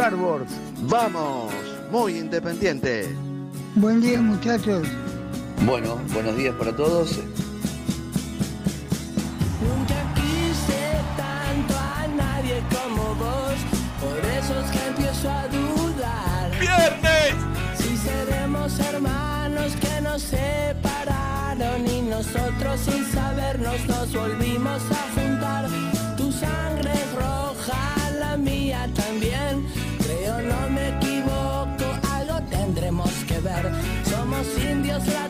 Hello, Cardboards. Vamos, muy independiente. Buen día muchachos. Bueno, buenos días para todos. Nunca quise tanto a nadie como vos, por eso es que empiezo a dudar. ¡Viernes! Si seremos hermanos que nos separaron y nosotros sin sabernos nos volvimos a ver. Somos indios latinos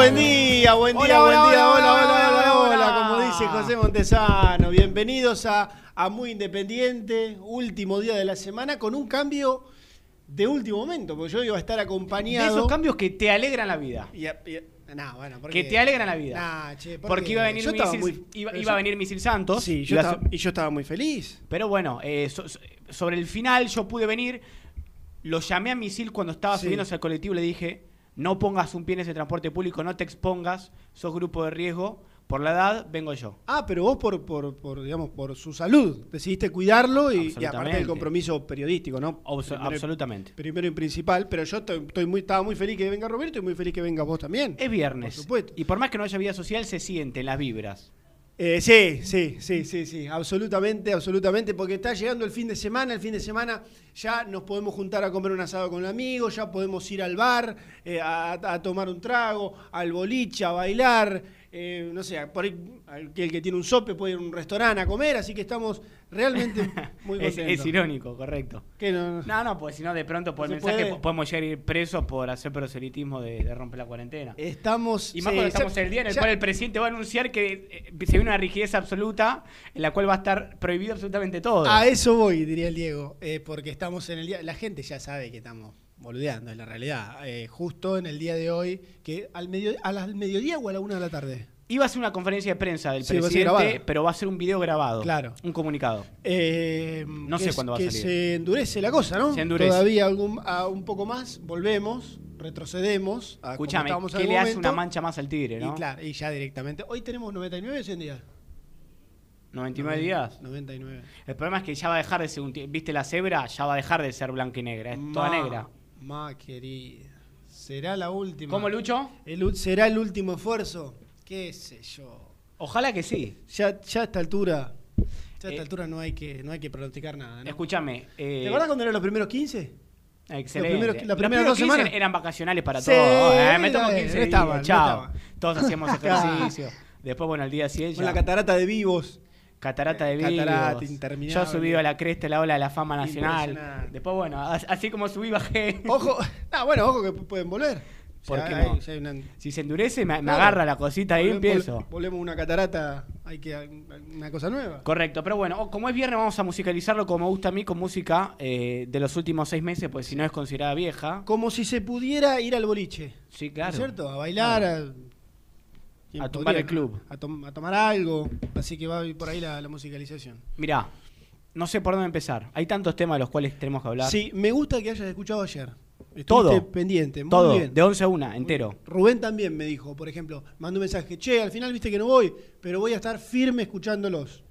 Buen día, buen día, Hola, buen día, hola, hola, hola, hola, hola, como dice José Montesano. Bienvenidos a, a Muy Independiente, último día de la semana, con un cambio de último momento, porque yo iba a estar De acompañado. esos cambios que te alegran la vida. Y a- y a- nah, bueno, ¿por Que te alegran la vida. Nah, che, ¿por Porque iba a venir Misil, muy- iba, yo- a venir Misil Santos. Sí, yo a estaba- y yo estaba muy feliz. Pero bueno, eh, so- so- sobre el final yo pude venir. Lo llamé a Misil cuando estaba Sí. subiéndose al colectivo y le dije: No pongas un pie en ese transporte público, no te expongas, sos grupo de riesgo. Por la edad, vengo yo. Ah, pero vos por, por, por, digamos, por su salud decidiste cuidarlo y, y aparte del compromiso periodístico, ¿no? Primero- absolutamente. Primero y principal, pero yo estoy, muy, estaba muy feliz que venga Roberto y muy feliz que venga vos también. Es viernes. Por supuesto. Y por más que no haya vida social, se siente en las vibras. Eh, sí, sí, sí, sí, sí, absolutamente, absolutamente, porque está llegando el fin de semana, el fin de semana ya nos podemos juntar a comer un asado con amigos, ya podemos ir al bar, eh, a, a tomar un trago, al boliche, a bailar, eh, no sé, por ahí el que, tiene un sope puede ir a un restaurante a comer, así que estamos realmente muy contentos. es irónico, correcto. Que no- No, no, pues si no, de pronto por No el mensaje puede. podemos llegar a ir presos por hacer proselitismo de, de romper la cuarentena. Estamos... Y más sí, cuando estamos ya- el día en el ya- cual el presidente va a anunciar que eh, se viene una rigidez absoluta en la cual va a estar prohibido absolutamente todo. A eso voy, diría el Diego, eh, porque estamos en el día. La gente ya sabe que estamos boludeando, es la realidad. Eh, justo en el día de hoy, que al, medio, a la- al mediodía o a la una de la tarde. Iba a ser una conferencia de prensa del Sí, presidente, pero va a ser un video grabado. Claro. Un comunicado. Eh, No que sé es- cuándo va a que salir. se endurece la cosa, ¿no? Se endurece. Todavía algún, a un poco más, volvemos. retrocedemos Escúchame, ¿qué le hace una mancha más al tigre, no? Y claro, y ya directamente. Hoy tenemos 99 o 100 días. 99 días. 99. El problema es que ya va a dejar de ser un ¿Viste la cebra? Ya va a dejar de ser blanca y negra. Es toda negra. Ma querida. Será la última. ¿Cómo, Lucho? El ¿Será el último esfuerzo? ¿Qué sé yo? Ojalá que sí. Ya, ya a esta altura. Ya a Eh, esta altura no hay que, no hay que pronosticar nada. ¿no? Escúchame. eh, ¿Te acuerdas cuando eran los primeros 15? Excelente. Los primeros- Los dos 15 semanas? eran vacacionales para Sí, todos. Eh, me tomo no, 15 no estaban, días, no chao. estaban. Todos hacíamos ejercicio. Después, bueno, al día siguiente. Con la catarata de vivos. Catarata de Catarata vivos. interminable. Yo subí a la cresta la ola de la fama nacional. Después, bueno, as- así como subí, bajé. Ojo, ah, bueno, ojo que pueden volver. ¿Por Ya qué hay- no? ya hay una- Si se endurece, me, agarra la cosita ahí y empiezo. vol- Volvemos a una catarata, hay que una cosa nueva. Correcto, pero bueno, o- como es viernes vamos a musicalizarlo como me gusta a mí con música eh, de los últimos seis meses, pues si no es considerada vieja. Como si se pudiera ir al boliche. Sí, ¿no claro. es cierto? A bailar, a, ¿quién A tomar el club. A, a tomar algo. Así que va por ahí la, la musicalización. Mirá, no sé por dónde empezar. Hay tantos temas de los cuales tenemos que hablar. Sí, me gusta que hayas escuchado ayer. Estuviste Todo. pendiente, muy Todo, bien. de 11 a 1, entero. Rubén también me dijo, por ejemplo, mandó un mensaje, che, al final viste que no voy, pero voy a estar firme escuchándolos.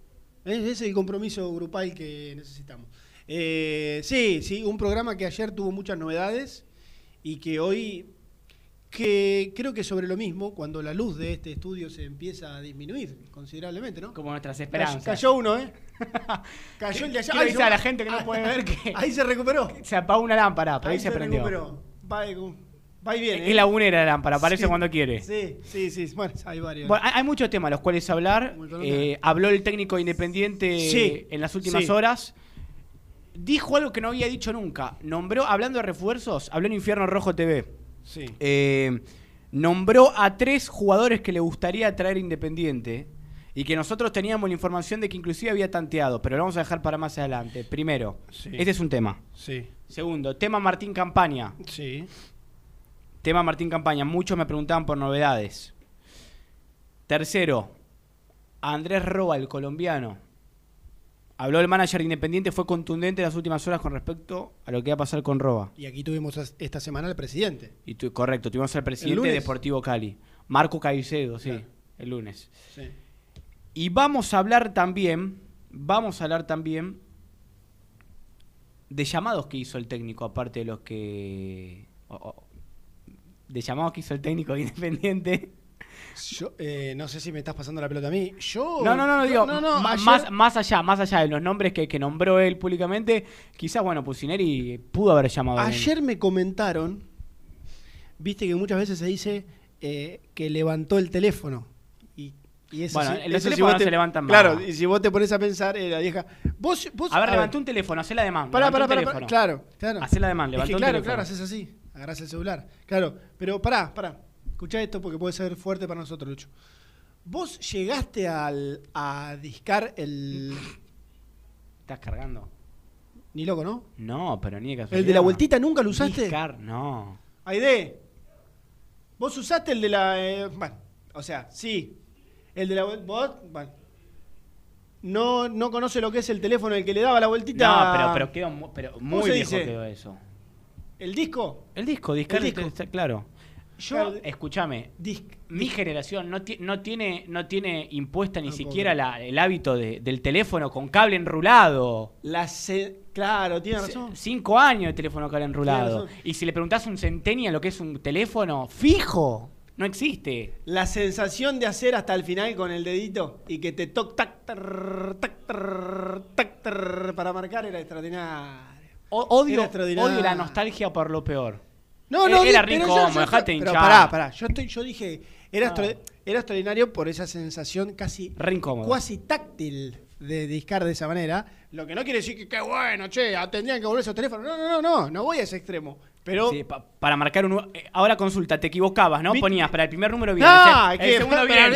Ese es el compromiso grupal que necesitamos. Eh, sí, sí, un programa que ayer tuvo muchas novedades y que hoy, que creo que sobre lo mismo, cuando la luz de este estudio se empieza a disminuir considerablemente, ¿no? Como nuestras esperanzas. cayó uno, ¿eh? Cayó el de allá. Ay, a la gente que no puede ver que Ahí se recuperó. se apagó una lámpara, pero ahí, se, prendió. recuperó. Va, y- va y viene. Es ¿eh? la unera la lámpara, aparece Sí, cuando quiere. Sí, sí, sí. Bueno, hay varios. Bueno, hay, muchos temas los cuales hablar. Eh, habló el técnico independiente Sí, en las últimas sí. horas. Dijo algo que no había dicho nunca. Nombró, hablando de refuerzos, habló en Infierno Rojo TV. Sí. Eh, nombró a tres jugadores que le gustaría traer Independiente y que nosotros teníamos la información de que inclusive había tanteado, pero lo vamos a dejar para más adelante. Primero, Sí. este es un tema. Sí. Segundo, tema Martín Campaña. Sí. Tema Martín Campaña. Muchos me preguntaban por novedades. Tercero, Andrés Roa, el colombiano. Habló el manager de Independiente, fue contundente en las últimas horas con respecto a lo que va a pasar con Roa. Y aquí tuvimos esta semana al presidente. Y tu- correcto, tuvimos al presidente de Deportivo Cali, Marco Caicedo, sí, Claro. el lunes. Sí. Y vamos a hablar también, vamos a hablar también de llamados que hizo el técnico, aparte de los que... de llamados que hizo el técnico de Independiente. Yo, eh, no sé si me estás pasando la pelota a mí. Yo. No, no, no, no, digo, No, no, ma- ayer- más, más allá, más allá de los nombres que, que nombró él públicamente, quizás, bueno, Pusineri pudo haber llamado a alguien. Ayer me comentaron. Viste que muchas veces se dice eh, que levantó el teléfono. Y, y eso Bueno, los eso si no se levantan más. Claro, y si vos te pones a pensar, eh, la vieja. Vos, vos, A ver, a levantó un teléfono, hacé la demanda. Pará, pará, pará. Claro, claro. Hacé la demanda, Es que levantó un claro, teléfono. claro, haces así. Agarrás el celular. Claro, pero pará, pará. Escuchá esto porque puede ser fuerte para nosotros, Lucho. ¿Vos llegaste al, a discar el. ¿Estás cargando? Ni loco, ¿no? No, pero ni de casualidad. ¿El de la vueltita nunca lo usaste? Discar, no. Aide, vos usaste el de la. eh, bueno, o sea, sí. El de la vuelta. Vos, bueno. No, no conoce lo que es el teléfono el que le daba la vueltita. No, pero, pero quedó mu- pero muy se viejo dice? quedó eso. ¿El disco? El disco, discar, El disco. está claro. Yo, Claro, escúchame, Disc. mi generación no, ti- no tiene no tiene impuesta ni siquiera la- el hábito de- del teléfono con cable enrulado. La ce- Claro, tiene razón. Cinco años de teléfono cable enrulado. Y si le preguntás a un centennial lo que es un teléfono, fijo, no existe. La sensación de hacer hasta el final con el dedito y que te toc tac tar, tac tar, tac tar, para marcar era extraordinario. O- odio, Era extraordinario. odio la nostalgia por lo peor. No, Eh, no, era pero rico, como dejate Pero hinchar. pará, pará. Yo, estoy, yo dije, era, Ah. era extraordinario por esa sensación casi cuasi táctil de discar de esa manera. Lo que no quiere decir que qué bueno, che, tendrían que volver esos teléfonos. No, no, no, no, no voy a ese extremo. Pero Sí, pa- para marcar un. eh, ahora consulta, te equivocabas, ¿no? Ponías para el primer número bien. No, el, segundo bien.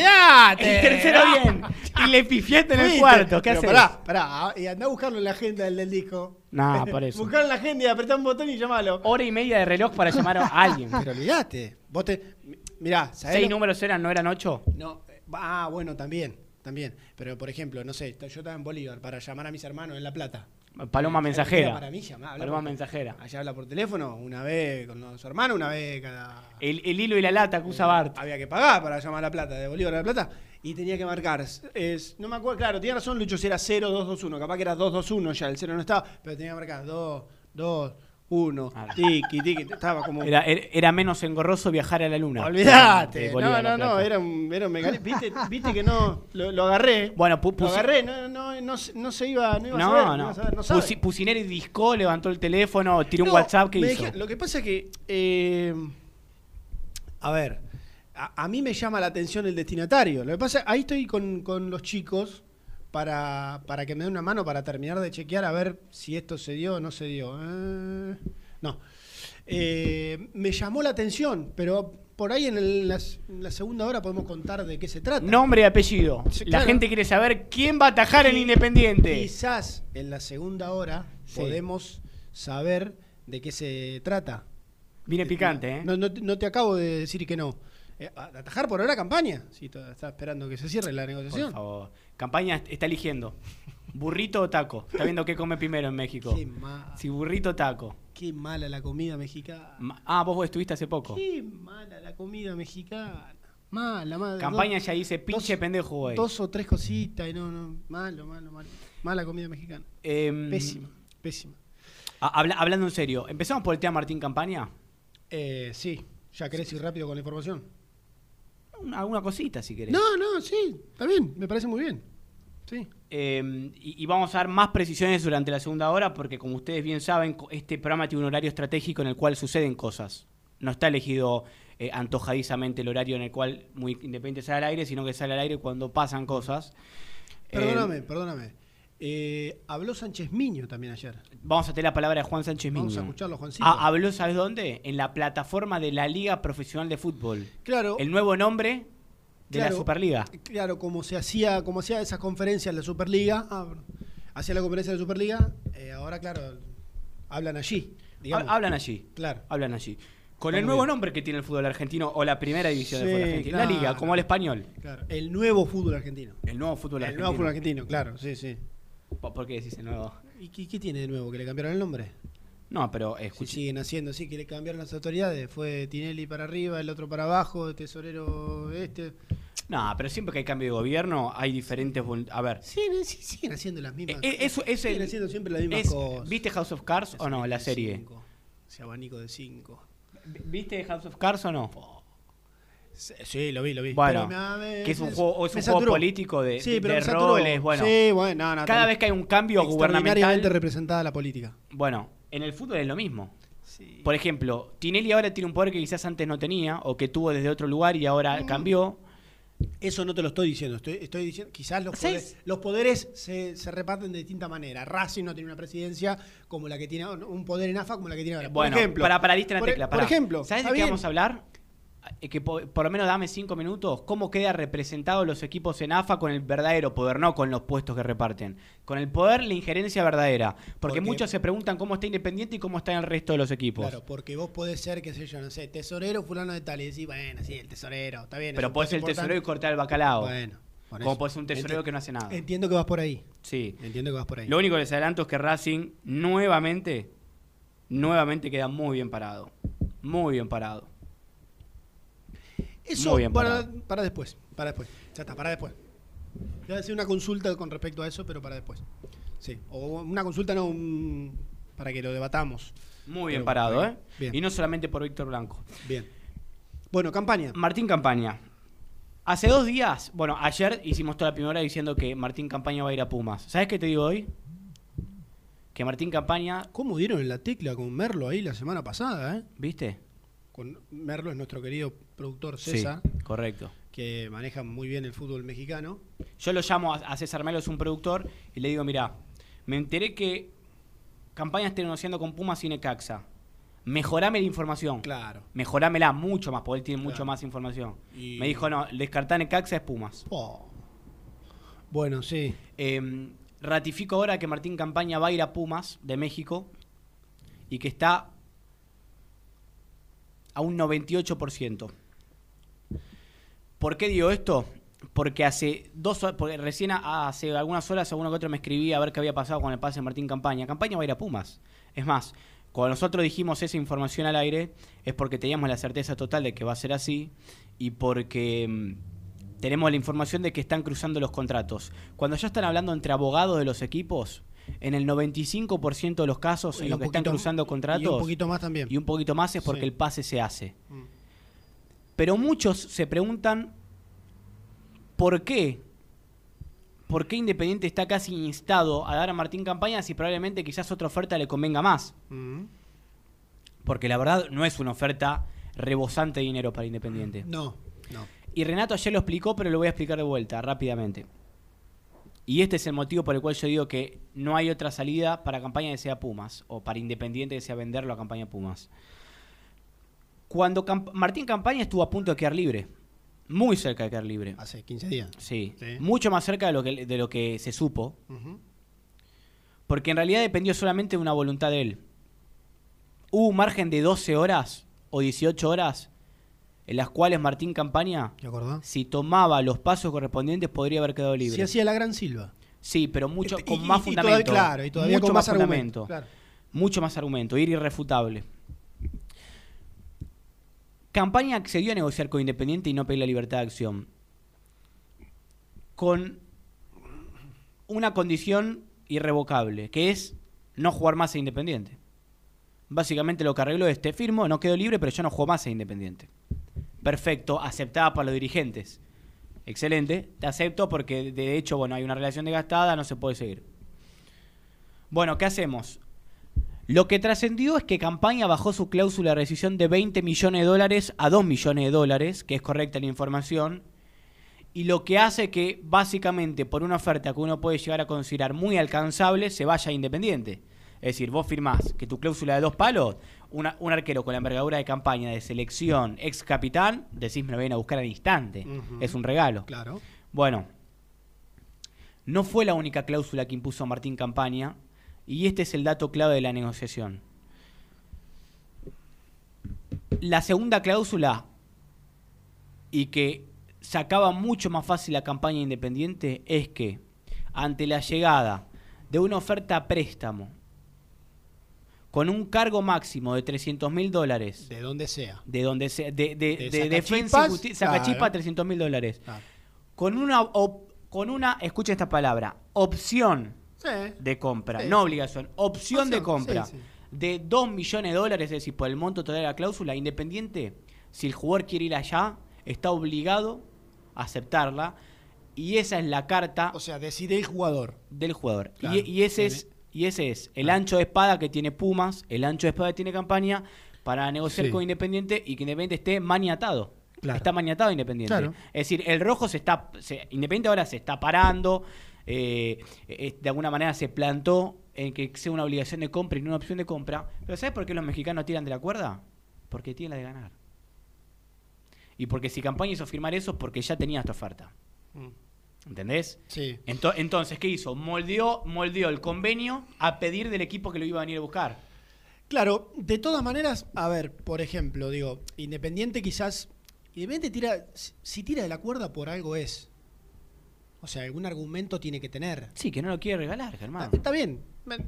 El tercero bien. Y le pifiaste en el cuarto. ¿Qué haces? Pará, pará. Y anda a buscarlo en la agenda del, del disco. No, por eso. Buscarlo en la agenda y apretá un botón y llamalo. Hora y media de reloj para llamar a alguien. Pero olvidate. Vos te. Mirá, ¿sabés ¿Seis lo- números eran, no eran ocho? No, eh, ah, bueno, también, también. Pero por ejemplo, no sé, yo estaba en Bolívar para llamar a mis hermanos en La Plata. Paloma mensajera. Para mí, llamá, habla Paloma por- mensajera. Allá habla por teléfono una vez con su hermano, una vez cada. El, el hilo y la lata que usa Bart. Había que pagar para llamar a la plata, de Bolívar a la plata. Y tenía que marcar. Es, no me acuerdo, claro, tenía razón Lucho si era 0221. Capaz que era 221 ya, el 0 no estaba. Pero tenía que marcar 2, 2, 1. Ah. Tiki, tiki. Estaba como. Era, era, era menos engorroso viajar a la luna. Olvídate. No, no, no, era un, era un. ¿Viste, viste que no. Lo, lo agarré. Bueno, pu- lo agarré, no, no, no, se- no se iba, no iba a No, saber. no. saber, no sabe. Pusi- Pusineri discó, levantó el teléfono, tiró un No, WhatsApp me hizo. lo que pasa es que. eh, a ver. A, a mí me llama la atención el destinatario. Lo que pasa ahí estoy con, con los chicos para, para que me den una mano para terminar de chequear a ver si esto se dio o no se dio. Eh, no. Eh, me llamó la atención, pero por ahí en, el- la, en la segunda hora podemos contar de qué se trata. Nombre y apellido. Sí, La claro. gente quiere saber quién va a atajar en Y- Independiente. Quizás en la segunda hora Sí. podemos saber de qué se trata. Viene picante, ¿eh? No, no, te- no te acabo de decir que no. Eh, atajar por ahora campaña. Si sí, está esperando que se cierre la Por negociación. favor. Campaña est- está eligiendo. ¿Burrito o taco? Está viendo qué come primero en México. Qué, ma- Si burrito o taco. qué mala la comida mexicana. Ma- Ah, vos estuviste hace poco. Qué mala la comida mexicana. Mala, mala. Campaña Dos- ya dice, pinche dos- pendejo, güey. Dos o tres cositas y no, no. Malo, malo, malo. Mala comida mexicana. Em, Pésima, pésima. a- habla- hablando en serio, ¿empezamos por el tema Martín Campaña? Eh, sí, ya querés ir rápido con la información. Una- Alguna cosita, si querés. No, no, sí, está bien, me parece muy bien. Sí. Eh, y, y vamos a dar más precisiones durante la segunda hora porque como ustedes bien saben, este programa tiene un horario estratégico en el cual suceden cosas. No está elegido eh, antojadizamente el horario en el cual muy independiente sale al aire, sino que sale al aire cuando pasan cosas. Perdóname, Eh, perdóname. Eh, habló Sánchez Miño también ayer. vamos a tener la palabra de Juan Sánchez Miño. Vamos a escucharlo, Juancito. Ah, habló, ¿sabes dónde? En la plataforma de la Liga Profesional de Fútbol. claro, El nuevo nombre de la. Superliga. claro, como se hacía, como hacía esas conferencias en la Superliga, ah, bueno, hacía la conferencia de la Superliga, eh, ahora claro, hablan allí, digamos. Hablan allí. Claro. Hablan allí. Con el nuevo bien. nombre que tiene el fútbol argentino o la primera división del Sí, fútbol argentino. La liga, como el español. Claro, el nuevo fútbol argentino. El nuevo fútbol El argentino. nuevo fútbol argentino, claro, sí, sí. ¿Por qué decís el nuevo? ¿Y qué, qué tiene de nuevo? ¿Que le cambiaron el nombre? No, pero Si escucha. siguen haciendo, sí, que le cambiaron las autoridades. Fue Tinelli para arriba, el otro para abajo, el tesorero este. No, pero siempre que hay cambio de gobierno hay diferentes. A ver. Sí, sí, siguen haciendo las mismas Eh, eso es Siguen el- haciendo siempre las mismas es- cosas. ¿Viste House of Cards o no? La serie. cinco, Ese abanico de cinco. ¿Viste House of Cards o no? Sí, lo vi, lo vi. Bueno, Pero me- me- que es un me- juego, o es un juego político de, Sí, roles. Bueno, Sí, bueno, no, no, cada vez que hay un cambio gubernamental. representada la política. Bueno, en el fútbol es lo mismo. Sí. Por ejemplo, Tinelli ahora tiene un poder que quizás antes no tenía o que tuvo desde otro lugar y ahora Mm. cambió. Eso no te lo estoy diciendo. Estoy, estoy diciendo, quizás los poderes, los poderes se, se reparten de distinta manera. Racing no tiene una presidencia como la que tiene un poder en AFA como la que tiene ahora. Por Bueno, ejemplo, para, para, diste la por, por ejemplo, ¿sabes de qué bien. vamos a hablar? Eh, Que po- por, lo menos dame cinco minutos. ¿Cómo queda representado los equipos en AFA con el verdadero poder, no con los puestos que reparten? Con el poder, la injerencia verdadera. Porque, Porque- muchos se preguntan cómo está Independiente y cómo está el resto de los equipos. Claro, porque vos podés ser, qué sé yo, no sé, tesorero fulano de tal y decís, bueno, sí, el tesorero, está bien. Pero puedes ser el tesorero y cortar el bacalao. Bueno, como puede ser un tesorero Enti- que no hace nada. Entiendo que vas por ahí. Sí. Entiendo que vas por ahí. Lo único que les adelanto es que Racing nuevamente, nuevamente queda muy bien parado. Muy bien parado. Eso Muy bien para, para después, para después. Ya está, para después. Voy a hacer una consulta con respecto a eso, pero para después. Sí, o una consulta no, un- para que lo debatamos. Muy bien Pero, parado, bien, ¿eh? bien. Y no solamente por Víctor Blanco. Bien. Bueno, campaña. Martín Campaña. Hace dos días, bueno, ayer hicimos toda la primera hora diciendo que Martín Campaña va a ir a Pumas. ¿Sabes qué te digo hoy? Que Martín Campaña, ¿Cómo dieron en la tecla con Merlo ahí la semana pasada, eh? ¿viste? Con Merlo es nuestro querido productor César, Sí, correcto. que maneja muy bien el fútbol mexicano. Yo lo llamo a, a César Melo, es un productor, y le digo, mira, me enteré que Campaña está negociando con Pumas y Necaxa. Mejorame la información. Claro. Mejorámela mucho más, porque él tiene mucho más información. Y- Me dijo, no, descartar Necaxa es Pumas. Oh. Bueno, sí. Eh, ratifico ahora que Martín Campaña va a ir a Pumas de México y que está a un 98%. ¿Por qué digo esto? porque hace dos porque recién hace algunas horas alguno que otro me escribía a ver qué había pasado con el pase de Martín Campaña. Campaña va a ir a Pumas. Es más, cuando nosotros dijimos esa información al aire, es porque teníamos la certeza total de que va a ser así y porque mm, tenemos la información de que están cruzando los contratos. Cuando ya están hablando entre abogados de los equipos, en el 95% de los casos en los que están cruzando contratos Y un poquito más también. y un poquito más es porque Sí. el pase se hace. Mm. Pero muchos se preguntan por qué. ¿Por qué Independiente está casi instado a dar a Martín Campaña si probablemente quizás otra oferta le convenga más? Mm. Porque la verdad no es una oferta rebosante de dinero para Independiente. No, no. Y Renato ayer lo explicó, pero lo voy a explicar de vuelta, rápidamente. Y este es el motivo por el cual yo digo que no hay otra salida para campaña que sea Pumas, o para Independiente que sea venderlo a campaña Pumas. Cuando Camp- Martín Campaña estuvo a punto de quedar libre, muy cerca de quedar libre. Hace 15 días. Sí, Sí. mucho más cerca de lo que, de lo que se supo, porque en realidad dependió solamente de una voluntad de él. Hubo un margen de 12 horas o 18 horas en las cuales Martín Campaña si tomaba los pasos correspondientes podría haber quedado libre. Si hacía la gran Silva. Sí, pero mucho Y- con y- más y fundamento. todavía- claro, y todavía mucho con más argumento, fundamento. claro. Mucho más argumento, ir irrefutable. Campaña accedió a negociar con Independiente y no pedir la libertad de acción. Con una condición irrevocable, que es no jugar más a Independiente. Básicamente lo que arregló es, te firmo, no quedo libre, pero yo no juego más a Independiente. Perfecto, aceptada para los dirigentes. Excelente, te acepto porque de hecho, bueno, hay una relación desgastada, no se puede seguir. Bueno, ¿qué hacemos? Lo que trascendió es que Campaña bajó su cláusula de rescisión de 20 millones de dólares a 2 millones de dólares, que es correcta la información, y lo que hace que básicamente por una oferta que uno puede llegar a considerar muy alcanzable se vaya Independiente. Es decir, vos firmás que tu cláusula de dos palos, una- un arquero con la envergadura de campaña de selección, ex capitán, decís me lo vienen a buscar al instante. Es un regalo. Claro. Bueno, no fue la única cláusula que impuso Martín Campaña, y este es el dato clave de la negociación. La segunda cláusula, y que sacaba mucho más fácil la campaña independiente, es que ante la llegada de una oferta a préstamo con un cargo máximo de 300 mil dólares, De donde sea. de donde sea, de, de, De de defensa y justicia, sacachispa claro. 300 mil dólares Claro. con una op- con una escucha esta palabra opción Sí. de compra Sí, no obligación opción de compra sí. de 2 millones de dólares es decir por el monto total de la cláusula independiente si el jugador quiere ir allá está obligado a aceptarla y esa es la carta O sea, decide el jugador. del jugador Claro. y, y ese es y ese es el Ah. ancho de espada que tiene Pumas el ancho de espada que tiene Campaña para negociar Sí. con Independiente y que Independiente esté maniatado Claro. está maniatado Independiente Claro. es decir el rojo se está se- Independiente ahora se está parando eh, eh, de alguna manera se plantó en que sea una obligación de compra y no una opción de compra pero ¿sabes por qué los mexicanos tiran de la cuerda? porque tienen la de ganar y porque si Campaña hizo firmar eso es porque ya tenía esta oferta ¿entendés? Sí. Ento- Entonces, ¿qué hizo? Moldeó, moldeó el convenio a pedir del equipo que lo iba a venir a buscar. Claro, de todas maneras, a ver, por ejemplo, digo, Independiente quizás. Independiente tira. Si tira de la cuerda por algo es. O sea, algún argumento tiene que tener. Sí, que no lo quiere regalar, Germán. Está, está bien.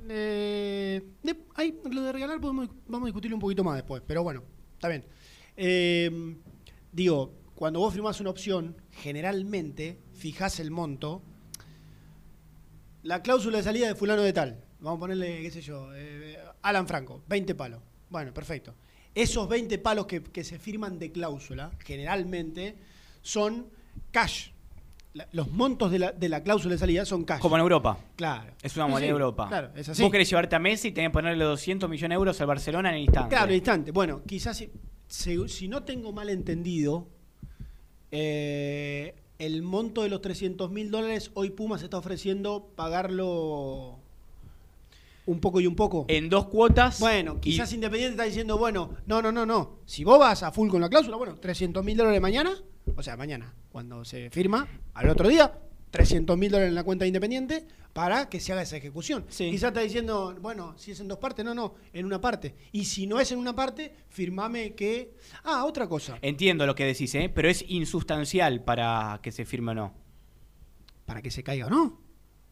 Eh, de- ahí, lo de regalar podemos, vamos a discutirlo un poquito más después, pero bueno, está bien. Eh, digo, cuando vos firmás una opción, generalmente fijás el monto. La cláusula de salida de fulano de tal. Vamos a ponerle, qué sé yo, eh, Alan Franco, 20 palos. Bueno, perfecto. Esos 20 palos que, que se firman de cláusula, generalmente, son cash. La- los montos de la, de la cláusula de salida son cash. Como en Europa. Claro. Es una moneda sí, de Europa. Claro, es así. Vos querés llevarte a Messi y tenés que ponerle 200 millones de euros al Barcelona en el instante. Claro, al instante. Bueno, quizás si, si- si no tengo mal entendido, eh, el monto de los 300 mil dólares, hoy Pumas está ofreciendo pagarlo un poco y un poco. En dos cuotas. bueno, y- quizás Independiente está diciendo, bueno, no, no, no, no. Si vos vas a full con la cláusula, bueno, 300 mil dólares mañana, o sea, mañana, cuando se firma, al otro día, 300 mil dólares en la cuenta de Independiente para que se haga esa ejecución. Sí. Quizás está diciendo, bueno, si es en dos partes, no, no, en una parte. Y si no es en una parte, firmame que... Ah, otra cosa. Entiendo lo que decís, ¿eh? pero es insustancial para que se firme o no. Para que se caiga o no.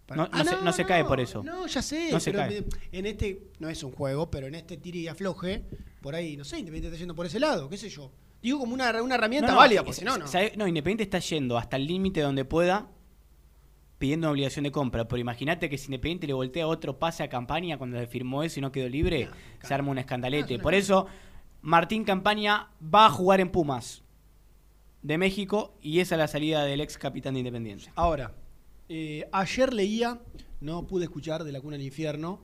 Para- No- no se- no se cae por eso. No, ya sé. No se pero cae. En este, no es un juego, pero en este tire y afloje, por ahí, no sé, Independiente está yendo por ese lado, qué sé yo. Digo como una, una herramienta válida, es- porque si no, no. No, Independiente está yendo hasta el límite donde pueda pidiendo una obligación de compra. Pero imagínate que si Independiente le voltea otro pase a campaña cuando le firmó eso y no quedó libre, se arma un escandalete. Ah, Por eso, Martín Campaña va a jugar en Pumas de México y esa es la salida del ex capitán de Independiente. Ahora, eh, ayer leía, no pude escuchar de la cuna al infierno,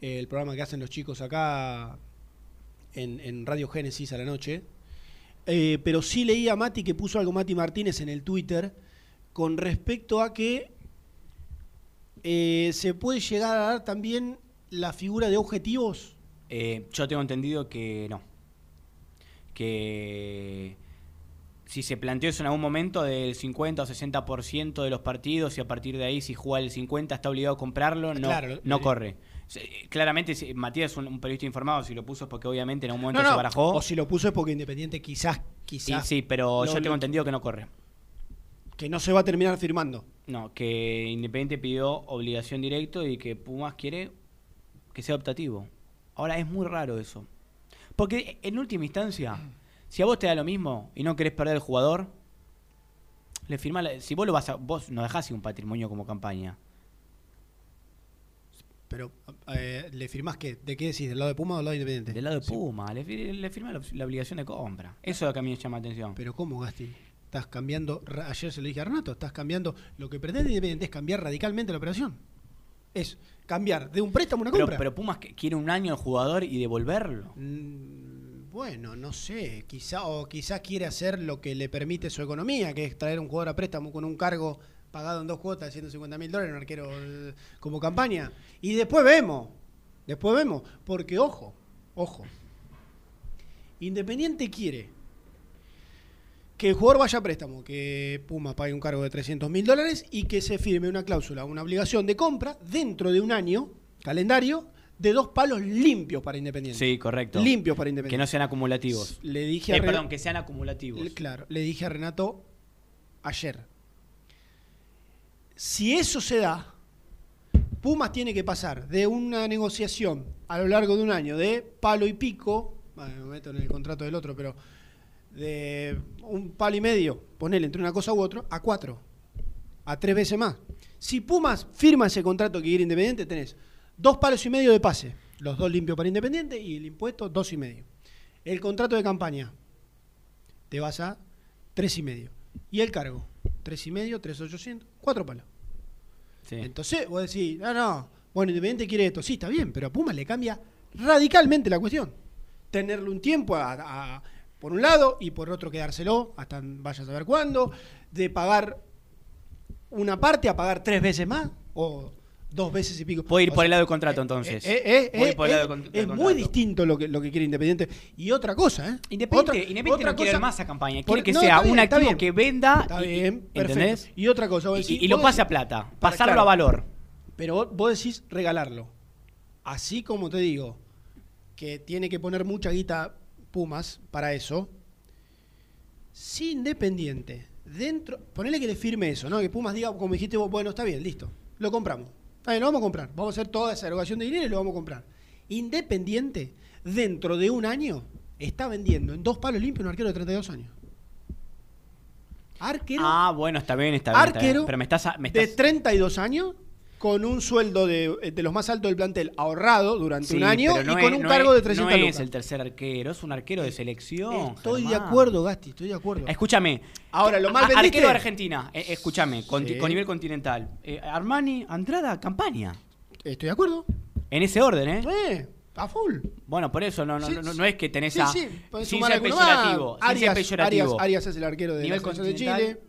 eh, el programa que hacen los chicos acá en, en Radio Génesis a la noche, eh, pero sí leía a Mati que puso algo Mati Martínez en el Twitter con respecto a que eh, se puede llegar a dar también la figura de objetivos. Eh, yo tengo entendido que no. Que si se planteó eso en algún momento del 50 o 60% de los partidos y a partir de ahí si juega el 50 está obligado a comprarlo, no, Claro, no eh, corre. Se- Claramente si- Matías es un, un periodista informado, si lo puso es porque obviamente en algún momento No, se no, barajó. O si lo puso es porque Independiente quizás, Sí, quizás, sí, pero yo tengo entendido que no corre. Que no se va a terminar firmando. No, que Independiente pidió obligación directo y que Pumas quiere que sea optativo. Ahora es muy raro eso. Porque en última instancia, si a vos te da lo mismo y no querés perder el jugador, le firmás la- si vos lo vas a, vos no dejás un patrimonio como campaña. Pero, eh, ¿le firmás qué? ¿De qué decís? ¿Del lado de Puma o del lado de Independiente? Del lado de Puma, le, le firma la, la obligación de compra. Eso es lo que a mí me llama la atención. Pero ¿cómo, Gasti? Estás cambiando, ayer se lo dije a Renato, estás cambiando, lo que pretende Independiente es cambiar radicalmente la operación. Es cambiar de un préstamo a una Pero, compra. pero Pumas que- quiere un año al jugador y devolverlo. Mm, bueno, no sé, quizá, o quizás quiere hacer lo que le permite su economía, que es traer un jugador a préstamo con un cargo pagado en dos cuotas de 150 mil dólares, un arquero eh, como campaña. Y después vemos, después vemos, porque ojo, ojo, Independiente quiere que el jugador vaya a préstamo, que Puma pague un cargo de 300 mil dólares y que se firme una cláusula, una obligación de compra dentro de un año, calendario, de dos palos limpios para Independiente. Sí, correcto. Limpios para Que Independiente. no sean acumulativos. Le dije a Eh, Renato- perdón, que sean acumulativos. le- Claro, le dije a Renato ayer. Si eso se da, Pumas tiene que pasar de una negociación a lo largo de un año de palo y pico, bueno, me meto en el contrato del otro, pero de un palo y medio, ponerle entre una cosa u otra, a cuatro, a tres veces más. Si Pumas firma ese contrato que quiere Independiente, tenés dos palos y medio de pase, los dos limpios para Independiente y el impuesto dos y medio. El contrato de campaña, te vas a tres y medio. Y el cargo, tres y medio, tres ochocientos, cuatro palos. Sí. Entonces, vos decís, no, no, bueno, Independiente quiere esto, sí, está bien, pero a Pumas le cambia radicalmente la cuestión. Tenerle un tiempo a- a- por un lado y por otro quedárselo hasta vaya a saber cuándo, de pagar una parte a pagar tres veces más o dos veces y pico. Puede ir O por sea, el lado del contrato entonces. eh, eh, Voy eh, por el lado eh, del con- del es contrato. muy distinto lo que, lo que quiere Independiente. Y otra cosa, ¿eh? Independiente, Otra- Independiente otra no quiere cosa- más a campaña, quiere Porque- que no, sea bien, un activo bien. que venda. Está y- bien. ¿Entendés? Y otra cosa, vos Y- decís, y, lo vos pase a plata, pasarlo claro. a valor. Pero vos decís regalarlo. Así como te digo que tiene que poner mucha guita Pumas para eso. Si Independiente, dentro. Ponele que le firme eso, ¿no? Que Pumas diga, como dijiste vos, bueno, está bien, listo. Lo compramos. Está bien, lo vamos a comprar. Vamos a hacer toda esa erogación de dinero y lo vamos a comprar. Independiente, dentro de un año, está vendiendo en dos palos limpios un arquero de 32 años. Arquero Ah, bueno, está bien, está bien. está bien. arquero Pero me estás. Me de estás 32 años con un sueldo de, de los más altos del plantel ahorrado durante Sí, un año y con es- un no cargo es- de 300 No lucas. es el tercer arquero, es un arquero de selección. Estoy de acuerdo, Gasti, estoy de acuerdo. Escúchame. Ahora, lo A- vendiste. Arquero de Argentina, eh, escúchame, con, Sí. con nivel continental. Eh, Armani, Andrada, Campaña. Estoy de acuerdo. En ese orden, ¿eh? Eh, a full. Bueno, por eso no, no, Sí, no, no es que tenés sí, a. sí, sin ser más. peyorativo. sin ser Arias, peyorativo. Arias, Arias es el arquero de Nivel la de. Chile.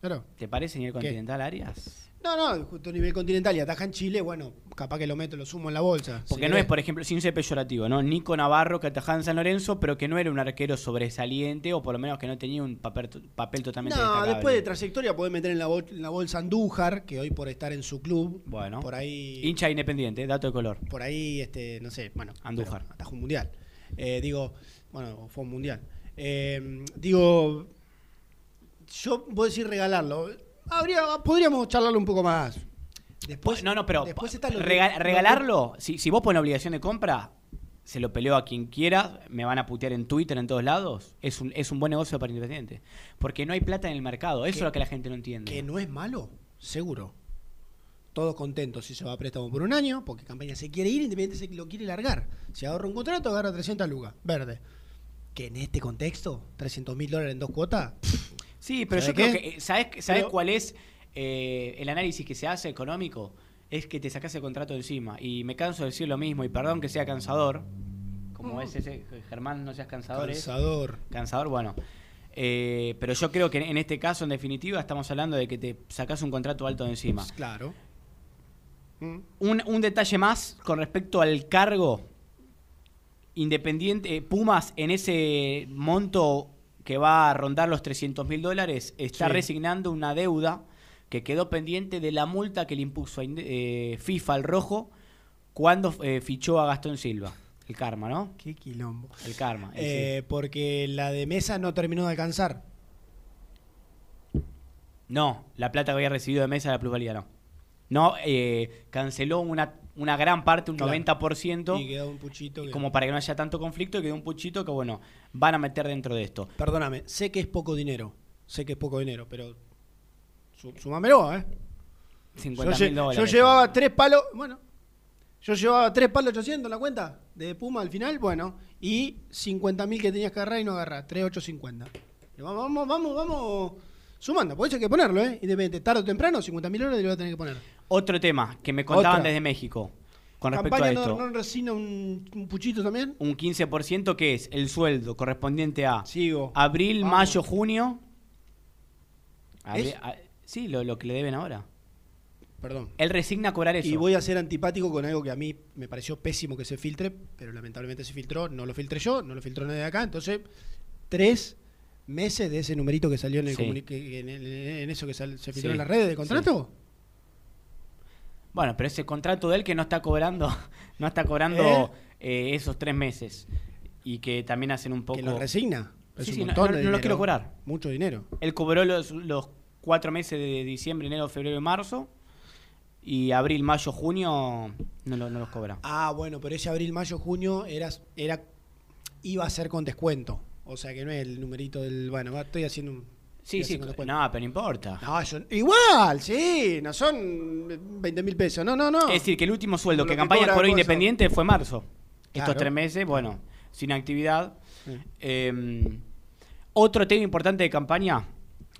Claro. ¿Te parece nivel ¿Qué? continental, Arias? No, no, justo a nivel continental y ataja en Chile, bueno, capaz que lo meto, lo sumo en la bolsa. Porque Si no es, por ejemplo, sin ser peyorativo, ¿no? Nico Navarro que atajaba en San Lorenzo, pero que no era un arquero sobresaliente o por lo menos que no tenía un papel, papel totalmente No, después de trayectoria puede meter en la, bol- en la bolsa Andújar, que hoy por estar en su club, Bueno. por ahí, Hincha independiente, dato de color. por ahí, este, no sé, bueno, Andújar. atajó un mundial. Eh, digo, bueno, fue un mundial. Eh, digo, yo puedo decir regalarlo. Habría, podríamos charlarlo un poco más. Después, no, no, pero después regalarlo, si, si vos pones obligación de compra, se lo peleo a quien quiera, me van a putear en Twitter, en todos lados, es un, es un buen negocio para Independiente. Porque no hay plata en el mercado, eso es lo que la gente no entiende. Que no es malo, seguro. Todos contentos si se va a préstamo por un año, porque campaña se quiere ir, Independiente se lo quiere largar. Si agarra un contrato, agarra 300 lucas, verde. Que en este contexto, 300 mil dólares en dos cuotas, Sí, pero yo ¿Sabe creo que. eh, ¿Sabes, sabes Pero- cuál es eh, el análisis que se hace económico? Es que te sacas el contrato encima. Y me canso de decir lo mismo, y perdón que sea cansador. Como es ese, Germán, no seas cansador. es- cansador. Cansador, bueno. Eh, pero yo creo que en este caso, en definitiva, estamos hablando de que te sacas un contrato alto de encima. Claro. Mm. Un, un detalle más con respecto al cargo independiente. eh, Pumas en ese monto que va a rondar los 300 mil dólares está Sí. resignando una deuda que quedó pendiente de la multa que le impuso a eh, FIFA al rojo cuando eh, fichó a Gastón Silva. El karma, ¿no? Qué quilombo. El karma. Eh, porque la de mesa no terminó de alcanzar. No, la plata que había recibido de mesa de la plusvalía no. No, eh, canceló una, una gran parte, un Claro. 90%. Y quedó un puchito. que- como para que no haya tanto conflicto, quedó un puchito que, bueno, van a meter dentro de esto. Perdóname, sé que es poco dinero. Sé que es poco dinero, pero. Su, sumámelo, ¿eh? 50 yo, dólares. yo llevaba tres palos. Bueno. Yo llevaba tres palos 800 en la cuenta de Puma al final, bueno. Y 50 mil que tenías que agarrar y no agarrar. 3,850. Y Vamos, vamos, vamos, vamos. Sumando, por eso hay que ponerlo, ¿eh? Independiente, tarde o temprano, 50 mil dólares le voy a tener que poner. Otro tema que me contaban Otra. desde México con respecto a ¿Campaña esto. no, no resina un, un puchito también? Un 15% que es el sueldo correspondiente a Sigo. abril, Vamos. mayo, junio. Abri- ¿Es? a- sí, lo, lo que le deben ahora. Perdón. Él resigna a cobrar eso. Y voy a ser antipático con algo que a mí me pareció pésimo que se filtre, pero lamentablemente se filtró, no lo filtré yo, no lo filtró nadie de acá, entonces tres meses de ese numerito que salió en, el Sí. comuni- que- en, el- en eso que sal- se filtró Sí, en las redes de contrato. Bueno, pero ese contrato de él que no está cobrando, no está cobrando eh, esos tres meses. Y que también hacen un poco. Que lo resigna. Es Sí, un sí, no- montón no- de no lo quiero cobrar. Mucho dinero. Él cobró los, los cuatro meses de diciembre, enero, febrero y marzo. Y abril, mayo, junio no, lo- no los cobra. Ah, bueno, pero ese abril, mayo, junio era, era iba a ser con descuento. O sea que no es el numerito del. Bueno, estoy haciendo un. Sí, sí, no, pero no importa. No, igual, sí, no son 20 mil pesos. No, no, no. Es decir, que el último sueldo Como que Campaña Coso. Independiente fue marzo. Claro. Estos tres meses, bueno, sin actividad. Sí. Eh, otro tema importante de campaña,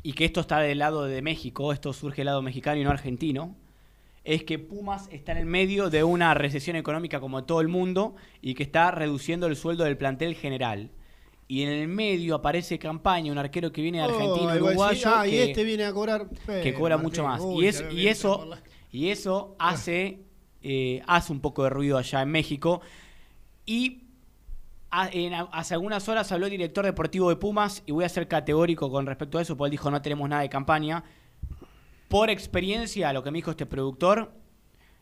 y que esto está del lado de México, esto surge del lado mexicano y no argentino, es que Pumas está en el medio de una recesión económica como todo el mundo y que está reduciendo el sueldo del plantel general. Y en el medio aparece campaña, un arquero que viene de Argentina, Oh, uruguayo, Ah, y que, este viene a cobrar. que Eh, cobra Martín, mucho más. uy, y, es- y eso, y eso hace, eh, hace un poco de ruido allá en México. Y a- en hace algunas horas habló el director deportivo de Pumas, y voy a ser categórico con respecto a eso, porque él dijo no tenemos nada de campaña. Por experiencia, lo que me dijo este productor,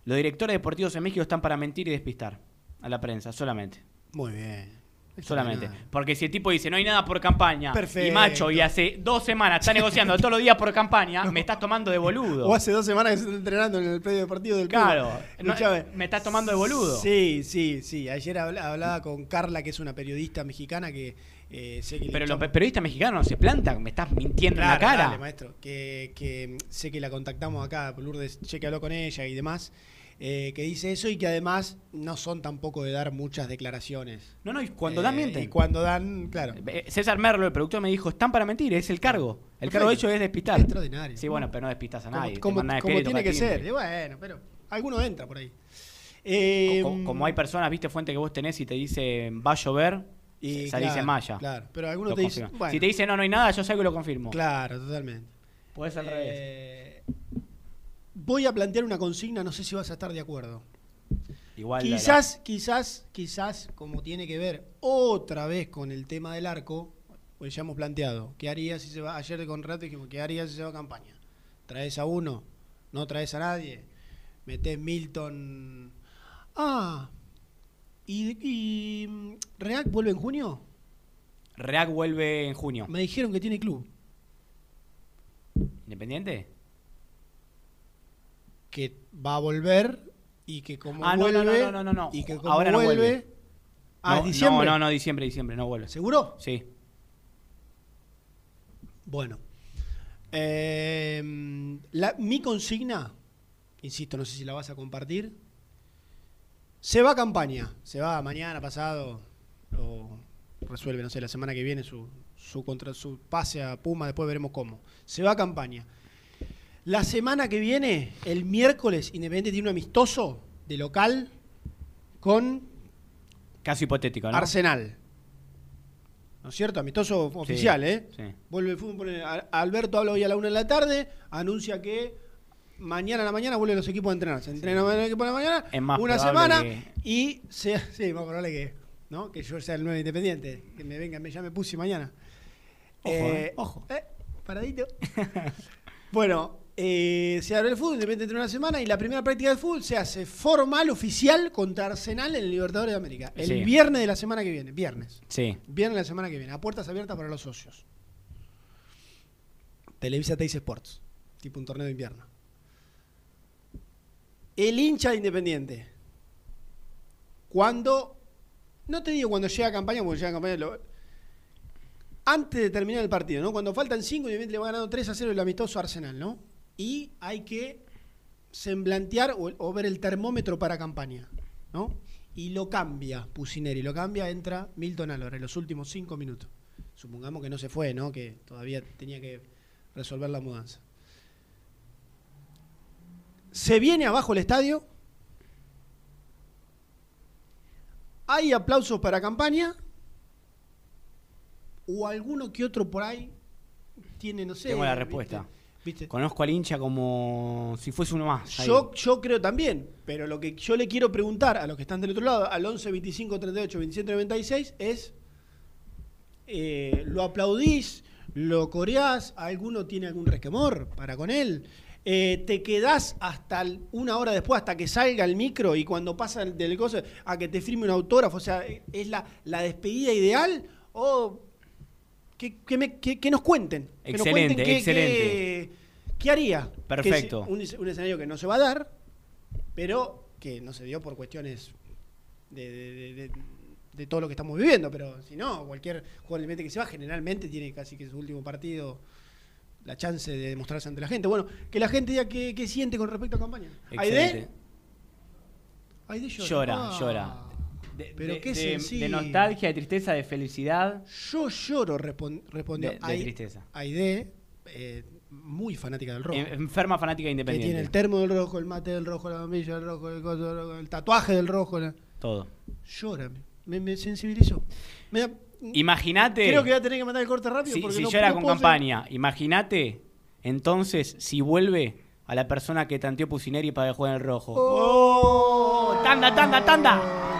los directores deportivos en México están para mentir y despistar a la prensa, solamente. Muy bien. Solamente. nada. Porque si el tipo dice no hay nada por campaña Perfecto. y macho y hace dos semanas está negociando todos los días por campaña, me estás tomando de boludo. O hace dos semanas que se está entrenando en el predio deportivo del club. Claro, no, me estás tomando de boludo. Sí, sí, sí. Ayer habla- hablaba con Carla, que es una periodista mexicana que eh, sé que Pero los periodistas mexicanos no se plantan, me estás mintiendo en la cara. dale, maestro. Que, que sé que la contactamos acá, Lourdes, sé que habló con ella y demás, eh, que dice eso y que además no son tampoco de dar muchas declaraciones. no, no, y cuando Eh, dan mienten. Y cuando dan, claro. Eh, César Merlo, el productor, me dijo, están para mentir, es el cargo. El Perfecto. cargo de ellos es despistar. Extraordinario. Sí, bueno, pero no despistas a Como- nadie. como, como y tiene que ser. Y bueno, pero alguno entra por ahí. Eh, Co- Como, hay personas, viste, fuente que vos tenés y te dice va a llover, Y salís claro, en malla. Claro, pero algunos Lo te dicen. Bueno, Si te dice no, no hay nada, yo salgo y lo confirmo. Claro, totalmente. Puede ser al revés. Voy a plantear una consigna, no sé si vas a estar de acuerdo. Igual la- Quizás, quizás, quizás, como tiene que ver otra vez con el tema del arco, pues ya hemos planteado, ¿qué harías si se va? Ayer con Rato dijimos, ¿qué harías si se va a campaña? ¿Traes a uno? ¿No traes a nadie? ¿Metés Milton? Ah, ¿y, y React vuelve en junio? React vuelve en junio. Me dijeron que tiene club, ¿Independiente? Que va a volver y que como Ah, no, no, vuelve... no, no, no, no. Y que como Ahora no vuelve... vuelve. Ah, no, ¿es diciembre? No, no, no, diciembre, diciembre, no vuelve. ¿Seguro? Sí. Bueno. Eh, la- mi consigna, insisto, no sé si la vas a compartir. Se va a campaña. Se va mañana, pasado. O resuelve, no sé, la semana que viene su, su, contra, su pase a Puma. Después veremos cómo. Se va a campaña. La semana que viene, el miércoles, Independiente tiene un amistoso de local con Caso hipotético, ¿no? Arsenal. ¿No es cierto? Amistoso oficial, ¿eh? sí. Vuelve el fútbol. Alberto habla hoy a la una de la tarde, anuncia que mañana a la mañana vuelven los equipos a entrenar. Se entrenan el equipo a la mañana, Es más una semana que- y sea, sí, más probable que, ¿no? que yo sea el nuevo independiente, que me venga, me llame Pussy mañana. Ojo, eh, ojo. eh, paradito. bueno, eh, se abre el fútbol, Independiente entre una semana y la primera práctica de fútbol se hace formal, oficial, contra Arsenal en el Libertadores de América. El Sí. viernes de la semana que viene, viernes. Sí. Viernes de la semana que viene, a puertas abiertas para los socios. Televisa Teis Sports, tipo un torneo de invierno. El hincha de Independiente. Cuando, no te digo cuando llega a campaña, porque llega a campaña, lo- antes de terminar el partido, ¿no? Cuando faltan 5, Independiente le va ganando 3 a 0 el amistoso Arsenal, ¿no? Y hay que semblantear o, o ver el termómetro para campaña, ¿no? Y lo cambia Pusineri, lo cambia, entra Milton Álvarez en los últimos 5 minutos. Supongamos que no se fue, ¿no? Que todavía tenía que resolver la mudanza. Se viene abajo el estadio. Hay aplausos para campaña. O alguno que otro por ahí tiene, no sé. Tengo la ¿viste? respuesta. ¿Viste? Conozco al hincha como si fuese uno más. ahí. Yo, yo creo también, pero lo que yo le quiero preguntar a los que están del otro lado, al 11 25 38 27 96, es: eh, ¿lo aplaudís? ¿Lo coreás? ¿Alguno tiene algún resquemor para con él? Eh, ¿Te quedás hasta el- una hora después, hasta que salga el micro y cuando pasa el del coso, a que te firme un autógrafo? O sea, ¿es la, la despedida ideal? ¿O que, que me- que- que nos cuenten? Que nos Excelente, cuenten excelente. qué- ¿Qué haría? Perfecto. Un, un escenario que no se va a dar, pero que no se dio por cuestiones de, de- de- de- de todo lo que estamos viviendo. Pero si no, cualquier jugador que se va, generalmente tiene casi que su último partido la chance de demostrarse ante la gente. Bueno, que la gente diga qué, qué siente con respecto a campaña. Excelente. Aide, Aide llora. Llora, Ah. llora. De, Pero de- qué de- de nostalgia, de tristeza, de felicidad. Yo lloro, respon- respondió. De- Ai- tristeza. Aide, eh, muy fanática del rojo. En- Enferma fanática que independiente. tiene el termo del rojo, el mate del rojo, la bombilla del rojo, el, coso del rojo, el tatuaje del rojo. la- Todo. Llora, me, me sensibilizó. Me da- Imagínate. Creo que voy a tener que mandar el corte rápido. Si, porque si no- llora no con campaña, imagínate entonces si vuelve a la persona que tanteó Pusineri para que juegue en el rojo. ¡Oh! ¡Tanda, tanda, tanda!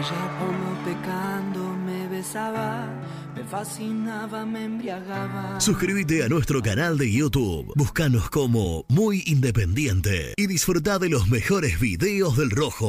Como pecando me besaba, me fascinaba, me embriagaba. Suscríbete a nuestro canal de YouTube. Búscanos como Muy Independiente y disfruta de los mejores videos del Rojo.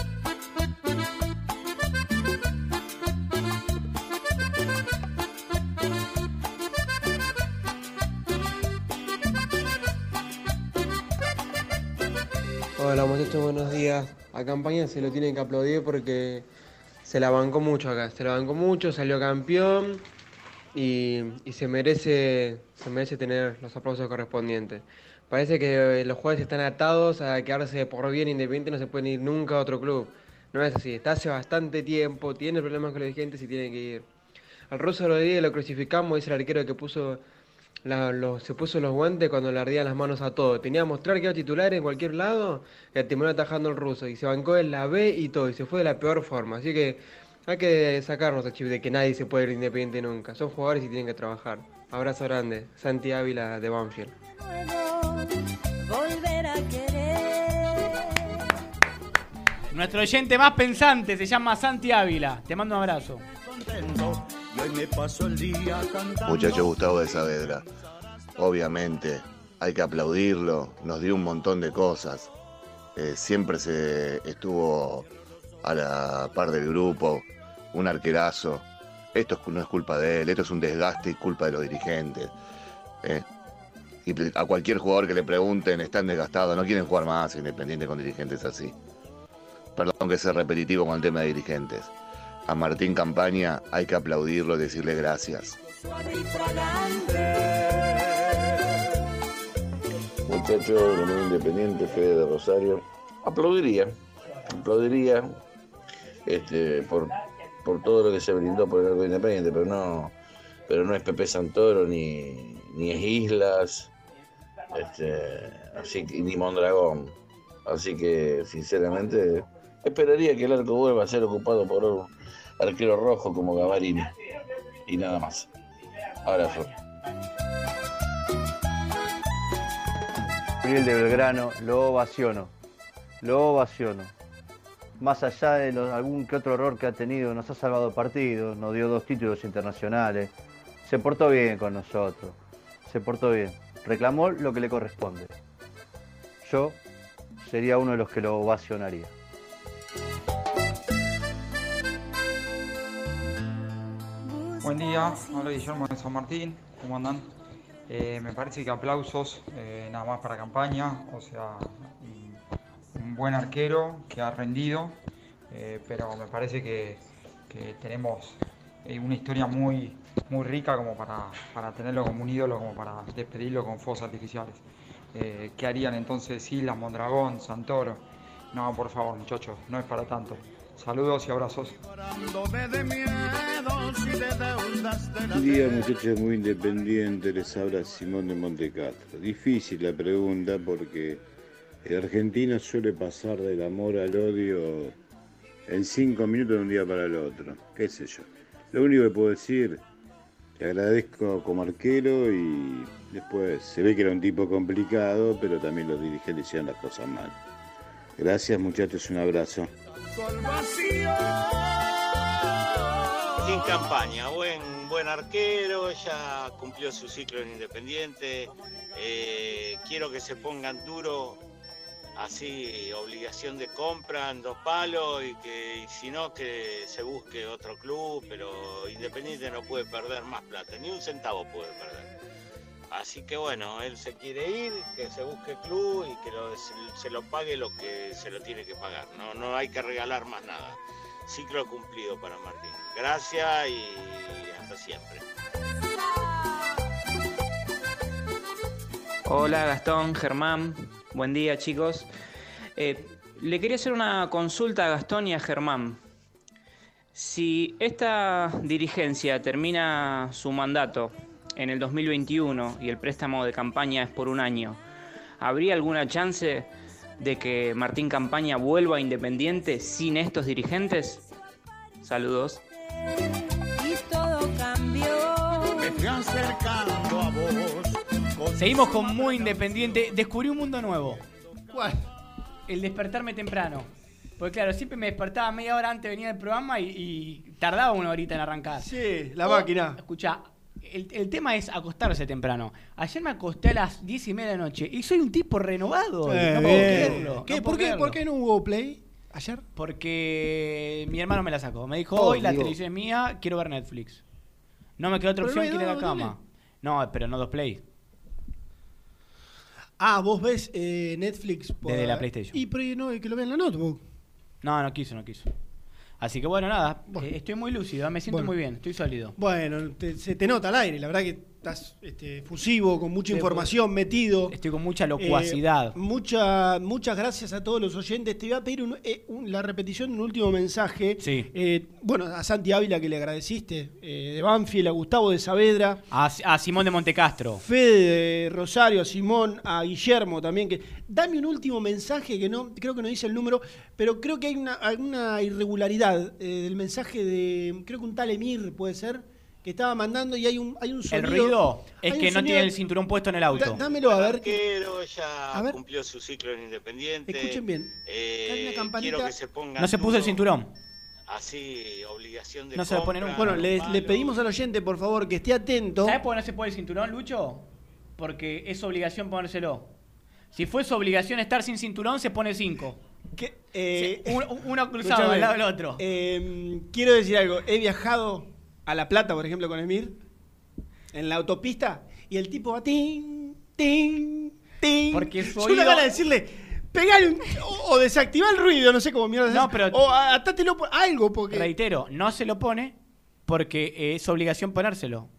Hola muchachos, buenos días. A Campaña se lo tienen que aplaudir porque se la bancó mucho acá, se la bancó mucho, salió campeón y, y se merece se merece tener los aplausos correspondientes. Parece que los jugadores están atados a quedarse por bien independiente, no se pueden ir nunca a otro club. No es así, está hace bastante tiempo, tiene problemas con los dirigentes y tiene que ir. Al ruso Rodríguez lo crucificamos, es el arquero que puso la- lo- se puso los guantes cuando le ardían las manos a todo. Tenía que mostrar que era titular en cualquier lado, que terminó atajando el ruso y se bancó en la B y todo, y se fue de la peor forma. Así que hay que sacarnos el chip de que nadie se puede ir independiente nunca. Son jugadores y tienen que trabajar. Abrazo grande. Santi Ávila de Banfield. volver a querer. Nuestro oyente más pensante se llama Santi Ávila. Te mando un abrazo. Y Muchacho Gustavo de Saavedra. Obviamente, hay que aplaudirlo. Nos dio un montón de cosas. Eh, siempre se estuvo a la par del grupo. Un arquerazo. Esto es- no es culpa de él. Esto es un desgaste y culpa de los dirigentes. Eh, y a cualquier jugador que le pregunten, están desgastados, no quieren jugar más independiente con dirigentes así. Perdón que sea repetitivo con el tema de dirigentes. A Martín Campaña hay que aplaudirlo y decirle gracias. Muchacho de muy independiente, Fede de Rosario. Aplaudiría, aplaudiría este, por, por todo lo que se brindó por el arco independiente, pero no, pero no es Pepe Santoro ni, ni es Islas, este, así ni Mondragón. Así que sinceramente esperaría que el arco vuelva a ser ocupado por arquero rojo como Gavarini. Y nada más. Abrazo. Gabriel de Belgrano, lo ovaciono. Lo ovaciono. Más allá de algún que otro error que ha tenido, nos ha salvado partidos, nos dio dos títulos internacionales. Se portó bien con nosotros. Se portó bien. Reclamó lo que le corresponde. Yo sería uno de los que lo ovacionaría. Buen día, habla Guillermo de San Martín, ¿cómo andan? Eh, me parece que aplausos eh, nada más para campaña, o sea, un, buen arquero que ha rendido, eh, pero me parece que, que tenemos una historia muy, muy rica como para, para tenerlo como un ídolo, como para despedirlo con fuegos artificiales. ¿Qué harían entonces Islas, Mondragón, Santoro? No, por favor, muchachos, no es para tanto. Saludos y abrazos. Buen día muchachos muy independientes, les habla Simón de Montecastro. Difícil la pregunta porque el argentino suele pasar del amor al odio en cinco minutos de un día para el otro, qué sé yo. Lo único que puedo decir, le agradezco como arquero y después se ve que era un tipo complicado, pero también los dirigentes hicieron las cosas mal. Gracias muchachos, un abrazo. Sin campaña, buen, buen arquero, ya cumplió su ciclo en Independiente. eh, quiero que se pongan duro, así obligación de compra en dos palos y que si no que se busque otro club, pero Independiente no puede perder más plata, ni un centavo puede perder. Así que bueno, él se quiere ir, que se busque club y que se lo pague lo que se lo tiene que pagar. No, no hay que regalar más nada. Ciclo cumplido para Martín. Gracias y hasta siempre. Hola Gastón, Germán, buen día chicos. Eh, le quería hacer una consulta a Gastón y a Germán. Si esta dirigencia termina su mandato en el 2021 y el préstamo de campaña es por un año, ¿habría alguna chance de que Martín Campaña vuelva a Independiente sin estos dirigentes? Saludos. Y todo cambió. Me fui acercando a vos Seguimos con Muy Independiente. Descubrí un mundo nuevo. ¿Cuál? El despertarme temprano. Porque claro, siempre me despertaba media hora antes de venir al programa y, y tardaba una horita en arrancar. Sí, la máquina. Escucha, el, el tema es acostarse temprano. Ayer me acosté a las 10 y media de la noche y soy un tipo renovado. Eh, no puedo creerlo. ¿Qué? no ¿Por, puedo qué. ¿Por qué no hubo play ayer? Porque mi hermano me la sacó. Me dijo, Oh, hoy la digo. televisión es mía, quiero ver Netflix. No me quedó otra opción que ir a la cama. No, pero no dos play. Ah, vos ves eh, Netflix por... Desde la PlayStation. Y pero no, que lo vean en la notebook. No, no quiso, no quiso. Así que bueno, nada, eh, estoy muy lúcido, me siento Bueno. muy bien, estoy sólido. Bueno, te- se te nota al aire, la verdad que estás este, fusivo, con mucha información metido. Estoy con mucha locuacidad. Eh, mucha, muchas gracias a todos los oyentes. Te voy a pedir un- eh, un- la repetición de un último mensaje. Sí. Eh, bueno, a Santi Ávila que le agradeciste, eh, de Banfield, a Gustavo de Saavedra, A, a Simón de Montecastro. Fede de Rosario, a Simón, a Guillermo también. que Dame un último mensaje que no, creo que no dice el número, pero creo que hay una, alguna irregularidad eh, del mensaje de, creo que un tal Emir puede ser, que estaba mandando y hay un, hay un El sonido. ruido es que un no sonido- tiene el cinturón puesto en el auto. Da- dámelo a ver. Arquero ya A ver. cumplió su ciclo en Independiente. Escuchen bien. Eh, Hay una campanita. quiero que se pongan No se puso el cinturón. Así, obligación de No se lo pone compra, Bueno, le, le pedimos al oyente, por favor, que esté atento. ¿Sabes por qué no se pone el cinturón, Lucho? Porque es obligación ponérselo. Si fuese obligación estar sin cinturón, se pone 5. Eh, uno cruzado al lado del otro. eh, quiero decir algo. He viajado a La Plata, por ejemplo, con Emir, en la autopista, y el tipo va ting, ting, ting. Porque su Yo una gana de decirle, pegale un, o, o desactivar el ruido, no sé cómo mierda. No, pero- O atátelo por algo, porque. Reitero, no se lo pone porque es obligación ponérselo.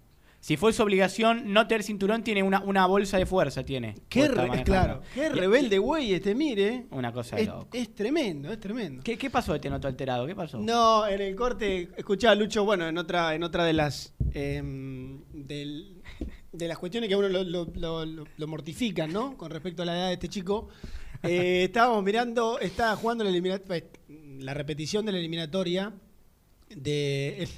Si fuese obligación no tener cinturón, tiene una, una bolsa de fuerza. Tiene. Qué, re- claro, qué rebelde, güey, este mire. Una cosa de Es, loco. es tremendo, es tremendo. ¿Qué, qué pasó de te noto alterado? ¿Qué pasó? No, en el corte, escuchá, Lucho, bueno, en otra, en otra de las em, del- de las cuestiones que a uno lo, lo- lo- lo- lo mortifican, ¿no? Con respecto a la edad de este chico. eh, estábamos mirando, estaba jugando la, la repetición de la eliminatoria de, el-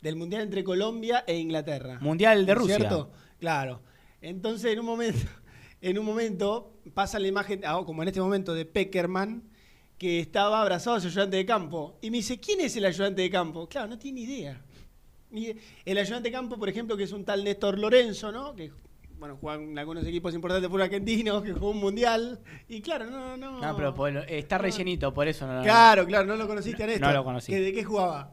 del Mundial entre Colombia e Inglaterra. Mundial de ¿No es Rusia. ¿Cierto? Claro. Entonces, en un momento, en un momento pasa la imagen, ah, como en este momento, de Peckerman, que estaba abrazado a su ayudante de campo. Y me dice, ¿quién es el ayudante de campo? Claro, no tiene idea. El ayudante de campo, por ejemplo, que es un tal Néstor Lorenzo, ¿no? Que bueno, juegan en algunos equipos importantes por argentinos, que jugó un mundial. Y claro, no, no. No, pero por- está rellenito, por eso no. Claro, claro, no lo conociste a Néstor. No lo conocí. ¿Que ¿De qué jugaba?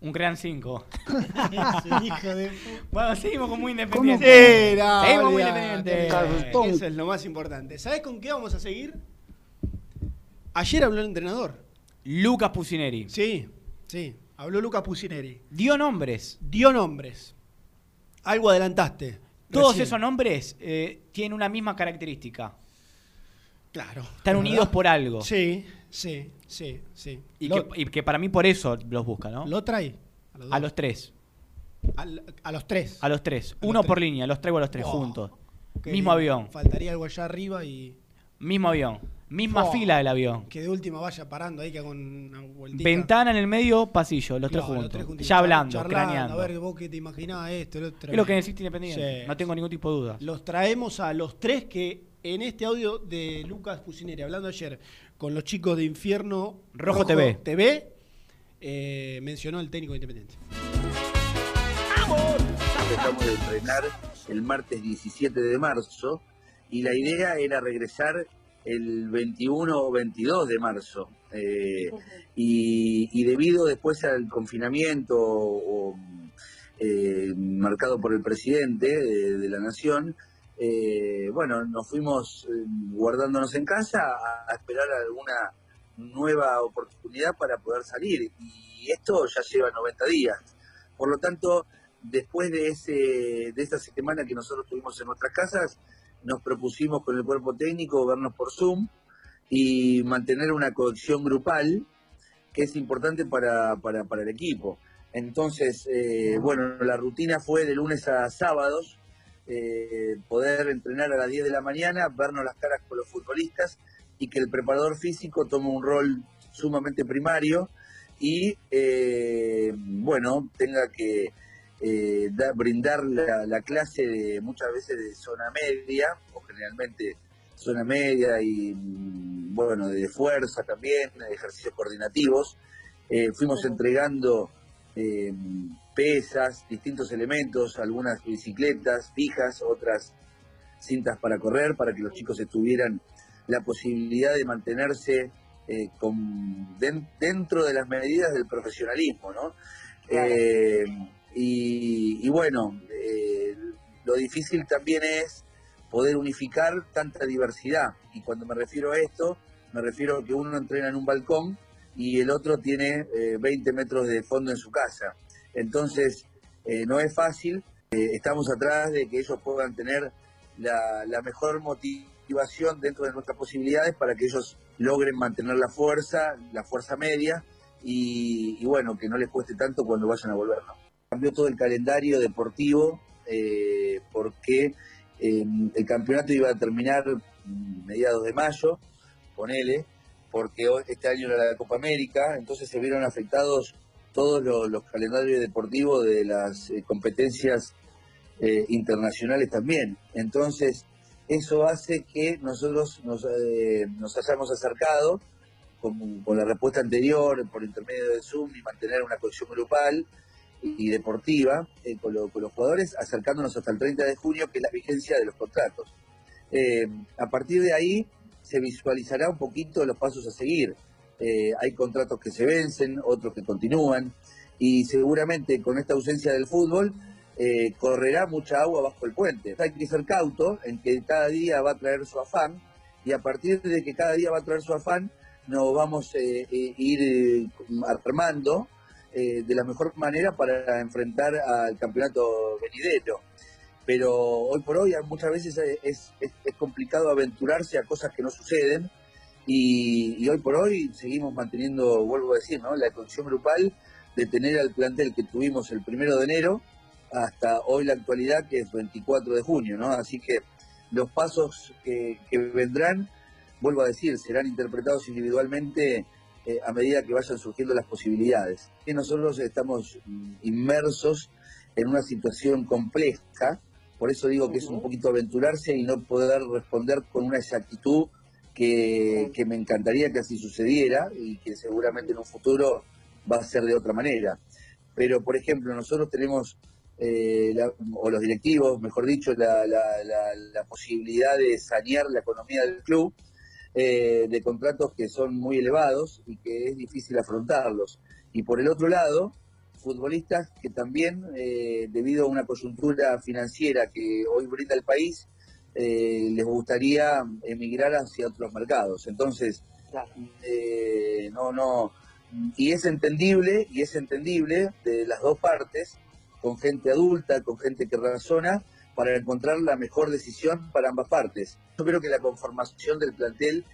Un gran 5. hijo de Bueno, seguimos con muy independiente. No, seguimos muy independiente. Eso es lo más importante. ¿Sabes con qué vamos a seguir? Ayer habló el entrenador. Lucas Pusineri. Sí, sí. Habló Lucas Pusineri. Dio nombres. Dio nombres. Algo adelantaste. Todos recién. esos nombres eh, tienen una misma característica. Claro. Están ¿verdad? unidos por algo. Sí, sí, sí, sí. Y, Lo- que, y que para mí por eso los busca, ¿no? Lo trae. A los, A los tres. Al- a los tres. A los tres. A los Uno tres. por línea, los traigo a los tres Wow. juntos. Mismo lindo. avión. Faltaría algo allá arriba y Mismo avión. Misma Oh. fila del avión. que de última vaya parando ahí que haga una vueltita. Ventana en el medio, pasillo, los tres los juntos. tres ya hablando, charlando, craneando. A ver, vos qué te imaginabas esto, lo otro. es lo que necesita Independiente. Sí. No tengo ningún tipo de duda. Los traemos a los tres que en este audio de Lucas Pusineri, hablando ayer con los chicos de Infierno Rojo TV. TV, eh, mencionó el técnico independiente. Empezamos a entrenar el martes 17 de marzo y la idea era regresar el 21 o 22 de marzo. Eh, y, y debido después al confinamiento o, eh, marcado por el presidente de, de la nación, eh, bueno, nos fuimos eh, guardándonos en casa a, esperar alguna nueva oportunidad para poder salir. Y esto ya lleva 90 días. Por lo tanto, después de, ese, de esa semana que nosotros tuvimos en nuestras casas, nos propusimos con el cuerpo técnico vernos por Zoom y mantener una cohesión grupal que es importante para, para, para el equipo. Entonces, eh, bueno, la rutina fue de lunes a sábados, eh, poder entrenar a las 10 de la mañana, vernos las caras con los futbolistas y que el preparador físico tome un rol sumamente primario y, eh, bueno, tenga que, eh, brindar la, clase de muchas veces de zona media, o generalmente zona media y bueno, de fuerza también, de ejercicios coordinativos. Fuimos entregando eh, pesas, distintos elementos, algunas bicicletas fijas, otras cintas para correr, para que los chicos estuvieran la posibilidad de mantenerse con, dentro de las medidas del profesionalismo, ¿no? Y, bueno, eh, lo difícil también es poder unificar tanta diversidad. Y cuando me refiero a esto, me refiero a que uno entrena en un balcón y el otro tiene 20 eh, metros de fondo en su casa. Entonces, eh, no es fácil. estamos atrás de que ellos puedan tener la, mejor motivación dentro de nuestras posibilidades para que ellos logren mantener la fuerza, la fuerza media y, bueno, que no les cueste tanto cuando vayan a volver cambió todo el calendario deportivo eh, porque el campeonato iba a terminar mediados de mayo, ponele, porque este año era la Copa América, entonces se vieron afectados todos los, calendarios deportivos de las eh, competencias eh, internacionales también. Entonces, eso hace que nosotros nos, nos hayamos acercado con, con, la respuesta anterior por intermedio de Zoom y mantener una cohesión grupal y deportiva eh, con, los jugadores, acercándonos hasta el 30 de junio, que es la vigencia de los contratos. Eh, a partir de ahí se visualizará un poquito los pasos a seguir. Eh, hay contratos que se vencen, otros que continúan, y seguramente con esta ausencia del fútbol correrá mucha agua bajo el puente. Hay que ser cauto en que cada día va a traer su afán, y a partir de que cada día va a traer su afán, nos vamos a ir armando eh, de la mejor manera para enfrentar al campeonato venidero. Pero hoy por hoy muchas veces es, complicado aventurarse a cosas que no suceden y, hoy por hoy seguimos manteniendo, vuelvo a decir, ¿no? la condición grupal de tener al plantel que tuvimos el primero de enero hasta hoy la actualidad que es 24 de junio, ¿no? Así que los pasos que, que vendrán, vuelvo a decir, serán interpretados individualmente eh, a medida que vayan surgiendo las posibilidades. Y nosotros estamos inmersos en una situación compleja, por eso digo que es un poquito aventurarse y no poder responder con una exactitud que, me encantaría que así sucediera y que seguramente en un futuro va a ser de otra manera. Pero, por ejemplo, nosotros tenemos, eh, o los directivos, mejor dicho, la, la posibilidad de sanear la economía del club eh, de contratos que son muy elevados y que es difícil afrontarlos. Y por el otro lado, futbolistas que también, eh, debido a una coyuntura financiera que hoy brinda el país, eh, les gustaría emigrar hacia otros mercados. Entonces, no, no, y es entendible, y es entendible de las dos partes, con gente adulta, con gente que razona, para encontrar la mejor decisión para ambas partes. Yo creo que la conformación del plantel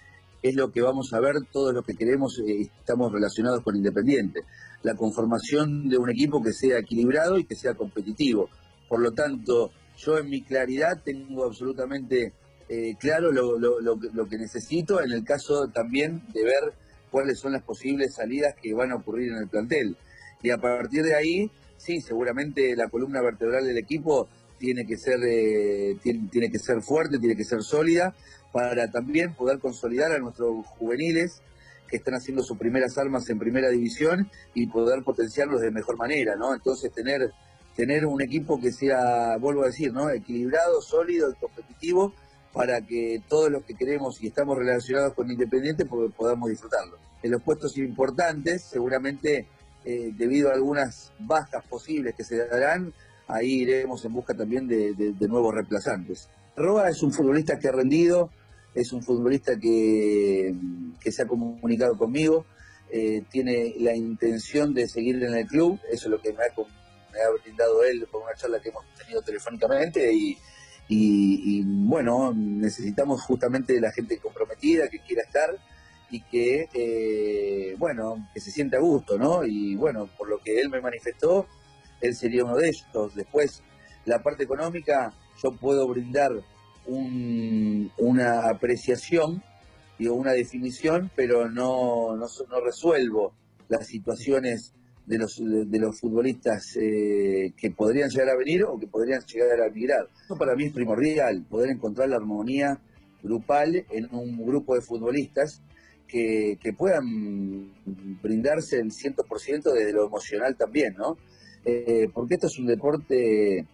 es lo que vamos a ver todos los que queremos y estamos relacionados con Independiente. La conformación de un equipo que sea equilibrado y que sea competitivo. Por lo tanto, yo en mi claridad tengo absolutamente eh, claro lo, lo, que necesito en el caso también de ver cuáles son las posibles salidas que van a ocurrir en el plantel. Y a partir de ahí, sí, seguramente la columna vertebral del equipo tiene que ser, eh, tiene, que ser fuerte, tiene que ser sólida, para también poder consolidar a nuestros juveniles que están haciendo sus primeras armas en primera división y poder potenciarlos de mejor manera, ¿no? Entonces tener, tener un equipo que sea, vuelvo a decir, ¿no? Equilibrado, sólido y competitivo para que todos los que queremos y estamos relacionados con Independiente podamos disfrutarlo. En los puestos importantes, seguramente eh, debido a algunas bajas posibles que se darán, ahí iremos en busca también de, nuevos reemplazantes. Roa es un futbolista que ha rendido, es un futbolista que, se ha comunicado conmigo, eh, tiene la intención de seguir en el club, eso es lo que me ha, brindado él con una charla que hemos tenido telefónicamente y, bueno, necesitamos justamente la gente comprometida que quiera estar y que, eh, bueno, que se sienta a gusto, ¿no? Y bueno, por lo que él me manifestó, él sería uno de ellos. Después, la parte económica, yo puedo brindar una apreciación, digo, una definición, pero no, no, resuelvo las situaciones de los, de, los futbolistas eh, que podrían llegar a venir o que podrían llegar a migrar. Eso para mí es primordial, poder encontrar la armonía grupal en un grupo de futbolistas que, que puedan brindarse el 100% desde lo emocional también, ¿no? Eh, porque esto es un deporte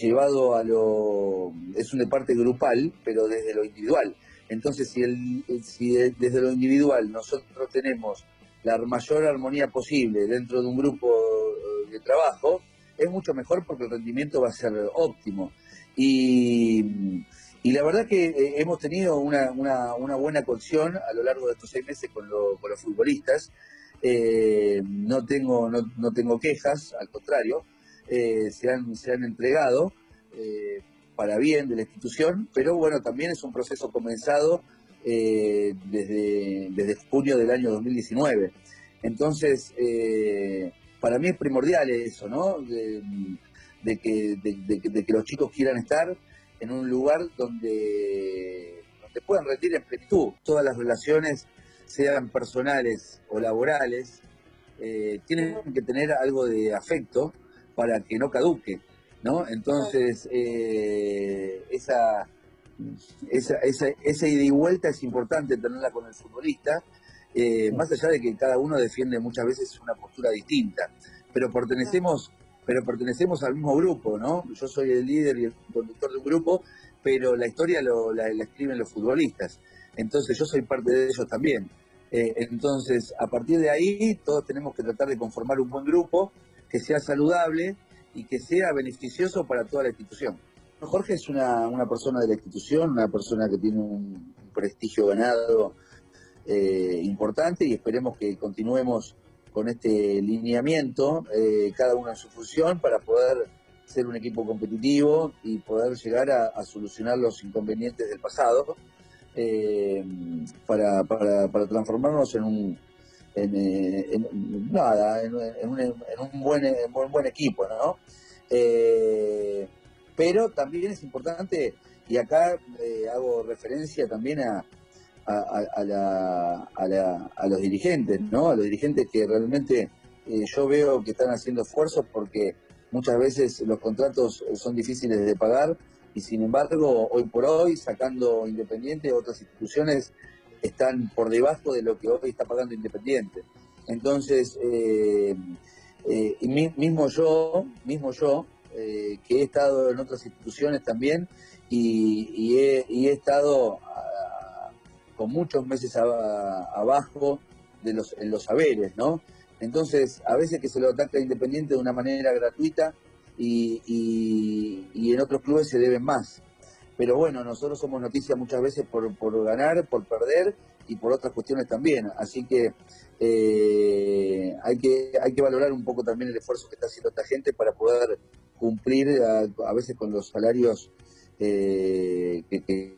llevado a lo... es un deporte grupal, pero desde lo individual. Entonces, si, el, si desde lo individual nosotros tenemos la mayor armonía posible dentro de un grupo eh, de trabajo, es mucho mejor porque el rendimiento va a ser óptimo. Y, y la verdad que eh, hemos tenido una, una, una, buena cohesión a lo largo de estos seis meses con, con los futbolistas. Eh, no, tengo, no, no, tengo quejas, al contrario, se, han, se han entregado para bien de la institución, pero bueno, también es un proceso comenzado eh, desde, desde junio del año 2019. Entonces, eh, para mí es primordial eso, ¿no? De, que, de, que los chicos quieran estar en un lugar donde, donde puedan rendir en plenitud. Todas las relaciones, sean personales o laborales, eh, tienen que tener algo de afecto para que no caduque, ¿no? Entonces, esa esa, esa, esa ida y vuelta es importante tenerla con el futbolista, eh, más allá de que cada uno defiende muchas veces una postura distinta, pero pertenecemos, pero pertenecemos al mismo grupo, ¿no? Yo soy el líder y el conductor de un grupo, pero la historia la, escriben los futbolistas, entonces yo soy parte de ellos también. Eh, entonces, a partir de ahí, todos tenemos que tratar de conformar un buen grupo que sea saludable y que sea beneficioso para toda la institución. Jorge es una, persona de la institución, una persona que tiene un prestigio ganado eh, importante y esperemos que continuemos con este lineamiento, eh, cada uno en su función, para poder ser un equipo competitivo y poder llegar a, solucionar los inconvenientes del pasado, eh, para, transformarnos en un, en, nada, en, un, buen, buen, equipo, ¿no? Pero también es importante, y acá eh, hago referencia también a, a, los dirigentes, ¿no? A los dirigentes que realmente eh, yo veo que están haciendo esfuerzos porque muchas veces los contratos son difíciles de pagar y sin embargo hoy por hoy sacando Independiente otras instituciones están por debajo de lo que hoy está pagando Independiente. Entonces, eh, mismo yo, mismo yo, eh, que he estado en otras instituciones también y, he, estado ah, con muchos meses abajo de los, en los saberes, ¿no? Entonces, a veces que se lo ataca Independiente de una manera gratuita y, en otros clubes se deben más. Pero bueno, nosotros somos noticias muchas veces por, por ganar, por perder y por otras cuestiones también. Así que eh, hay que hay que valorar un poco también el esfuerzo que está haciendo esta gente para poder cumplir a, veces con los salarios eh, que,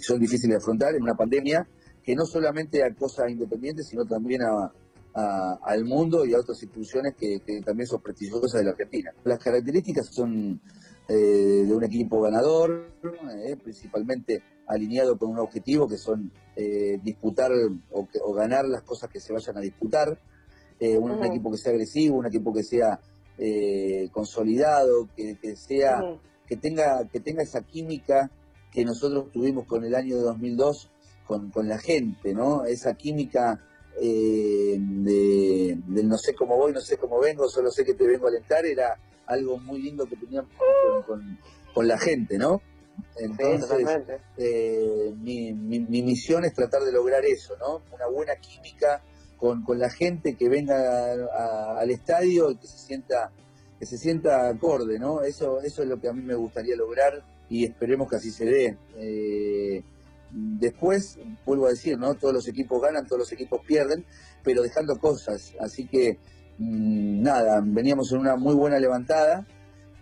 son difíciles de afrontar en una pandemia que no solamente a independientes, sino también a, al mundo y a otras instituciones que, también son prestigiosas de la Argentina. Las características son eh, de un equipo ganador, eh, principalmente alineado con un objetivo que son disputar o, ganar las cosas que se vayan a disputar, un equipo que sea agresivo, un equipo que sea eh, consolidado, que, sea, que tenga, que tenga esa química que nosotros tuvimos con el año de 2002 con, con la gente, ¿no? Esa química eh, de, no sé cómo voy, no sé cómo vengo, solo sé que te vengo a alentar, era algo muy lindo que teníamos con, con, la gente, ¿no? Entonces, eh, mi, mi, mi, misión es tratar de lograr eso, ¿no? Una buena química, con, con la gente que venga al estadio y que se sienta que se sienta acorde, ¿no? Eso, eso es lo que a mí me gustaría lograr y esperemos que así se dé. Eh, después, vuelvo a decir, ¿no? Todos los equipos ganan, todos los equipos pierden, pero dejando cosas. Así que, nada, veníamos en una muy buena levantada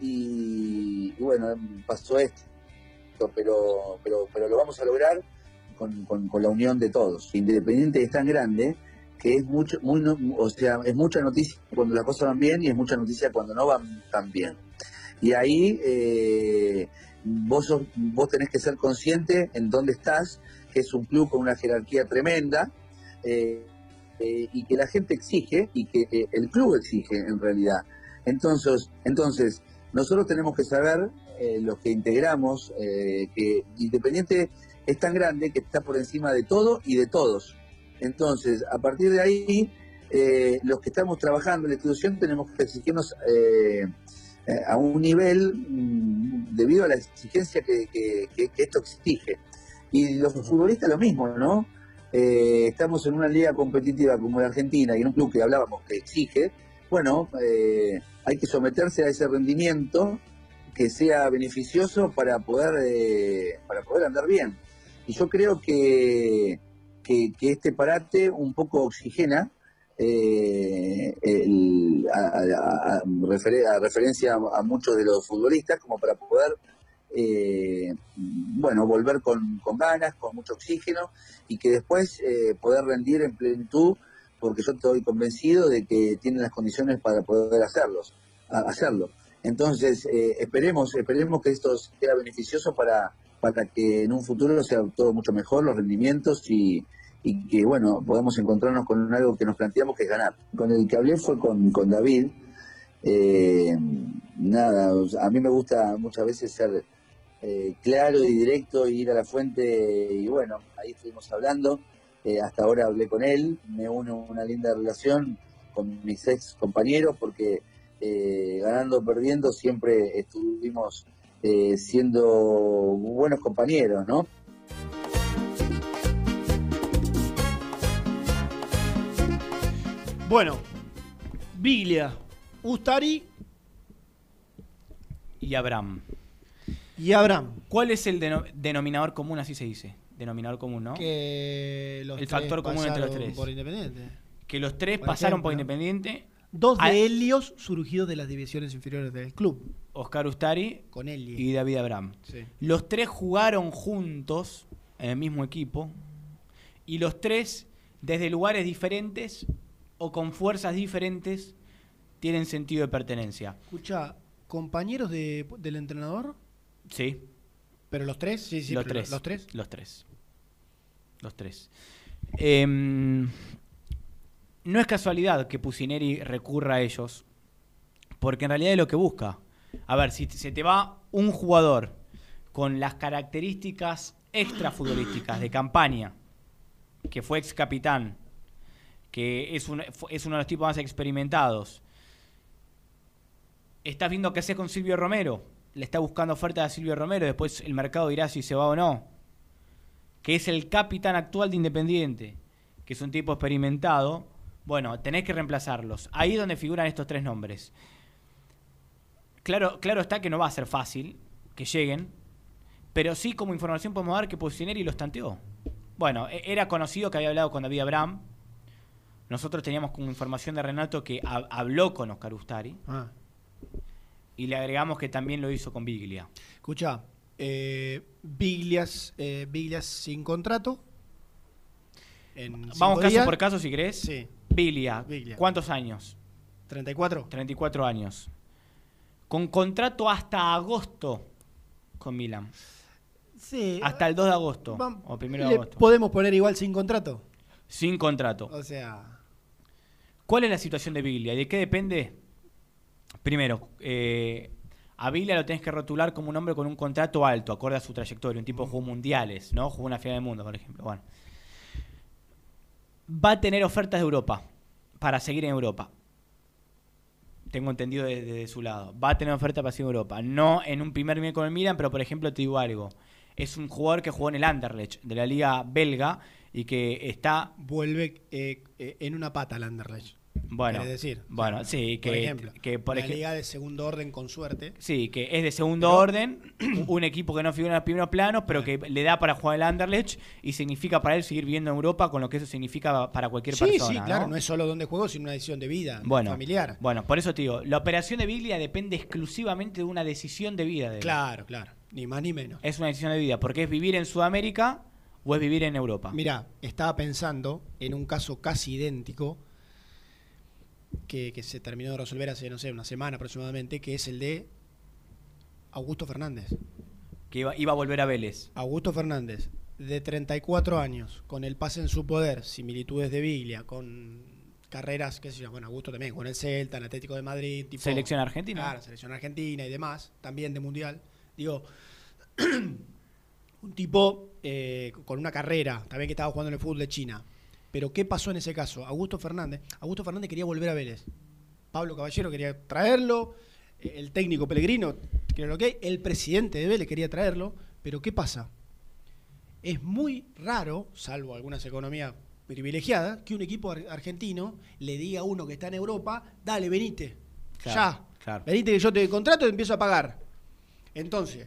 y, bueno, pasó esto, pero, pero, pero lo vamos a lograr con, con, la unión de todos. Independiente es tan grande que es mucho, muy, o sea, es mucha noticia cuando las cosas van bien y es mucha noticia cuando no van tan bien. Y ahí eh, vos, vos tenés que ser consciente en dónde estás, que es un club con una jerarquía tremenda, eh, eh, y que la gente exige y que eh, el club exige en realidad. Entonces, entonces nosotros tenemos que saber, eh, los que integramos, eh, que Independiente es tan grande que está por encima de todo y de todos. Entonces, a partir de ahí, los que estamos trabajando en la institución tenemos que exigirnos a un nivel mm, debido a la exigencia que- que esto exige. Y los futbolistas lo mismo, ¿no? Eh, estamos en una liga competitiva como la Argentina y en un club que hablábamos que exige, bueno, eh, hay que someterse a ese rendimiento que sea beneficioso para poder, eh, para poder andar bien. Y yo creo que, que, este parate un poco oxigena eh, el- a, a- a- refer- a referencia a muchos de los futbolistas como para poder eh, bueno volver con, con ganas, con mucho oxígeno y que después eh, poder rendir en plenitud porque yo estoy convencido de que tienen las condiciones para poder hacerlos, hacerlo. Entonces, eh, esperemos, esperemos que esto sea beneficioso para, para que en un futuro sea todo mucho mejor, los rendimientos y, y que, bueno, podamos encontrarnos con algo que nos planteamos que es ganar. Con el que hablé fue con, con David. Eh, nada, a mí me gusta muchas veces ser eh, claro y directo, ir a la fuente y bueno, ahí estuvimos hablando. Eh, hasta ahora hablé con él, me uno una linda relación con mis ex compañeros porque eh, ganando o perdiendo siempre estuvimos siendo buenos compañeros, ¿no? Bueno, Biglia, Ustari Y Abraham. Y Abraham. ¿Cuál es el deno- denominador común, así se dice? Denominador común, ¿no? Que los el tres factor común entre los tres. por Independiente. Que los tres Por pasaron por. Independiente. Dos Ah, de Helios surgidos de las divisiones inferiores del club. Oscar Ustari Con Eli. y David Abraham. Sí. Los tres jugaron juntos en el mismo equipo y los tres, desde lugares diferentes o con fuerzas diferentes, tienen sentido de pertenencia. Escucha, compañeros de- del entrenador, Sí, pero los tres, sí, sí, los, tres, los tres. Los tres. Los tres. Em, no es casualidad que Pusineri recurra a ellos, porque en realidad es lo que busca. A ver, si se te va un jugador con las características extra futbolísticas de campaña, que fue ex capitán, que es, un- es uno de los tipos más experimentados, estás viendo qué hace con Silvio Romero, le está buscando ofertas a Silvio Romero, después el mercado dirá si se va o no, que es el capitán actual de Independiente, que es un tipo experimentado, bueno, tenés que reemplazarlos. Ahí es donde figuran estos tres nombres. Claro, claro está que no va a ser fácil que lleguen, pero sí como información podemos dar que Pusineri los tanteó. Bueno, e- era conocido que había hablado con David Abraham. Nosotros teníamos como información de Renato que hab- habló con Oscar Ustari. Ah. Y le agregamos que también lo hizo con Biglia. Escucha, eh, Biglias, eh, Biglias sin contrato. En Vamos caso días. por caso si querés. Sí. Biglia, Biglia. ¿cuántos años? 34. 34 años. Con contrato hasta agosto con Milan. Sí. Hasta el 2 de agosto. Vam- o primero de ¿Le agosto. podemos poner igual sin contrato? Sin contrato. O sea, ¿Cuál es la situación de Biglia? ¿De qué depende? Primero, eh, a Biglia lo tenés que rotular como un hombre con un contrato alto, acorde a su trayectoria. Un tipo que jugó mundiales, ¿no? Jugó una final del mundo, por ejemplo. Bueno. Va a tener ofertas de Europa para seguir en Europa. Tengo entendido desde de su lado. Va a tener ofertas para seguir en Europa. No en un primer nivel con el Milan, pero por ejemplo te digo algo. Es un jugador que jugó en el Anderlecht de la liga belga y que está vuelve eh, eh, en una pata al Anderlecht. Bueno, decir. bueno, sí, que por ejemplo, que por una liga de segundo orden con suerte. Sí, que es de segundo Pero- orden, un equipo que no figura en los primeros planos, pero que le da para jugar el Anderlecht y significa para él seguir viviendo en Europa con lo que eso significa para cualquier Sí, persona. sí, claro, ¿no? no es solo donde juego, sino una decisión de vida, bueno, familiar. Bueno, por eso te digo, la operación de Biglia depende exclusivamente de una decisión de vida. De él. Claro, claro, ni más ni menos. Es una decisión de vida, porque es vivir en Sudamérica o es vivir en Europa. Mira, estaba pensando en un caso casi idéntico que, que se terminó de resolver hace, no sé, una semana aproximadamente, que es el de Augusto Fernández. Que iba, iba a volver a Vélez. Augusto Fernández de 34 años, con el pase en su poder, similitudes de Biglia, con carreras, qué sé yo, bueno, Augusto también, con el Celta, el Atlético de Madrid. Tipo, Selección argentina. Claro, selección argentina y demás, también de mundial. Digo, un tipo eh, con una carrera, también que estaba jugando en el fútbol de China. Pero ¿qué pasó en ese caso? Augusto Fernández. Augusto Fernández quería volver a Vélez. Pablo Caballero quería traerlo. eh, El técnico Pellegrino, que el presidente de Vélez quería traerlo. Pero ¿qué pasa? Es muy raro, salvo algunas economías privilegiadas, que un equipo ar- argentino le diga a uno que está en Europa, dale, venite. Claro, ya. claro. Venite que yo te contrato y te empiezo a pagar. Entonces,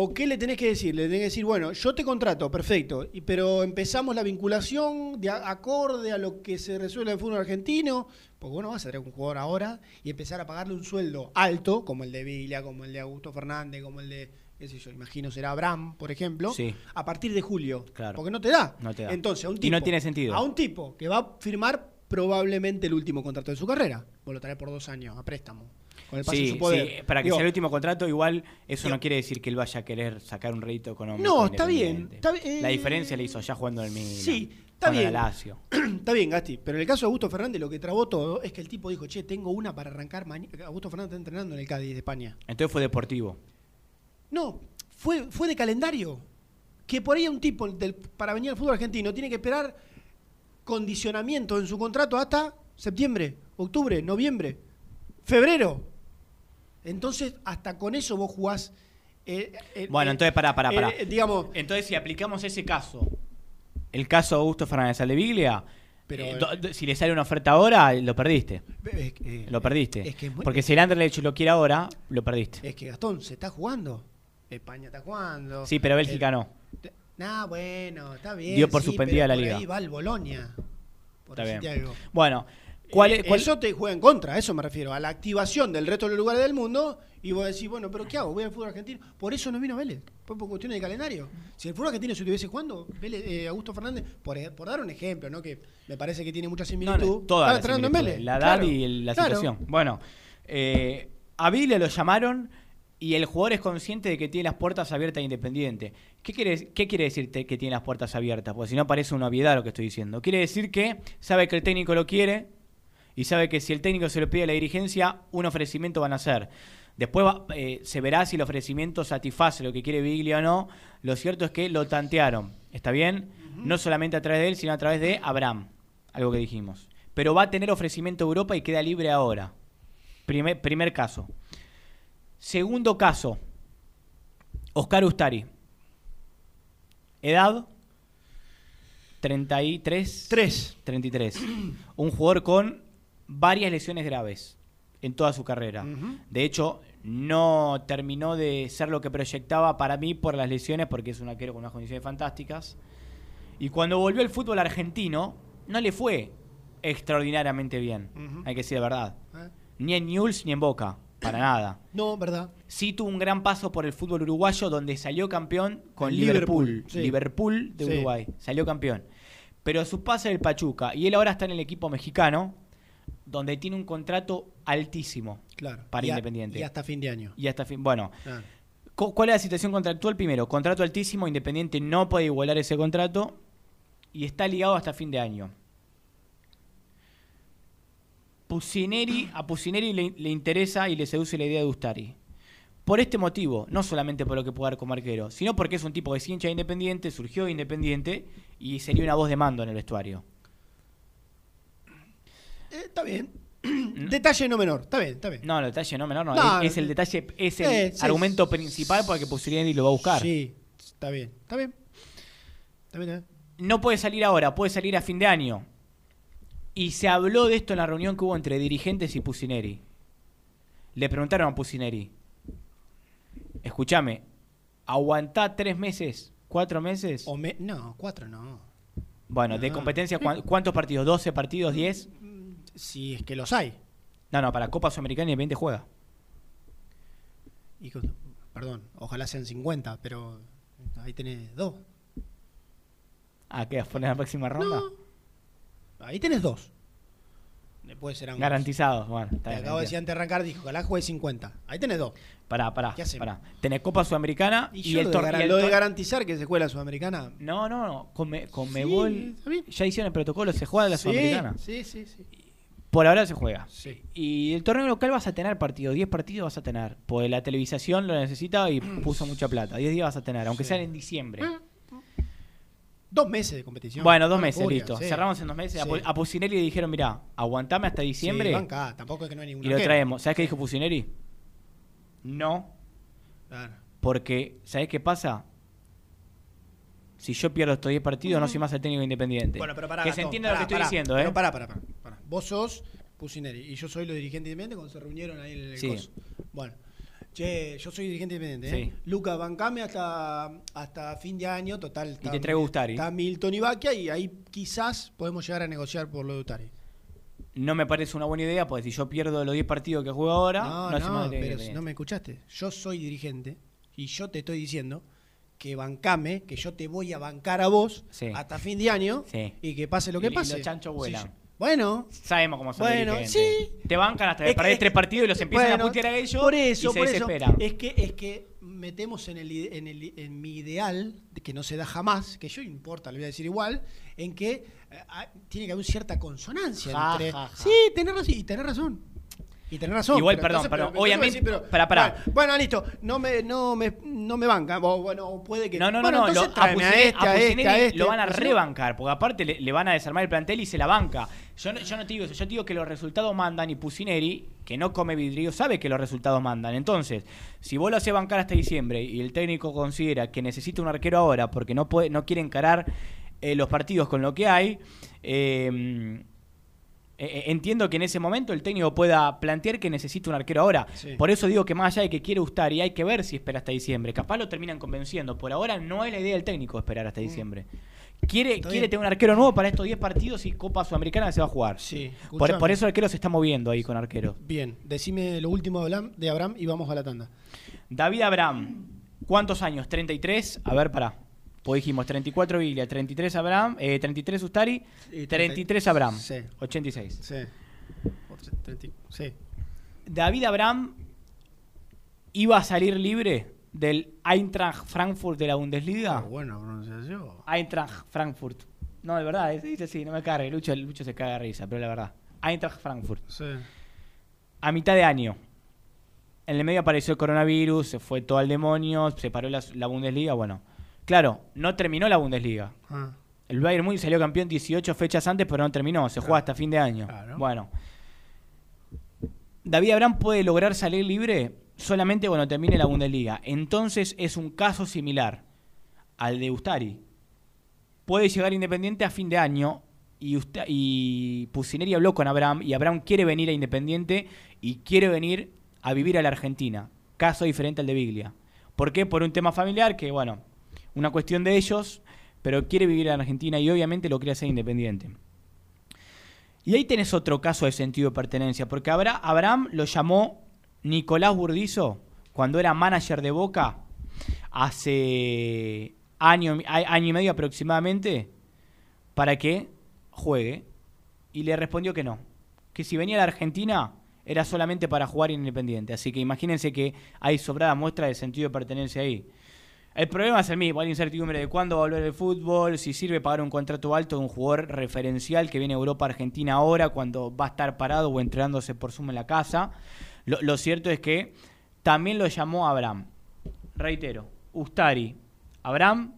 ¿o qué le tenés que decir? Le tenés que decir, bueno, yo te contrato, perfecto, y, pero empezamos la vinculación de a- acorde a lo que se resuelve en el fútbol argentino, porque vos no vas a traer un jugador ahora y empezar a pagarle un sueldo alto, como el de Villa, como el de Augusto Fernández, como el de, qué sé yo, imagino será Abraham, por ejemplo, Sí. a partir de julio. Claro. Porque no te da. No te da. Entonces, a un Y tipo, no tiene sentido. A un tipo que va a firmar probablemente el último contrato de su carrera. Vos lo traes por dos años a préstamo. Con el pase en Sí, su poder. sí, para que Digo, sea el último contrato, igual eso no quiere decir que él vaya a querer sacar un rédito económico. No, está bien, está bien, La eh, diferencia la hizo ya jugando en el Milan. Sí, está bien. Lazio. Está bien, Gasti, pero en el caso de Augusto Fernández lo que trabó todo es que el tipo dijo, che, tengo una para arrancar mañana. Augusto Fernández está entrenando en el Cádiz de España. Entonces fue deportivo. No, fue, fue de calendario. Que por ahí un tipo del- para venir al fútbol argentino tiene que esperar condicionamiento en su contrato hasta septiembre, octubre, noviembre, febrero. Entonces, hasta con eso vos jugás. eh, eh, Bueno, eh, entonces pará, pará, pará. eh, digamos, Entonces, si aplicamos ese caso, el caso de Augusto Fernández al de Biglia, Pero, eh, do- do- si le sale una oferta ahora, lo perdiste. es que- Lo perdiste. es que es muy- Porque si el Anderlecht lo quiere ahora, lo perdiste. Es que Gastón se está jugando. España está jugando. Sí, pero Bélgica no. Nah, bueno, está bien. Dio por sí, suspendida pero la por liga. Ahí va el Bolonia. Por Está bien. algo. Bueno, ¿cuál Eh, es, cuál- Eso te juega en contra, a eso me refiero, a la activación del resto de los lugares del mundo. Y vos decís, bueno, pero ¿qué hago? Voy al fútbol argentino. Por eso no vino Vélez. Fue por cuestiones de calendario. Si el fútbol argentino se estuviese jugando, Vélez, eh, Augusto Fernández, por, por dar un ejemplo, ¿no? Que me parece que tiene mucha No, similitud. no, todas estaba las entrenando en Vélez. La edad Claro, y el- la claro. situación. Bueno, eh, a Biglia lo llamaron y el jugador es consciente de que tiene las puertas abiertas a Independiente. ¿Qué quiere, ¿Qué quiere decir que tiene las puertas abiertas? Porque si no parece una obviedad lo que estoy diciendo. Quiere decir que sabe que el técnico lo quiere y sabe que si el técnico se lo pide a la dirigencia, un ofrecimiento van a hacer. Después va- eh, se verá si el ofrecimiento satisface lo que quiere Biglia o no. Lo cierto es que lo tantearon. ¿Está bien? No solamente a través de él, sino a través de Abraham. Algo que dijimos. Pero va a tener ofrecimiento Europa y queda libre ahora. Primer, primer caso. Segundo caso. Oscar Ustari. Edad. 33. 3. 33. Un jugador con varias lesiones graves en toda su carrera. De hecho, no terminó de ser lo que proyectaba para mí por las lesiones, porque es un arquero con unas condiciones fantásticas. Y cuando volvió al fútbol argentino, no le fue extraordinariamente bien. Hay que decir la verdad. Eh. Ni en Newell's ni en Boca. Para nada. No, verdad. Sí tuvo un gran paso por el fútbol uruguayo, donde salió campeón con Liverpool. Liverpool, de Sí. Uruguay. Salió campeón. Pero su pase del Pachuca, y él ahora está en el equipo mexicano, donde tiene un contrato altísimo Claro. para Y a- Independiente. y hasta fin de año. Y hasta fin. Bueno, ¿cuál es la situación contractual? Primero, contrato altísimo, Independiente no puede igualar ese contrato y está ligado hasta fin de año. Pusineri, a Pusineri le, le interesa y le seduce la idea de Ustari. Por este motivo, no solamente por lo que puede dar como arquero, sino porque es un tipo que es hincha de Independiente, surgió de Independiente y sería una voz de mando en el vestuario. Eh, está bien. Detalle no menor. Está bien, está bien. No, el detalle no menor, no, No, es, es el detalle, es el eh, argumento sí, principal porque Pusineri lo va a buscar. Sí, está bien. Está bien. Está bien, está bien. no puede salir ahora, puede salir a fin de año. Y se habló de esto en la reunión que hubo entre dirigentes y Pusineri. Le preguntaron a Pusineri, escúchame, ¿aguantá tres meses, cuatro meses? O me- no, cuatro no. bueno, de competencia, ¿cuán- ¿cuántos partidos? ¿12 partidos? ¿10? Si es que los hay. No, no, para Copa Sudamericana Independiente juega. Y perdón, ojalá sean 50, pero ahí tenés dos. Ah, ¿qué? ¿Poner la próxima ronda? Ahí tenés dos. Después serán. Garantizados, bueno. Te está bien, acabo de decir antes de arrancar, dijo la juegue 50. Ahí tenés dos. Pará, pará, ¿Qué pará. Tenés Copa Sudamericana y, Y, yo el lo, de, torneo. lo de garantizar que se juegue la Sudamericana. No, no, no. Con, Me- con Sí, Mebol ya hicieron el protocolo, se juega la Sí, Sudamericana. Sí, sí, sí. Por ahora se juega. Sí. Y el torneo local vas a tener partidos, 10 partidos vas a tener. Porque la televisación lo necesita y puso mucha plata. 10 días vas a tener, aunque Sí. sean en diciembre. Dos meses de competición. Bueno, dos meses, listo. sí. Cerramos en dos meses. A Sí. Pu- A Pusineri le dijeron, mirá, aguantame hasta diciembre Sí, banca, tampoco es que no hay y ninguna lo queja. traemos. ¿Sabes qué dijo Pusineri? No, Claro. porque ¿sabes qué pasa? Si yo pierdo estos 10 partidos, no soy más el técnico independiente. Bueno, pero pará, que se entienda lo que estoy pará, diciendo, pero ¿eh? Pará, pará, pará, pará. Vos sos Pusineri y yo soy los dirigentes independientes cuando se reunieron ahí en el Sí. coso. Bueno. Che, yo soy dirigente independiente, ¿eh? Sí. Lucas, bancame hasta, hasta fin de año, total. está- te traigo Ustari. Está Milton y Baquia y ahí quizás podemos llegar a negociar por lo de Ustari. No me parece una buena idea, porque si yo pierdo los 10 partidos que juego ahora, No, no, no, pero si no me escuchaste. Yo soy dirigente y yo te estoy diciendo que bancame, que yo te voy a bancar a vos Sí. hasta fin de año Sí. y que pase lo que Y- y pase. los chanchos Sí, vuelan. yo- bueno, Sabemos cómo son Bueno, dirigentes. sí. Te bancan hasta que perdés es tres partidos y los empiezan Bueno, a putear a ellos por eso, y se por eso. Es que, es que metemos en, el, en, el, en mi ideal, de que no se da jamás, que yo no importa, le voy a decir igual, en que eh, tiene que haber cierta consonancia Ja, entre. ja, ja. Sí, tenés razón. Y tenés razón. Y tenés razón. Igual, pero perdón, entonces, perdón, pero- pero obviamente- te voy a decir, pará, pará. Bueno, bueno, listo. No me, no me, no me banca. O, Bueno, puede que. No, no, no, Bueno, no. entonces lo- a este, a este, a este. lo van a sé. rebancar, porque aparte le, le van a desarmar el plantel y se la banca. Yo no, yo no te digo eso, yo te digo que los resultados mandan y Pusineri, que no come vidrio, sabe que los resultados mandan. Entonces, si vos lo haces bancar hasta diciembre y el técnico considera que necesita un arquero ahora porque no puede, no quiere encarar eh, los partidos con lo que hay, eh, entiendo que en ese momento el técnico pueda plantear que necesita un arquero ahora. Sí. Por eso digo que más allá de que quiere gustar y hay que ver si espera hasta diciembre. Capaz lo terminan convenciendo. Por ahora no es la idea del técnico esperar hasta diciembre. Mm. Quiere bien. tener un arquero nuevo para estos 10 partidos y Copa Sudamericana se va a jugar. Sí, Por, eso el arquero se está moviendo ahí con arquero. Bien, decime lo último de Abraham, de Abraham y vamos a la tanda. David Abraham, ¿cuántos años? ¿33? A ver, pará. Pues dijimos 34 Biglia, 33 Abraham, eh, 33 Ustari, Y 33 Abraham, Sí. 86. Sí. Sí. David Abraham iba a salir libre del Eintracht Frankfurt de la Bundesliga. Ah, buena pronunciación. Eintracht Frankfurt. No, de verdad, dice así, no me cargue. Lucho, Lucho se caga de risa, pero la verdad. Eintracht Frankfurt. Sí. A mitad de año. En el medio apareció el coronavirus, se fue todo al demonio, se paró la, la Bundesliga. Bueno, claro, no terminó la Bundesliga. Ah. El Bayern Múnich salió campeón 18 fechas antes, pero no terminó. Se juega hasta fin de año. Claro. Bueno. David Abraham puede lograr salir libre solamente cuando termine la Bundesliga. Entonces es un caso similar al de Ustari. Puede llegar Independiente a fin de año y, y Pusineri habló con Abraham y Abraham quiere venir a Independiente y quiere venir a vivir a la Argentina. Caso diferente al de Biglia. ¿Por qué? Por un tema familiar que, bueno, una cuestión de ellos, pero quiere vivir en Argentina y obviamente lo quiere hacer Independiente. Y ahí tenés otro caso de sentido de pertenencia, porque Abra- Abraham lo llamó Nicolás Burdizo cuando era manager de Boca hace año, año y medio aproximadamente para que juegue. Y le respondió que no, que si venía a la Argentina era solamente para jugar en Independiente. Así que imagínense que hay sobrada muestra de sentido de pertenencia ahí. El problema es el mismo, hay incertidumbre de cuándo va a volver el fútbol, si sirve pagar un contrato alto de un jugador referencial que viene a Europa Argentina ahora, cuando va a estar parado o entrenándose por Zoom en la casa. Lo, lo cierto es que también lo llamó Abraham. Reitero, Ustari, Abraham,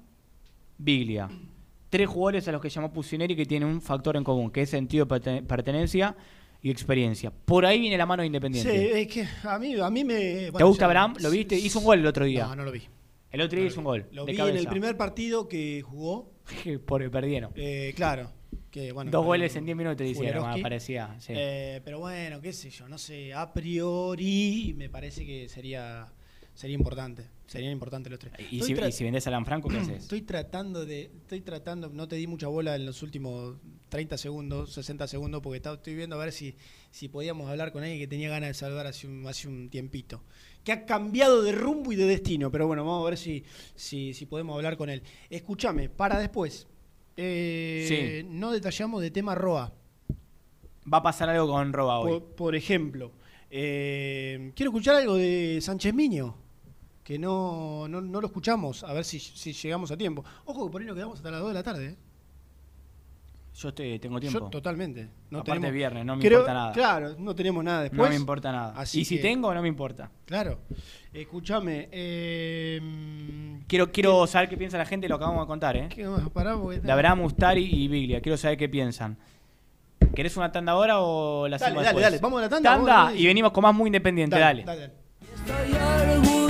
Biglia. Tres jugadores a los que llamó Pusineri que tienen un factor en común, que es sentido de perten- pertenencia y experiencia. Por ahí viene la mano de Sí, Independiente. es que a mí, a mí me. ¿Te gusta ya- Abraham? ¿Lo viste? Hizo un gol el otro día. No, no lo vi. El otro día hizo un gol. Lo de vi en el primer partido que jugó. Porque perdieron. Eh, claro. Que, bueno, Dos goles en 10 minutos hicieron, parecía. sí. Eh, pero bueno, qué sé yo, no sé, a priori me parece que sería sería importante. Serían importantes los tres. y, si, y si vendés a Alan Franco, ¿qué haces? Estoy tratando de. Estoy tratando. No te di mucha bola en los últimos 30 segundos, 60 segundos, porque estaba- estoy viendo a ver si, si podíamos hablar con alguien que tenía ganas de salvar hace un, hace un tiempito. Que ha cambiado de rumbo y de destino. Pero bueno, vamos a ver si, si, si podemos hablar con él. Escúchame, para después. Eh, No detallamos de tema Roa. va a pasar algo con Roba hoy. Por, por ejemplo, eh, quiero escuchar algo de Sánchez Miño, que no, no, no lo escuchamos, a ver si, si llegamos a tiempo. Ojo que por ahí nos quedamos hasta las 2 de la tarde. ¿eh? Yo te- tengo tiempo. Yo totalmente. No Aparte tenemos- es viernes, no me Creo- importa nada. Claro, no tenemos nada No después. me importa nada. Así y si que- tengo, no me importa. Claro. Escúchame. Eh, Quiero, quiero saber qué piensa la gente lo que acabamos de contar, ¿eh? ¿Qué más? Pará, Mustari y Biglia. Quiero saber qué piensan. ¿Querés una tanda ahora o la Dale, hacemos dale, después? dale. Vamos a la tanda, Tanda vamos a la- y venimos con más muy independiente. Dale. Estoy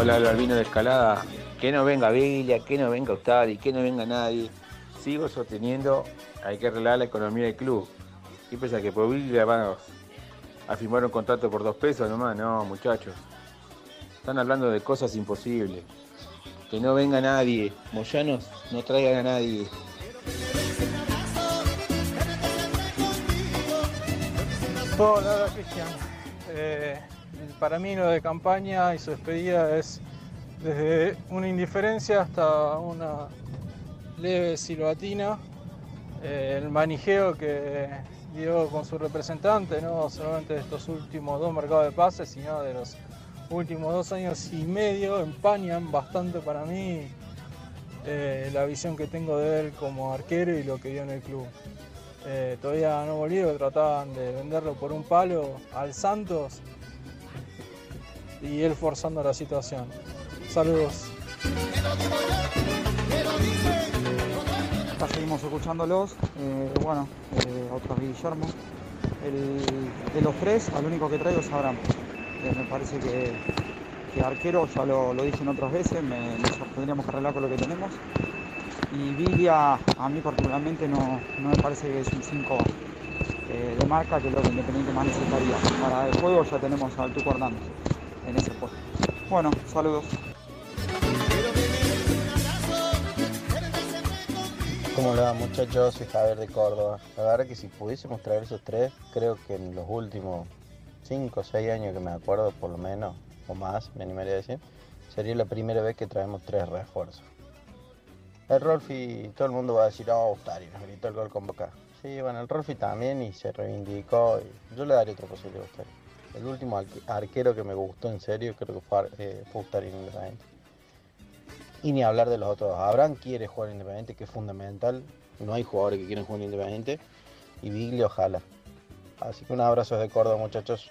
Hola, el albino de escalada. Que no venga Bella, que no venga Ustadi, que no venga nadie. Sigo sosteniendo, hay que arreglar la economía del club. ¿Qué piensa que por Biglia van a firmar un contrato por dos pesos nomás? No, muchachos. Están hablando de cosas imposibles. Que no venga nadie. Moyanos, no traigan a nadie. Hola, Cristian. Eh, para mí lo de campaña y su despedida es desde una indiferencia hasta una leve silbatina. Eh, el manijeo que dio con su representante, no solamente de estos últimos dos mercados de pases, sino de los últimos dos años y medio, empañan bastante para mí eh, la visión que tengo de él como arquero y lo que dio en el club. Eh, todavía no volvió, trataban de venderlo por un palo al Santos y él forzando la situación. Saludos. Seguimos escuchándolos. Eh, bueno, eh, otro Guillermo. El- de los tres, al único que traigo es Abraham. Eh, me parece que, que arquero, ya lo, lo dije en otras veces, me, tendríamos que arreglar con lo que tenemos. Y Vilia, a mí particularmente, no, no me parece que es un 5 de marca, que es lo que Independiente más necesitaría. Para el juego ya tenemos al Tuco Hernández en ese puesto. Bueno, saludos. ¿Cómo le va muchachos? Soy Javier de Córdoba. La verdad que si pudiésemos traer esos tres, creo que en los últimos 5 o 6 años que me acuerdo, por lo menos, o más, me animaría a decir, sería la primera vez que traemos tres refuerzos. El Rolfi, todo el mundo va a decir, oh, Ustari, nos gritó el gol con Boca. Sí, bueno, el Rolfi también y se reivindicó. y yo le daría otra posibilidad a Ustari. El último arque- arquero que me gustó en serio creo que fue, eh, fue Independiente. Y ni hablar de los otros. Abraham quiere jugar en Independiente, que es fundamental. No hay jugadores que quieran jugar en Independiente. Y Biglia ojalá. Así que un abrazo desde Córdoba, muchachos.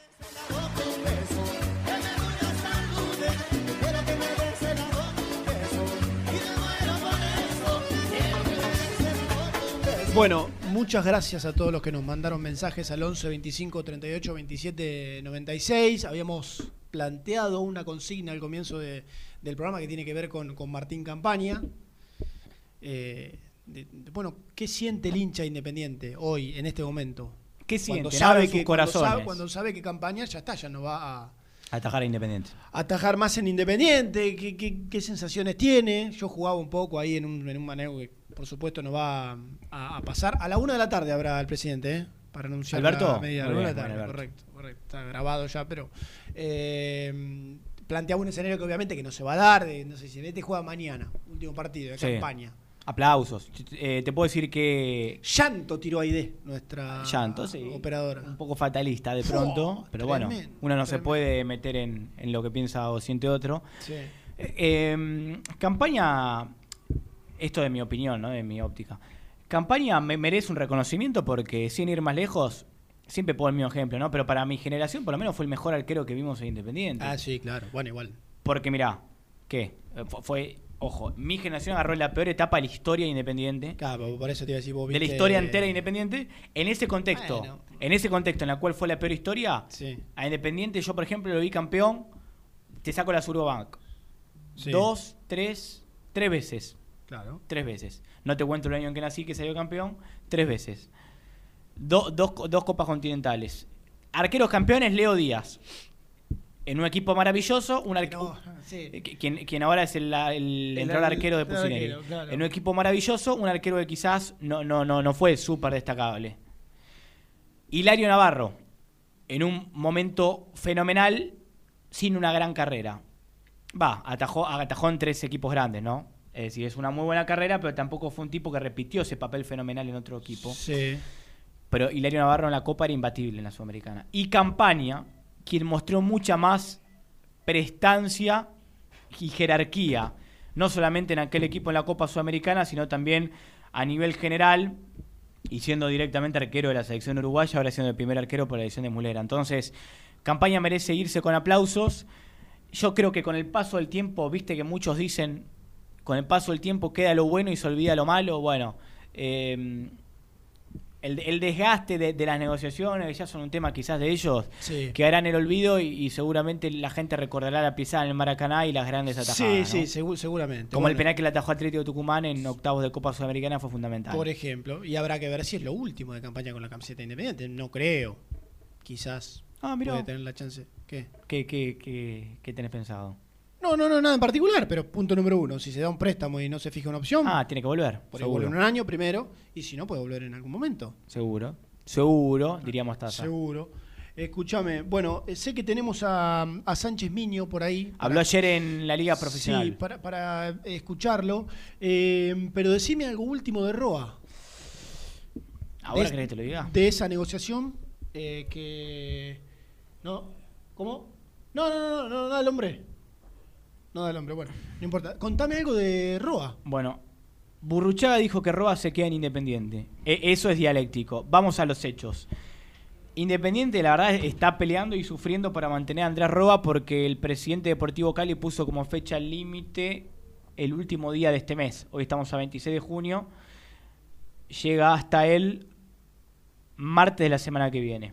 Bueno, muchas gracias a todos los que nos mandaron mensajes al 11 25 38 27 96. Habíamos planteado una consigna al comienzo de- del programa que tiene que ver con, con Martín Campaña. Eh, de- de- bueno, ¿qué siente el hincha independiente hoy, en este momento? ¿Qué Cuando sienten? sabe que cuando sabe, cuando sabe que Campaña ya está, ya no va a Atajar a Independiente. atajar más en Independiente, ¿qué, qué- qué sensaciones tiene? Yo jugaba un poco ahí en un, en un manejo que por supuesto no va a, a pasar. A la una de la tarde habrá el presidente, ¿eh? Para anunciar ¿Alberto? la medida. A la bien, tarde, Alberto. correcto, correcto. Está grabado ya, pero... eh, planteaba un escenario que obviamente que no se va a dar, de, no sé si Vete juega mañana, último partido de Sí. campaña. Aplausos. Eh, te puedo decir que. Llanto tiró Aide, nuestra Llanto, sí. operadora. Un poco fatalista de pronto, pero bueno, uno no se puede meter en, en lo que piensa o siente otro. Sí. Eh, eh, campaña, esto de mi opinión, ¿no? de mi óptica. Campaña me merece un reconocimiento porque sin ir más lejos, siempre pongo el mismo ejemplo, ¿no? Pero para mi generación por lo menos fue el mejor arquero que vimos en Independiente. Ah, sí, claro. Bueno, igual. Porque mirá, ¿qué? Eh, fu- Fue, ojo, mi generación agarró la peor etapa de la historia de Independiente. Claro, por eso te iba a decir, vos De la viste- historia entera de Independiente. En ese contexto, Bueno. en ese contexto en la cual fue la peor historia, Sí. a Independiente yo, por ejemplo, lo vi campeón, te saco la Surbank. Sí. Dos, tres, tres veces. Claro. Tres veces. No te cuento el año en que nací que salió campeón, tres veces. Do- dos, dos copas continentales. Arqueros campeones, Leo Díaz. En un equipo maravilloso, un arquero. quien, quien ahora es el, el El arquero de Pusineri. claro. En un equipo maravilloso, un arquero que quizás no, no, no, no fue súper destacable. Hilario Navarro, en un momento fenomenal, sin una gran carrera. Va, atajó, atajó en tres equipos grandes, ¿no? Es decir, es una muy buena carrera, pero tampoco fue un tipo que repitió ese papel fenomenal en otro equipo. Sí. Pero Hilario Navarro en la Copa era imbatible en la Sudamericana. Y Campaña, quien mostró mucha más prestancia y jerarquía, no solamente en aquel equipo en la Copa Sudamericana, sino también a nivel general y siendo directamente arquero de la selección uruguaya, ahora siendo el primer arquero por la edición de Mulera. Entonces, Campaña merece irse con aplausos. Yo creo que con el paso del tiempo, viste que muchos dicen, con el paso del tiempo queda lo bueno y se olvida lo malo. Bueno, eh, el, el desgaste de, de las negociaciones, que ya son un tema quizás de ellos, Sí. quedará en el olvido y, y seguramente la gente recordará la pisada en el Maracaná y las grandes atajadas. Sí, ¿no? sí, segu- seguramente. Como el penal que le atajó Atlético Tucumán en octavos de Copa Sudamericana fue fundamental. Por ejemplo, y habrá que ver si es lo último de campaña con la camiseta independiente. No creo. Quizás Ah, mirá. puede tener la chance. ¿Qué? ¿Qué, qué, qué, qué tenés pensado? No, no, no, nada en particular, pero punto número uno. Si se da un préstamo y no se fija una opción, Ah, tiene que volver. por ahí seguro. vuelve en un año primero, y si no, puede volver en algún momento. Seguro. Seguro, diríamos Taza. Seguro. Escúchame, bueno, eh, sé que tenemos a, a Sánchez Miño por ahí. Habló ayer en la Liga Profesional. Sí, para, para eh, escucharlo. Eh, pero decime algo último de Roa. ¿Ahora de, querés que te lo diga? De esa negociación eh, que. ¿No? ¿Cómo? No, no, no, no, no, da el hombre. No da el hombre, bueno, no importa. Contame algo de Roa. Bueno, Burruchaga dijo que Roa se queda en Independiente. E- eso es dialéctico. Vamos a los hechos. Independiente, la verdad, está peleando y sufriendo para mantener a Andrés Roa porque el presidente deportivo Cali puso como fecha límite el último día de este mes. Hoy estamos a 26 de junio. Llega hasta el martes de la semana que viene.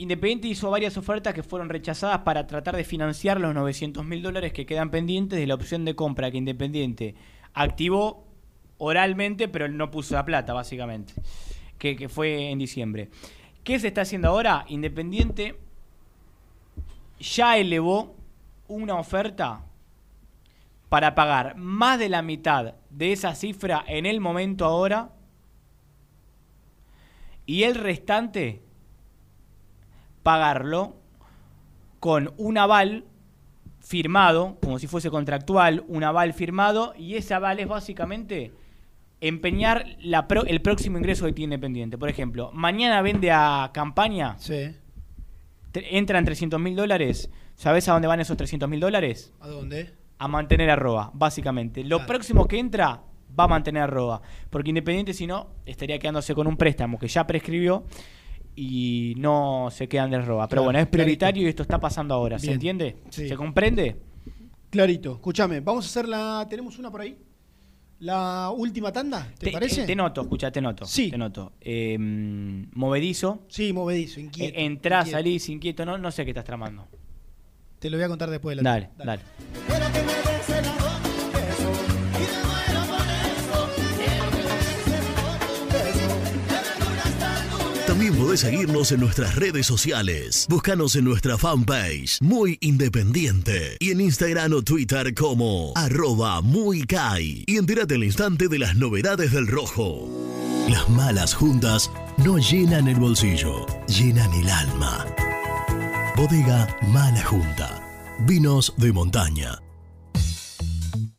Independiente hizo varias ofertas que fueron rechazadas para tratar de financiar los 900 mil dólares que quedan pendientes de la opción de compra que Independiente activó oralmente, pero no puso la plata, básicamente, que, que fue en diciembre. ¿Qué se está haciendo ahora? Independiente ya elevó una oferta para pagar más de la mitad de esa cifra en el momento ahora y el restante pagarlo con un aval firmado, como si fuese contractual, un aval firmado, y ese aval es básicamente empeñar la pro- el próximo ingreso de ti independiente. Por ejemplo, mañana vende a campaña, Sí. te- entran 300 mil dólares, ¿sabes a dónde van esos 300 mil dólares? ¿A dónde? A mantener a Roa, básicamente. Lo próximo que entra va a mantener a Roa, porque Independiente si no, estaría quedándose con un préstamo que ya prescribió y no se quedan de Roa. Pero Claro, bueno, es prioritario y esto está pasando ahora, ¿se Bien. entiende? Sí. ¿Se comprende? Clarito. Escúchame, vamos a hacer la. ¿Tenemos una por ahí? La última tanda, ¿te, parece? eh, Te noto, escucha, te noto. Sí. Te noto. Eh, movedizo. Sí, movedizo, inquieto. Eh, entrás, inquieto. salís, inquieto. No, no sé qué estás tramando. Te lo voy a contar después de la Dale, tanda. dale. También podés seguirnos en nuestras redes sociales. Búscanos en nuestra fanpage, Muy Independiente. Y en Instagram o Twitter como arroba muy Kai. Y entérate al instante de las novedades del rojo. Las malas juntas no llenan el bolsillo, llenan el alma. Bodega Mala Junta. Vinos de montaña.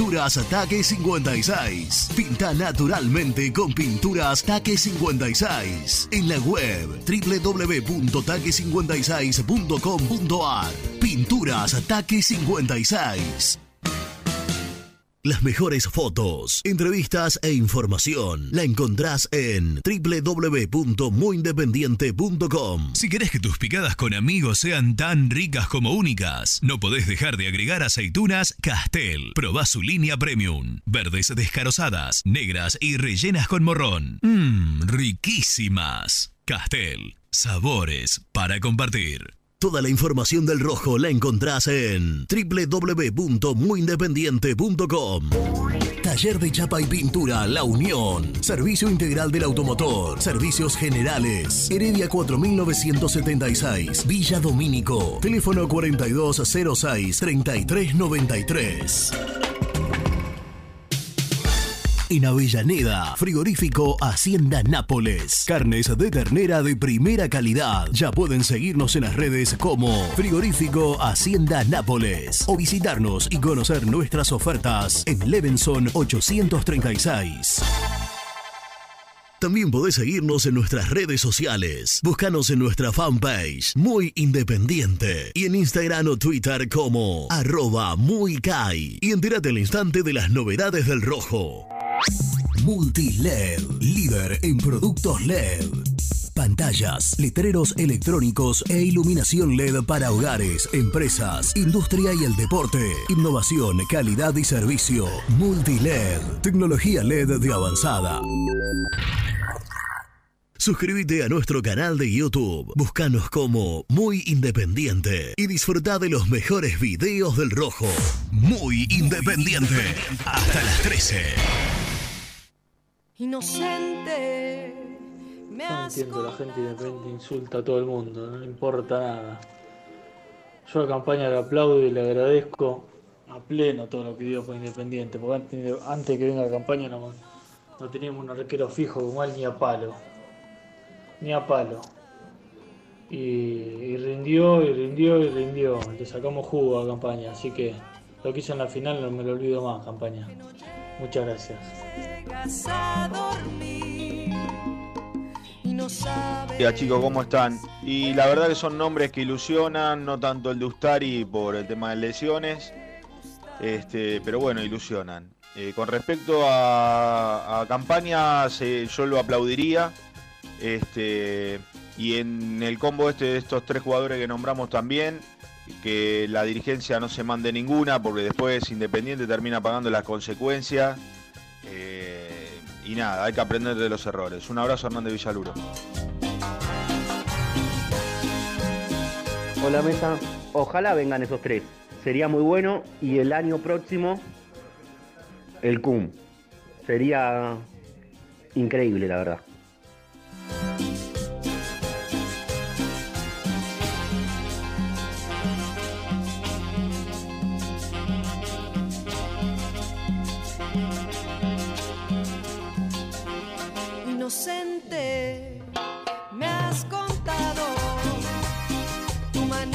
Pinturas Taque 56. Pinta naturalmente con Pinturas Taque 56. En la web www.taque56.com.ar. Pinturas Taque 56. Las mejores fotos, entrevistas e información la encontrás en www.muyindependiente.com. Si querés que tus picadas con amigos sean tan ricas como únicas, no podés dejar de agregar aceitunas Castel. Probá su línea premium. Verdes descarozadas, negras y rellenas con morrón. Mmm, riquísimas. Castel. Sabores para compartir. Toda la información del rojo la encontrás en www.muyindependiente.com. Taller de chapa y pintura La Unión. Servicio integral del automotor. Servicios generales. Heredia 4976. Villa Domínico. Teléfono 4206-3393. En Avellaneda, frigorífico Hacienda Nápoles. Carnes de ternera de primera calidad. Ya pueden seguirnos en las redes como Frigorífico Hacienda Nápoles o visitarnos y conocer nuestras ofertas en Levenson 836. También podés seguirnos en nuestras redes sociales. Búscanos en nuestra fanpage, Muy Independiente, y en Instagram o Twitter como arroba muy. Y entérate al instante de las novedades del rojo. Multiled, líder en productos LED. Pantallas, letreros electrónicos e iluminación LED para hogares, empresas, industria y el deporte. Innovación, calidad y servicio. Multiled, tecnología LED de avanzada. Suscríbete a nuestro canal de YouTube. Búscanos como Muy Independiente y disfruta de los mejores videos del rojo. Muy Independiente. Hasta las 13. Inocente, me No entiendo, la gente de repente insulta a todo el mundo, no le importa nada. Yo a campaña le aplaudo y le agradezco a pleno todo lo que dio por Independiente, porque antes, antes que venga la campaña no, no teníamos un arquero fijo como él ni a palo. Ni a palo. Y, y rindió, y rindió, y rindió. Le sacamos jugo a campaña, así que lo que hizo en la final no me lo olvido más, campaña. Muchas gracias. Hola chicos, ¿cómo están? Y la verdad que son nombres que ilusionan, no tanto el de Ustari por el tema de lesiones, este, pero bueno, ilusionan. Eh, con respecto a, campañas, yo lo aplaudiría. Este, y en el combo este de estos tres jugadores que nombramos también, que la dirigencia no se mande ninguna, porque después Independiente termina pagando las consecuencias. Eh, y nada, hay que aprender de los errores. Un abrazo, Hernández Villaluro. Hola mesa, ojalá vengan esos tres, sería muy bueno y el año próximo el CUM, sería increíble la verdad. Me has contado tu manera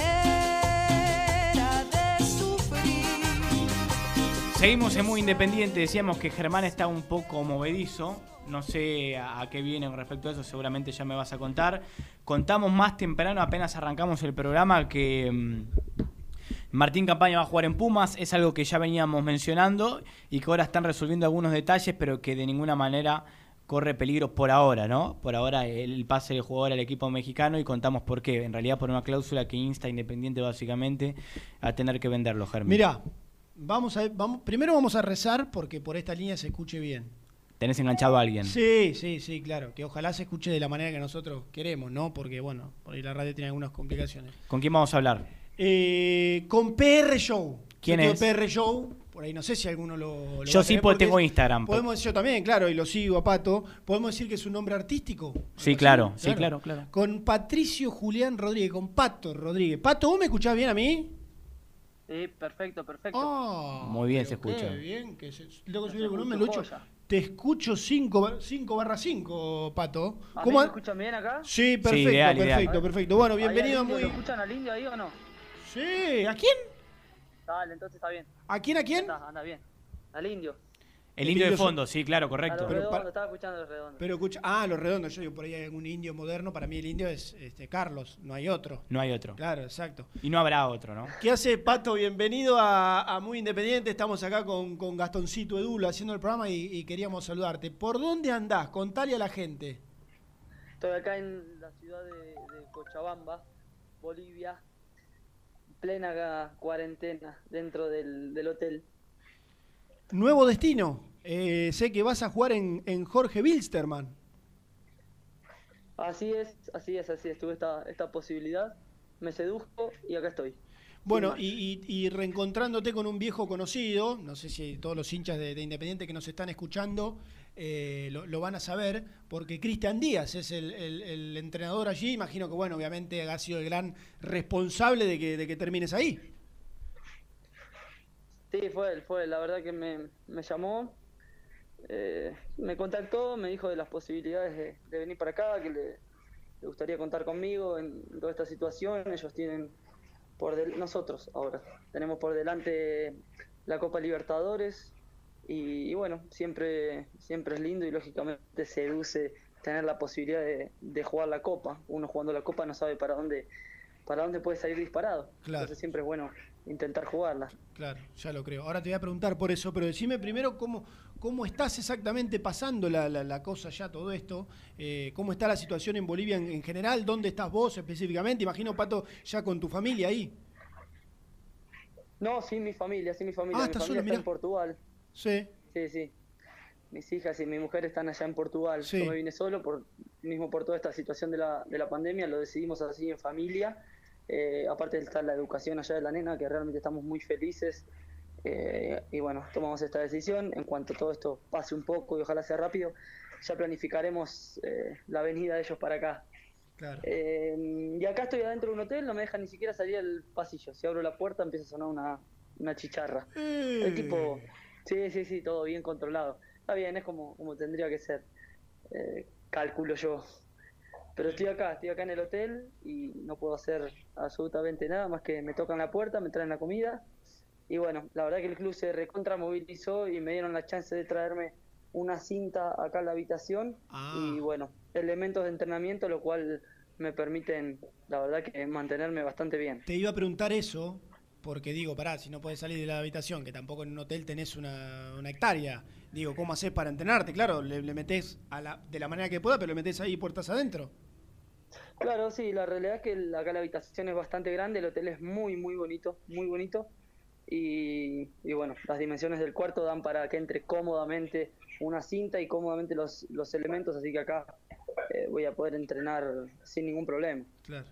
de sufrir. Seguimos en Muy Independiente, decíamos que Germán está un poco movedizo. No sé a qué viene respecto a eso, seguramente ya me vas a contar. Contamos más temprano, apenas arrancamos el programa, que mm, Martín Campaña va a jugar en Pumas. Es algo que ya veníamos mencionando y que ahora están resolviendo algunos detalles, pero que de ninguna manera corre peligro por ahora, ¿no? Por ahora el pase del jugador al equipo mexicano y contamos por qué. En realidad por una cláusula que insta a Independiente básicamente a tener que venderlo, Germán. Mirá, vamos a, vamos, primero vamos a rezar porque por esta línea se escuche bien. Tenés enganchado a alguien. Sí, sí, sí, claro. Que ojalá se escuche de la manera que nosotros queremos, ¿no? Porque, bueno, por ahí la radio tiene algunas complicaciones. ¿Con quién vamos a hablar? Eh, con PR Show. ¿Quién Yo es? PR Show. Por ahí no sé si alguno lo. lo Yo va a sí tener, pues, porque tengo Instagram. Podemos decir yo también, claro, y lo sigo a Pato. Podemos decir que es un nombre artístico. Sí, claro, sí, claro, claro. Con Patricio Julián Rodríguez, con Pato Rodríguez. Pato, ¿vos me escuchás bien a mí? Sí, perfecto, perfecto. Oh, Muy bien se escucha. Qué bien, que se, luego subir el volumen, Lucho. joya. Te escucho 5 barra 5, Pato. ¿A ¿Cómo me an- escuchan bien acá? Sí, perfecto, ideal. perfecto, perfecto. Bueno, ¿Ahí bienvenido a muy. ¿Lo escuchan al indio ahí o no? Sí, ¿a quién? Dale, entonces está bien. ¿A quién, a quién? Está, anda bien. Al indio. El indio de fondo, sí, claro, A correcto. los Pero redondos, para- estaba escuchando los redondos. Pero escucha, ah, los redondos, yo digo, por ahí hay algún indio moderno, para mí el indio es este, Carlos, no hay otro. No hay otro. Claro, exacto. Y no habrá otro, ¿no? ¿Qué hace Pato? Bienvenido a, a Muy Independiente, estamos acá con, con Gastoncito Edulo haciendo el programa y, y queríamos saludarte. ¿Por dónde andás? Contale a la gente. Estoy acá en la ciudad de, de Cochabamba, Bolivia, plena cuarentena dentro del, del hotel. Nuevo destino. Eh, sé que vas a jugar en, en Jorge Wilstermann. Así es, así es, así es. Tuve esta, esta posibilidad, me sedujo y acá estoy. Bueno, y, y- y reencontrándote con un viejo conocido, no sé si todos los hinchas de, de Independiente que nos están escuchando eh, lo, lo van a saber, porque Cristian Díaz es el, el- el entrenador allí. Imagino que, bueno, obviamente ha sido el gran responsable de que, de que termines ahí. Sí, fue él, fue él. La verdad que me, me llamó, eh, me contactó, me dijo de las posibilidades de, de venir para acá, que le, le gustaría contar conmigo en toda esta situación. Ellos tienen por del- nosotros ahora tenemos por delante la Copa Libertadores y, y bueno, siempre siempre es lindo y lógicamente seduce tener la posibilidad de, de jugar la Copa. Uno jugando la Copa no sabe para dónde para dónde puede salir disparado. Claro. Entonces siempre es bueno intentar jugarla. Claro, ya lo creo. Ahora te voy a preguntar por eso, pero decime primero cómo, cómo estás exactamente pasando la, la- la cosa ya, todo esto. Eh, ¿Cómo está la situación en Bolivia en, en general? ¿Dónde estás vos específicamente? Imagino, Pato, ya con tu familia ahí. No, sin mi familia, sin mi familia. Ah, mi familia solo, está en Portugal. Sí. Sí, sí. Mis hijas y mi mujer están allá en Portugal. Sí. Yo me vine solo, por, mismo por toda esta situación de la, de la pandemia, lo decidimos así en familia. Eh, aparte está la educación allá de la nena, que realmente estamos muy felices. Eh, y bueno, tomamos esta decisión. En cuanto todo esto pase un poco y ojalá sea rápido, ya planificaremos eh, la venida de ellos para acá. Claro. Eh, y acá estoy adentro de un hotel, no me deja ni siquiera salir al pasillo. Si abro la puerta empieza a sonar una, una chicharra. El tipo, sí, sí, sí, todo bien controlado. Está bien, es como, como tendría que ser. Eh, calculo yo. Pero estoy acá, estoy acá en el hotel y no puedo hacer absolutamente nada más que me tocan la puerta, me traen la comida. Y bueno, la verdad que el club se recontra movilizó y me dieron la chance de traerme una cinta acá a la habitación y bueno, elementos de entrenamiento, lo cual me permiten, la verdad que mantenerme bastante bien. Te iba a preguntar eso, porque digo, pará, si no puedes salir de la habitación, que tampoco en un hotel tenés una, una hectárea. Digo, ¿cómo haces para entrenarte? Claro, le, le metés a la, de la manera que pueda, pero le metés ahí puertas adentro. Claro, sí, la realidad es que acá la habitación es bastante grande, el hotel es muy, muy bonito, muy bonito. Y, y bueno, las dimensiones del cuarto dan para que entre cómodamente una cinta y cómodamente los, los elementos, así que acá eh, voy a poder entrenar sin ningún problema. Claro.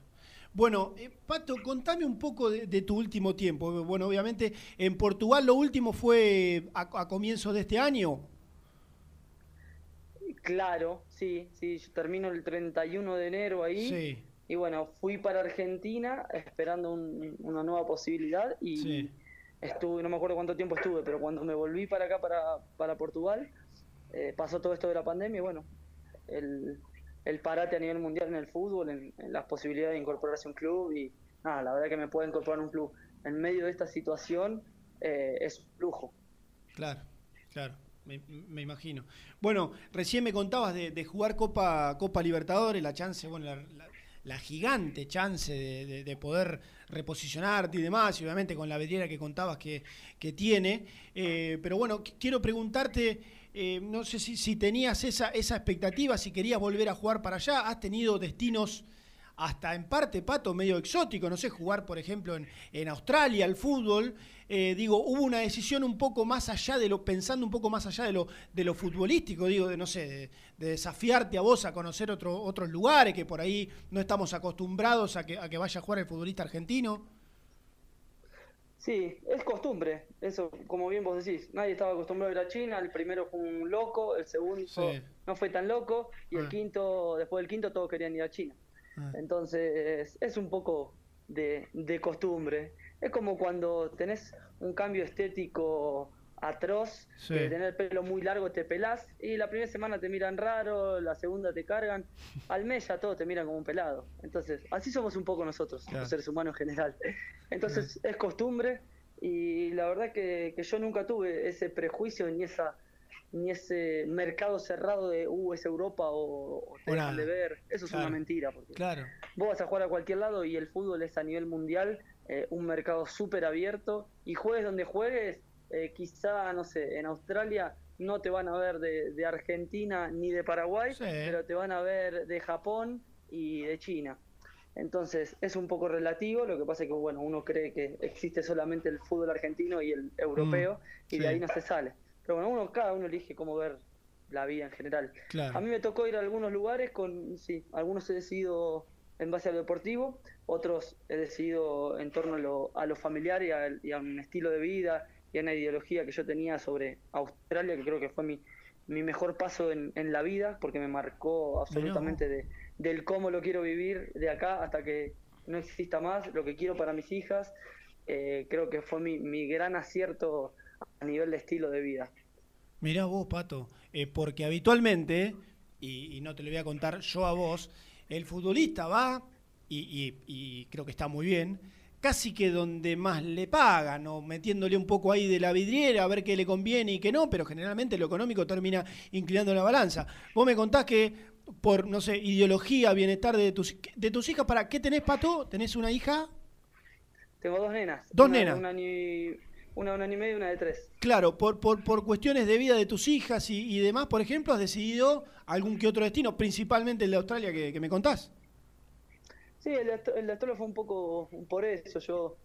Bueno, eh, Pato, contame un poco de, de tu último tiempo. Bueno, obviamente en Portugal lo último fue a, a comienzos de este año. Claro, sí, sí, yo termino el 31 de enero ahí. Sí. Y bueno, fui para Argentina esperando un- una nueva posibilidad y Sí. estuve, no me acuerdo cuánto tiempo estuve, pero cuando me volví para acá, para, para Portugal, eh, pasó todo esto de la pandemia y bueno, el, el parate a nivel mundial en el fútbol, en, en las posibilidades de incorporarse a un club y nada, la verdad que me puedo incorporar a un club en medio de esta situación eh, es un lujo. Claro, claro, me, me imagino. Bueno, recién me contabas de, jugar Copa, Copa Libertadores, la chance, bueno, la, gigante chance de, de- de poder reposicionarte y demás, y obviamente con la vidriera que contabas que, que tiene. Eh, pero bueno, qu- quiero preguntarte, eh, no sé si, si tenías esa, esa expectativa, si querías volver a jugar para allá, has tenido destinos hasta en parte, Pato, medio exótico, no sé, jugar, por ejemplo, en, en Australia al fútbol. Eh, digo, hubo una decisión un poco más allá de lo, pensando un poco más allá de lo, de lo futbolístico, digo, de no sé, de, de desafiarte a vos a conocer otro, otros lugares que por ahí no estamos acostumbrados a que, a que vaya a jugar el futbolista argentino. Sí, es costumbre, eso, como bien vos decís, nadie estaba acostumbrado a ir a China, el primero fue un loco, el segundo Sí. no fue tan loco, y el Ah. quinto, después del quinto todos querían ir a China. Ah. Entonces, es un poco de, de costumbre. Es como cuando tenés un cambio estético atroz, Sí. de tener el pelo muy largo te pelás, y la primera semana te miran raro, la segunda te cargan, al mes ya todos te miran como un pelado. Entonces, así somos un poco nosotros, Claro. los seres humanos en general. Entonces, es costumbre, y la verdad que, que yo nunca tuve ese prejuicio ni esa ni ese mercado cerrado de uh es Europa o, o te dejan de ver eso es una mentira porque Claro. vos vas a jugar a cualquier lado y el fútbol es a nivel mundial eh, un mercado súper abierto y juegues donde juegues eh, quizá no sé en Australia no te van a ver de, de Argentina ni de Paraguay pero te van a ver de Japón y de China entonces es un poco relativo, lo que pasa es que bueno, uno cree que existe solamente el fútbol argentino y el europeo y sí. de ahí no se sale. Pero bueno, uno, cada uno elige cómo ver la vida en general. Claro. A mí me tocó ir a algunos lugares con, sí, algunos he decidido en base a lo deportivo, otros he decidido en torno a lo, a lo familiar y a, y a un estilo de vida y a una ideología que yo tenía sobre Australia, que creo que fue mi, mi mejor paso en, en la vida, porque me marcó absolutamente de, del cómo lo quiero vivir de acá hasta que no exista más, lo que quiero para mis hijas. Eh, creo que fue mi, mi gran acierto a nivel de estilo de vida. Mirá vos, Pato, eh, porque habitualmente, y, y no te lo voy a contar yo a vos, el futbolista va, y, y- y creo que está muy bien, casi que donde más le pagan, o metiéndole un poco ahí de la vidriera a ver qué le conviene y qué no, pero generalmente lo económico termina inclinando la balanza. Vos me contás que por, no sé, ideología, bienestar de tus, de tus hijas, ¿para qué tenés, Pato? ¿Tenés una hija? Tengo dos nenas. Dos una, nenas. Una, año- una, de un y medio y una de tres. Claro, por, por, por cuestiones de vida de tus hijas y, y demás, por ejemplo, has decidido algún que otro destino, principalmente el de Australia que, que me contás. Sí, el de, Aust- el de Australia fue un poco por eso. Yo,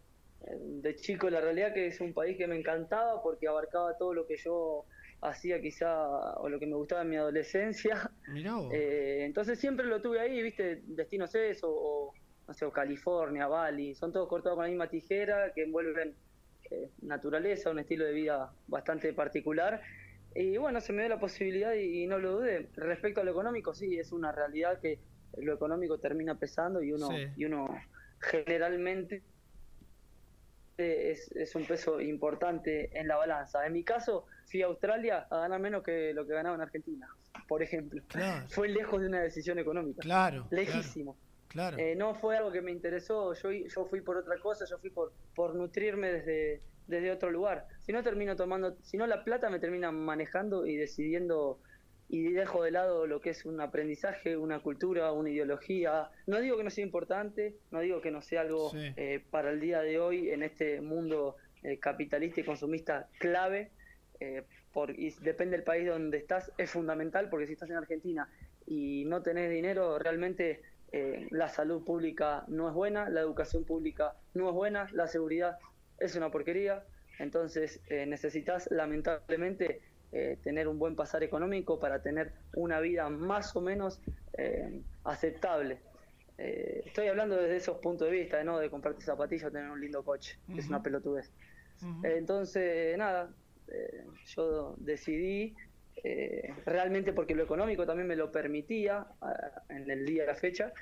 eh, de chico, la realidad que es un país que me encantaba porque abarcaba todo lo que yo hacía quizá, o lo que me gustaba en mi adolescencia. Mirá vos. Eh, entonces siempre lo tuve ahí, viste, destinos eso, o no sé, o California, Bali, son todos cortados con la misma tijera que envuelven eh, naturaleza, un estilo de vida bastante particular. Y bueno, se me dio la posibilidad y, y no lo dudé. Respecto a lo económico, sí, es una realidad que lo económico termina pesando y uno, Sí. y uno generalmente es, es un peso importante en la balanza. En mi caso, fui a Australia a ganar menos que lo que ganaba en Argentina, por ejemplo. Claro. Fue lejos de una decisión económica. Claro, Lejísimo. Claro. Eh, no fue algo que me interesó, yo, yo fui por otra cosa, yo fui por, por nutrirme desde, desde otro lugar. Si no termino tomando, si no la plata me termina manejando y decidiendo y dejo de lado lo que es un aprendizaje, una cultura, una ideología. No digo que no sea importante, no digo que no sea algo Sí. eh, para el día de hoy en este mundo eh, capitalista y consumista clave, eh, por, y depende del país donde estás, es fundamental porque si estás en Argentina y no tenés dinero, realmente eh, la salud pública no es buena, la educación pública no es buena, la seguridad es una porquería, entonces eh, necesitas lamentablemente eh, tener un buen pasar económico para tener una vida más o menos aceptable. Estoy hablando desde esos puntos de vista, no de comprarte zapatillas o tener un lindo coche, que es una pelotudez. Entonces, nada, yo decidí, eh, realmente porque lo económico también me lo permitía ah, en el día de la fecha,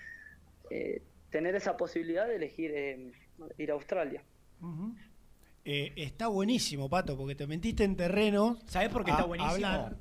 eh, tener esa posibilidad de elegir eh, ir a Australia. Eh, está buenísimo, Pato, porque te metiste en terreno. ¿Sabés por qué a- está buenísimo? hablar.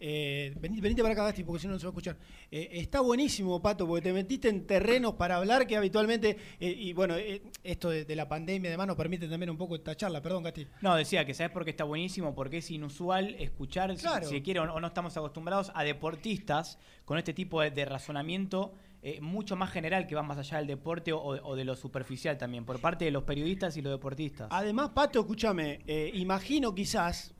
Eh, venite para acá, Gasti, porque si no, no se va a escuchar. Eh, está buenísimo, Pato, porque te metiste en terrenos para hablar que habitualmente. eh, y bueno, eh, esto de, de la pandemia, además, nos permite también un poco esta charla. Perdón, Gasti. No, decía que sabes por qué está buenísimo, porque es inusual escuchar, si- Claro. si, quiere o no, o no estamos acostumbrados, a deportistas con este tipo de, de razonamiento eh, mucho más general que va más allá del deporte o, o de lo superficial también, por parte de los periodistas y los deportistas. Además, Pato, escúchame, eh, imagino quizás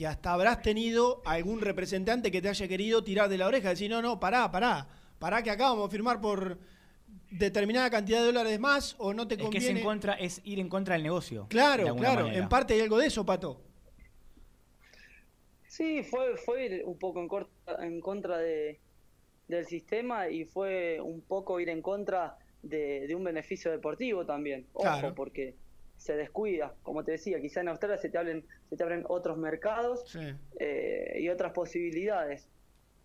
que hasta habrás tenido algún representante que te haya querido tirar de la oreja, decir, no, no, pará, pará, pará que acá vamos a firmar por determinada cantidad de dólares más o no te es que conviene. es, en contra, es ir en contra del negocio. Claro, claro, manera. en parte hay algo de eso, Pato. Sí, fue, fue ir un poco en, corta- en contra de, del sistema y fue un poco ir en contra de, de un beneficio deportivo también. Ojo, Claro. porque se descuida, como te decía, quizá en Australia se te, hablen, se te abren otros mercados eh, y otras posibilidades.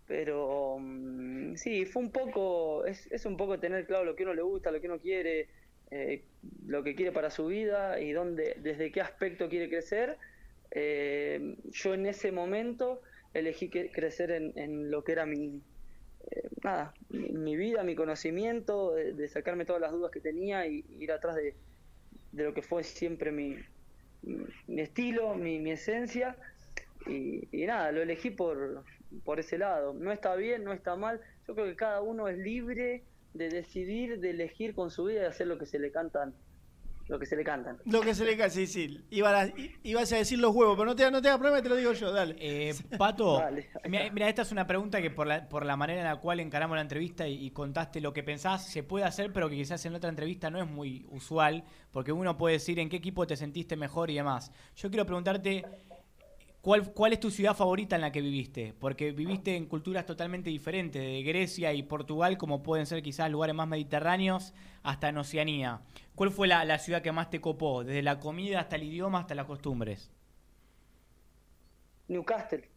Pero mm, sí, fue un poco, es, es un poco tener claro lo que uno le gusta, lo que uno quiere, eh, lo que quiere para su vida y dónde, desde qué aspecto quiere crecer. Eh, yo en ese momento elegí que- crecer en, en lo que era mi, nada, mi, mi vida, mi conocimiento, de, de sacarme todas las dudas que tenía y, ir atrás de, de lo que fue siempre mi, mi, estilo, mi, mi esencia. Y, y nada, lo elegí por, por ese lado. No está bien, no está mal. Yo creo que cada uno es libre de decidir, de elegir con su vida y hacer lo que se le cantan, lo que se le cantan. Lo que se le cae, sí, sí. Iba a- ibas a decir los huevos, pero no te, no te hagas problema, te lo digo yo, dale. Eh, Pato, mira, esta es una pregunta que por la, por la manera en la cual encaramos la entrevista y, y contaste lo que pensás, se puede hacer, pero que quizás en otra entrevista no es muy usual, porque uno puede decir en qué equipo te sentiste mejor y demás. Yo quiero preguntarte, ¿cuál, cuál es tu ciudad favorita en la que viviste? Porque viviste en culturas totalmente diferentes, de Grecia y Portugal, como pueden ser quizás lugares más mediterráneos, hasta en Oceanía. ¿Cuál fue la, la ciudad que más te copó? Desde la comida hasta el idioma hasta las costumbres. Newcastle.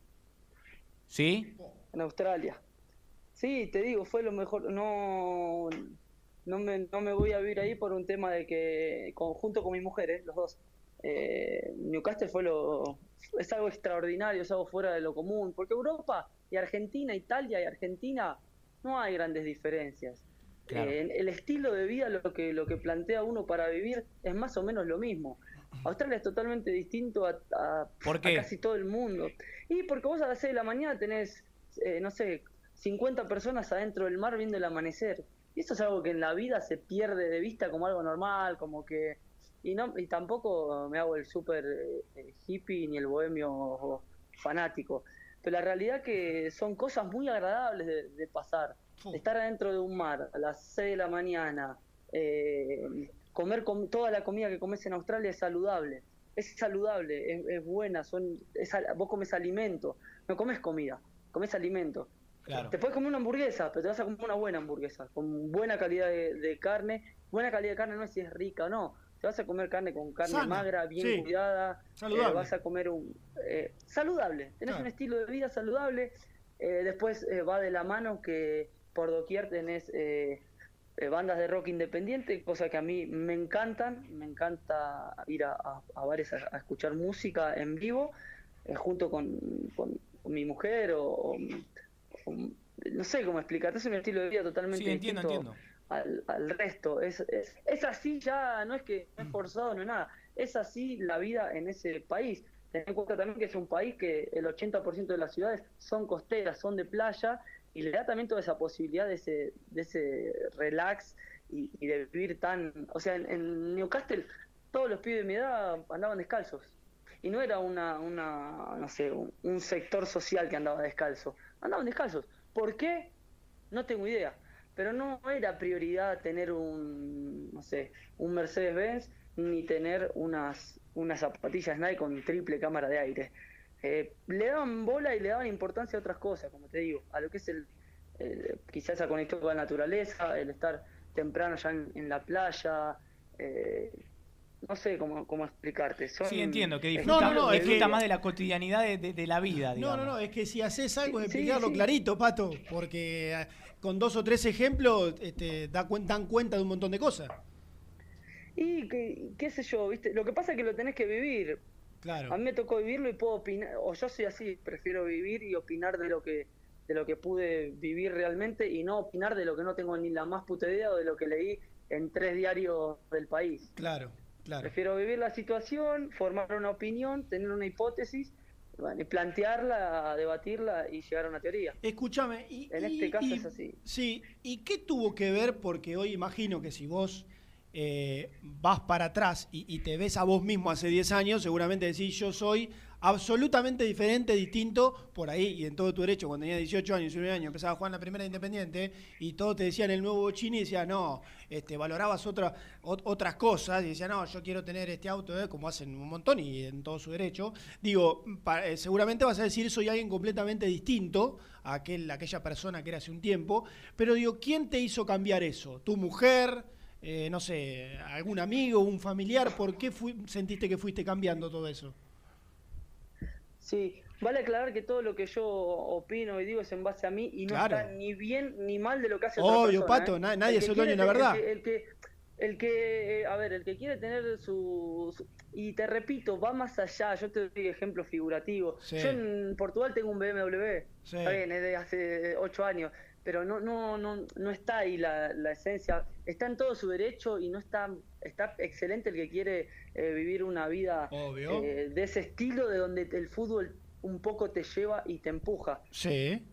¿Sí? en Australia. Sí, te digo, fue lo mejor. No, no, me, no me voy a vivir ahí por un tema de que, conjunto con mi mujer, ¿eh? los dos. Eh, Newcastle fue lo. Es algo extraordinario, es algo fuera de lo común. Porque Europa y Argentina, Italia y Argentina, no hay grandes diferencias. Claro. Eh, el estilo de vida, lo que, lo que plantea uno para vivir, es más o menos lo mismo. Australia es totalmente distinto a, a- ¿Por a qué? casi todo el mundo. Y porque vos a las 6 de la mañana tenés, eh, no sé, 50 personas adentro del mar viendo el amanecer. Y eso es algo que en la vida se pierde de vista como algo normal, como que... Y, no, y tampoco me hago el súper eh, hippie ni el bohemio fanático. Pero la realidad que son cosas muy agradables de, de pasar. Estar adentro de un mar a las 6 de la mañana, eh, comer com- toda la comida que comes en Australia es saludable. Es saludable, es, es buena, son, es vos comes alimento, no comes comida, comes alimento. Claro. Te puedes comer una hamburguesa, pero te vas a comer una buena hamburguesa, con buena calidad de, de carne. Buena calidad de carne no es si es rica o no. Te vas a comer carne con carne Sana, magra, bien sí. cuidada. Saludable. eh, vas a comer un... eh, saludable. Tenés Claro. un estilo de vida saludable. Eh, después eh, va de la mano que por doquier tenés bandas de rock independiente, cosa que a mí me encantan. Me encanta ir a, a- a bares a, a escuchar música en vivo, junto con, con- con mi mujer o, o- o- no sé cómo explicarte, es un estilo de vida totalmente Sí, entiendo, distinto entiendo. Al, al resto. Es, es, es así ya, no es que no es forzado, no es nada. Es así la vida en ese país. Ten en cuenta también que es un país que el 80% de las ciudades son costeras, son de playa, y le da también toda esa posibilidad de ese, de ese relax y, de vivir tan... O sea, en, en Newcastle todos los pibes de mi edad andaban descalzos. Y no era una, una no sé, un, un sector social que andaba descalzo. Andaban descalzos. ¿Por qué? No tengo idea. Pero no era prioridad tener un, no sé, un Mercedes-Benz ni tener unas, unas zapatillas Nike con triple cámara de aire. Eh, le daban bola y le daban importancia a otras cosas, como te digo, a lo que es el, quizás esa conexión con la naturaleza, el estar temprano ya en, en la playa, eh, no sé cómo, cómo explicarte. Son Sí, entiendo, que disfruta, no, no, de es disfruta vida. más de la cotidianidad de, de- de la vida, No, digamos. no, no, es que si haces algo, Sí, explicarlo sí. clarito, Pato, porque eh, con dos o tres ejemplos este, da dan cuenta de un montón de cosas. Y qué sé yo, ¿viste? Lo que pasa es que lo tenés que vivir. Claro. A mí me tocó vivirlo y puedo opinar, o yo soy así, prefiero vivir y opinar de lo que de lo que pude vivir realmente y no opinar de lo que no tengo ni la más puta idea o de lo que leí en tres diarios del país. Claro, claro. Prefiero vivir la situación, formar una opinión, tener una hipótesis, bueno, y plantearla, debatirla y llegar a una teoría. Escúchame, y, En y- este caso y- es así. Sí, ¿y qué tuvo que ver? Porque hoy imagino que si vos eh, vas para atrás y, y te ves a vos mismo hace 10 años, seguramente decís yo soy absolutamente diferente, distinto, por ahí y en todo tu derecho, cuando tenía 18 años, 19 años, empezaba a jugar en la primera Independiente y todos te decían el nuevo Bochini y decías, no, este, valorabas otra, ot- otras cosas y decías, no, yo quiero tener este auto, eh", como hacen un montón y en todo su derecho. Digo, eh, seguramente vas a decir, soy alguien completamente distinto a aquel, aquella persona que era hace un tiempo, pero digo, ¿quién te hizo cambiar eso? ¿Tu mujer? Eh, no sé, algún amigo, un familiar, ¿por qué sentiste que fuiste cambiando todo eso? Sí, vale aclarar que todo lo que yo opino y digo es en base a mí y no Claro. está ni bien ni mal de lo que hace otra Obvio, persona, Pato, ¿eh? na- nadie es el dueño la verdad. El que, el que, el que, eh, a ver, el que quiere tener su, su- Y te repito, va más allá, yo te doy ejemplo figurativo. Sí. Yo en Portugal tengo un BMW, Sí. está bien, es de hace ocho años, pero no, no, no, no está ahí la, la esencia, está en todo su derecho y no está, está excelente el que quiere eh, vivir una vida Obvio. eh, de ese estilo de donde el fútbol un poco te lleva y te empuja. Sí.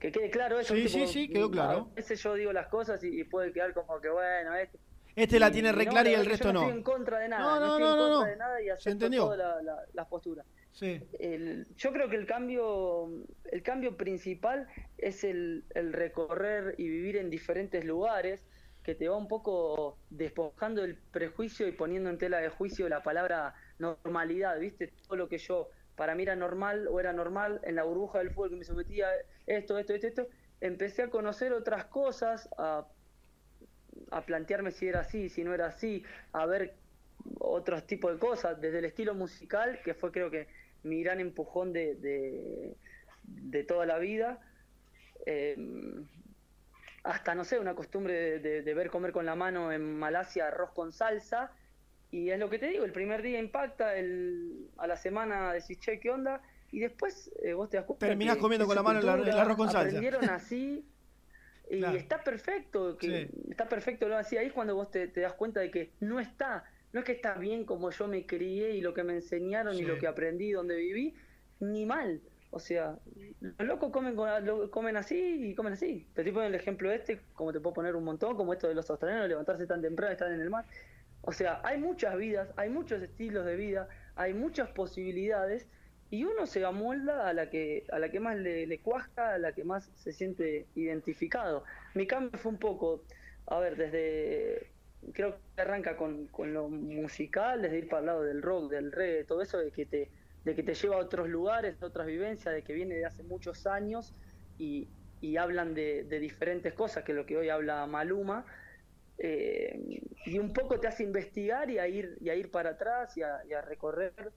Que quede claro eso. Sí, sí, sí, quedó claro. A veces yo digo las cosas y, y puede quedar como que bueno, este. Este la tiene re no, clara y el resto no. no. estoy en contra de nada, No, no, no, en no, contra no. de nada y Se entendió. todas la- la- las posturas. Sí. El- yo creo que el cambio, el cambio principal es el, el recorrer y vivir en diferentes lugares que te va un poco despojando el prejuicio y poniendo en tela de juicio la palabra normalidad, ¿viste? Todo lo que yo para mí era normal o era normal en la burbuja del fútbol que me sometía esto, esto, esto, esto, empecé a conocer otras cosas, a, a plantearme si era así, si no era así, a ver otros tipos de cosas, desde el estilo musical, que fue creo que mi gran empujón de, de, de toda la vida, eh, hasta, no sé, una costumbre de, ver comer con la mano en Malasia arroz con salsa, y es lo que te digo, el primer día impacta, el, a la semana decís, che, ¿qué onda? Y después eh, vos te das cuenta Terminás que comiendo con la mano el arroz con salsa. Aprendieron así, y Claro. está perfecto, que Sí. está perfecto lo así ahí es cuando vos te, te das cuenta de que no está, no es que está bien como yo me crié y lo que me enseñaron Sí. y lo que aprendí donde viví, ni mal. O sea, los locos comen, comen así y comen así. Te estoy poniendo el ejemplo este, como te puedo poner un montón, como esto de los australianos, levantarse tan temprano, estar en el mar. O sea, hay muchas vidas, hay muchos estilos de vida, hay muchas posibilidades y uno se amolda a la que a la que más le, le cuaja, a la que más se siente identificado. Mi cambio fue un poco, a ver, desde creo que arranca con, con lo musical, desde ir para el lado del rock, del reggae, todo eso de que te de que te lleva a otros lugares, a otras vivencias, de que viene de hace muchos años y, y hablan de, de diferentes cosas, que es lo que hoy habla Maluma, eh, y un poco te hace investigar y a ir, y a ir para atrás y a, y a recorrer.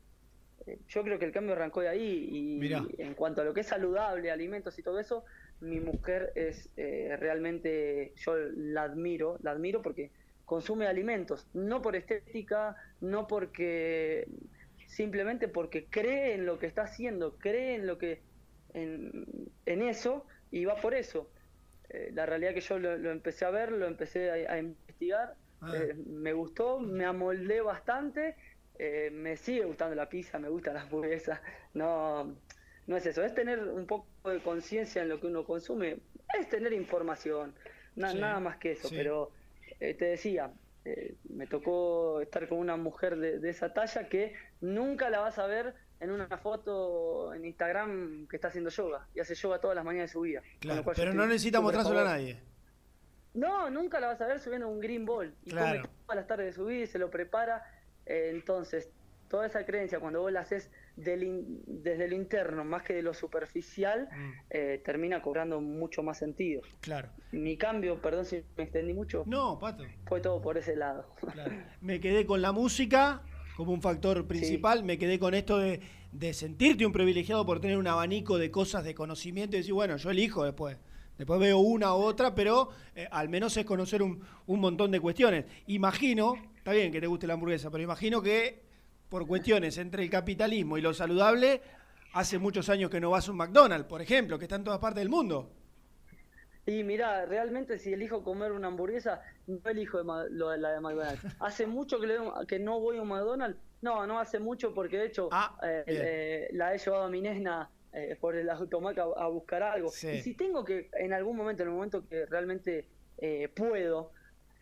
Eh, Yo creo que el cambio arrancó de ahí y Mirá. en cuanto a lo que es saludable, alimentos y todo eso, mi mujer es eh, realmente, yo la admiro, la admiro porque consume alimentos, no por estética, no porque, simplemente porque cree en lo que está haciendo, cree en lo que, en, en eso y va por eso. Eh, la realidad que yo lo, lo empecé a ver, lo empecé a, a investigar, Ah. eh, me gustó, me amoldé bastante, eh, me sigue gustando la pizza, me gusta la hamburguesa, no, no es eso, es tener un poco de conciencia en lo que uno consume, es tener información, na- Sí, nada más que eso, sí. pero eh, te decía, eh, me tocó estar con una mujer de, de esa talla que nunca la vas a ver en una foto en Instagram que está haciendo yoga y hace yoga todas las mañanas de su vida. Claro, pero no necesita mostrárselo a nadie. No, nunca la vas a ver subiendo un green ball. Y Claro. come todas las tardes de su vida y se lo prepara. Eh, entonces, toda esa creencia, cuando vos la haces del in- desde lo interno más que de lo superficial, eh, termina cobrando mucho más sentido. Claro. Mi cambio, perdón si me extendí mucho. No, Pato. Fue todo por ese lado. Me quedé con la música como un factor principal, me quedé con esto de, de sentirte un privilegiado por tener un abanico de cosas de conocimiento y decir, bueno, yo elijo después. Después veo una u otra, pero eh, al menos es conocer un, un montón de cuestiones. Imagino, está bien que te guste la hamburguesa, pero imagino que por cuestiones entre el capitalismo y lo saludable, hace muchos años que no vas a un McDonald's, por ejemplo, que está en todas partes del mundo. Y mira, realmente si elijo comer una hamburguesa, no elijo lo de la de McDonald's. ¿Hace mucho que, le- que no voy a un McDonald's? No, no hace mucho porque de hecho eh, bien. eh, la he llevado a mi eh, por el automac a, a buscar algo. Sí. Y si tengo que, en algún momento, en el momento que realmente eh, puedo,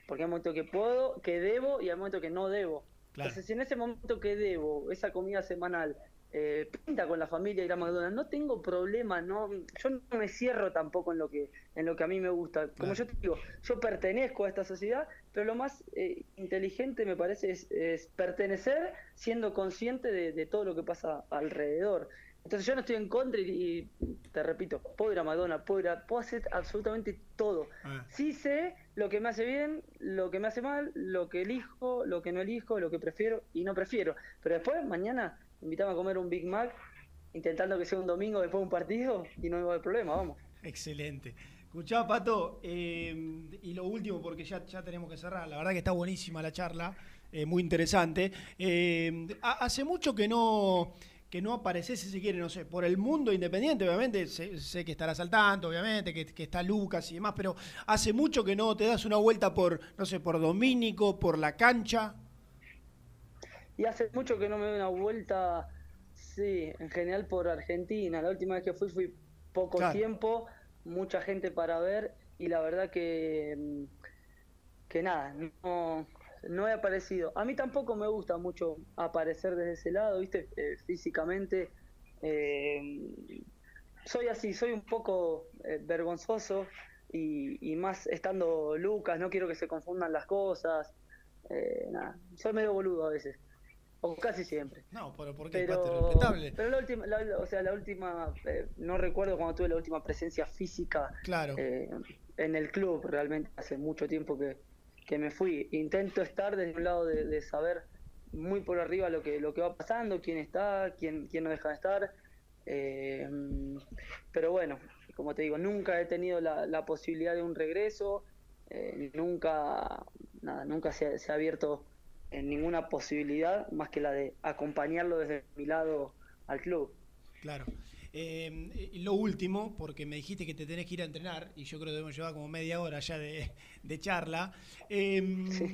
porque hay momentos que puedo, que debo y hay momentos que no debo. Claro. Entonces, si en ese momento que debo, esa comida semanal, eh, pinta con la familia ir a McDonald's, no tengo problema, no, yo no me cierro tampoco en lo que, en lo que a mí me gusta. Como yo te digo, yo pertenezco a esta sociedad, pero lo más eh, inteligente me parece es, es pertenecer siendo consciente de, de todo lo que pasa alrededor. Entonces yo no estoy en contra y, y te repito, puedo ir a McDonald's, puedo, ir a- puedo hacer absolutamente todo. Sí sé lo que me hace bien, lo que me hace mal, lo que elijo, lo que no elijo, lo que prefiero y no prefiero. Pero después, mañana, invítame a comer un Big Mac, intentando que sea un domingo después de un partido y no va a haber problema, vamos. Excelente. Escuchá, Pato, eh, y lo último, porque ya, ya tenemos que cerrar, la verdad que está buenísima la charla, eh, muy interesante. Eh, ha- hace mucho que no, que no apareces, si se quiere, no sé, por el mundo independiente, obviamente, sé, sé que estarás al tanto, obviamente, que, que está Lucas y demás, pero hace mucho que no te das una vuelta por, no sé, por Domínico, por la cancha. Y hace mucho que no me doy una vuelta, sí, en general por Argentina. La última vez que fui fui poco Claro. tiempo, mucha gente para ver y la verdad que, que nada, no, no he aparecido. A mí tampoco me gusta mucho aparecer desde ese lado, viste, Eh, físicamente. eh, soy así, soy un poco eh, vergonzoso y, y más estando Lucas, no quiero que se confundan las cosas. Eh, nada, soy medio boludo a veces. O casi siempre. No, pero ¿por qué, Pero? Respetable. pero la última, la- o sea, la última, eh, no recuerdo cuando tuve la última presencia física Claro. eh, en el club, realmente hace mucho tiempo que, que me fui. Intento estar desde un lado de, saber muy por arriba lo que, lo que va pasando, quién está, quién, quién no deja de estar. Eh, pero bueno, como te digo, nunca he tenido la, la posibilidad de un regreso, eh, nunca, nada, nunca se, se ha abierto en ninguna posibilidad más que la de acompañarlo desde mi lado al club. Claro. Eh, y lo último, porque me dijiste que te tenés que ir a entrenar, y yo creo que debemos llevar como media hora ya de, de charla. Eh,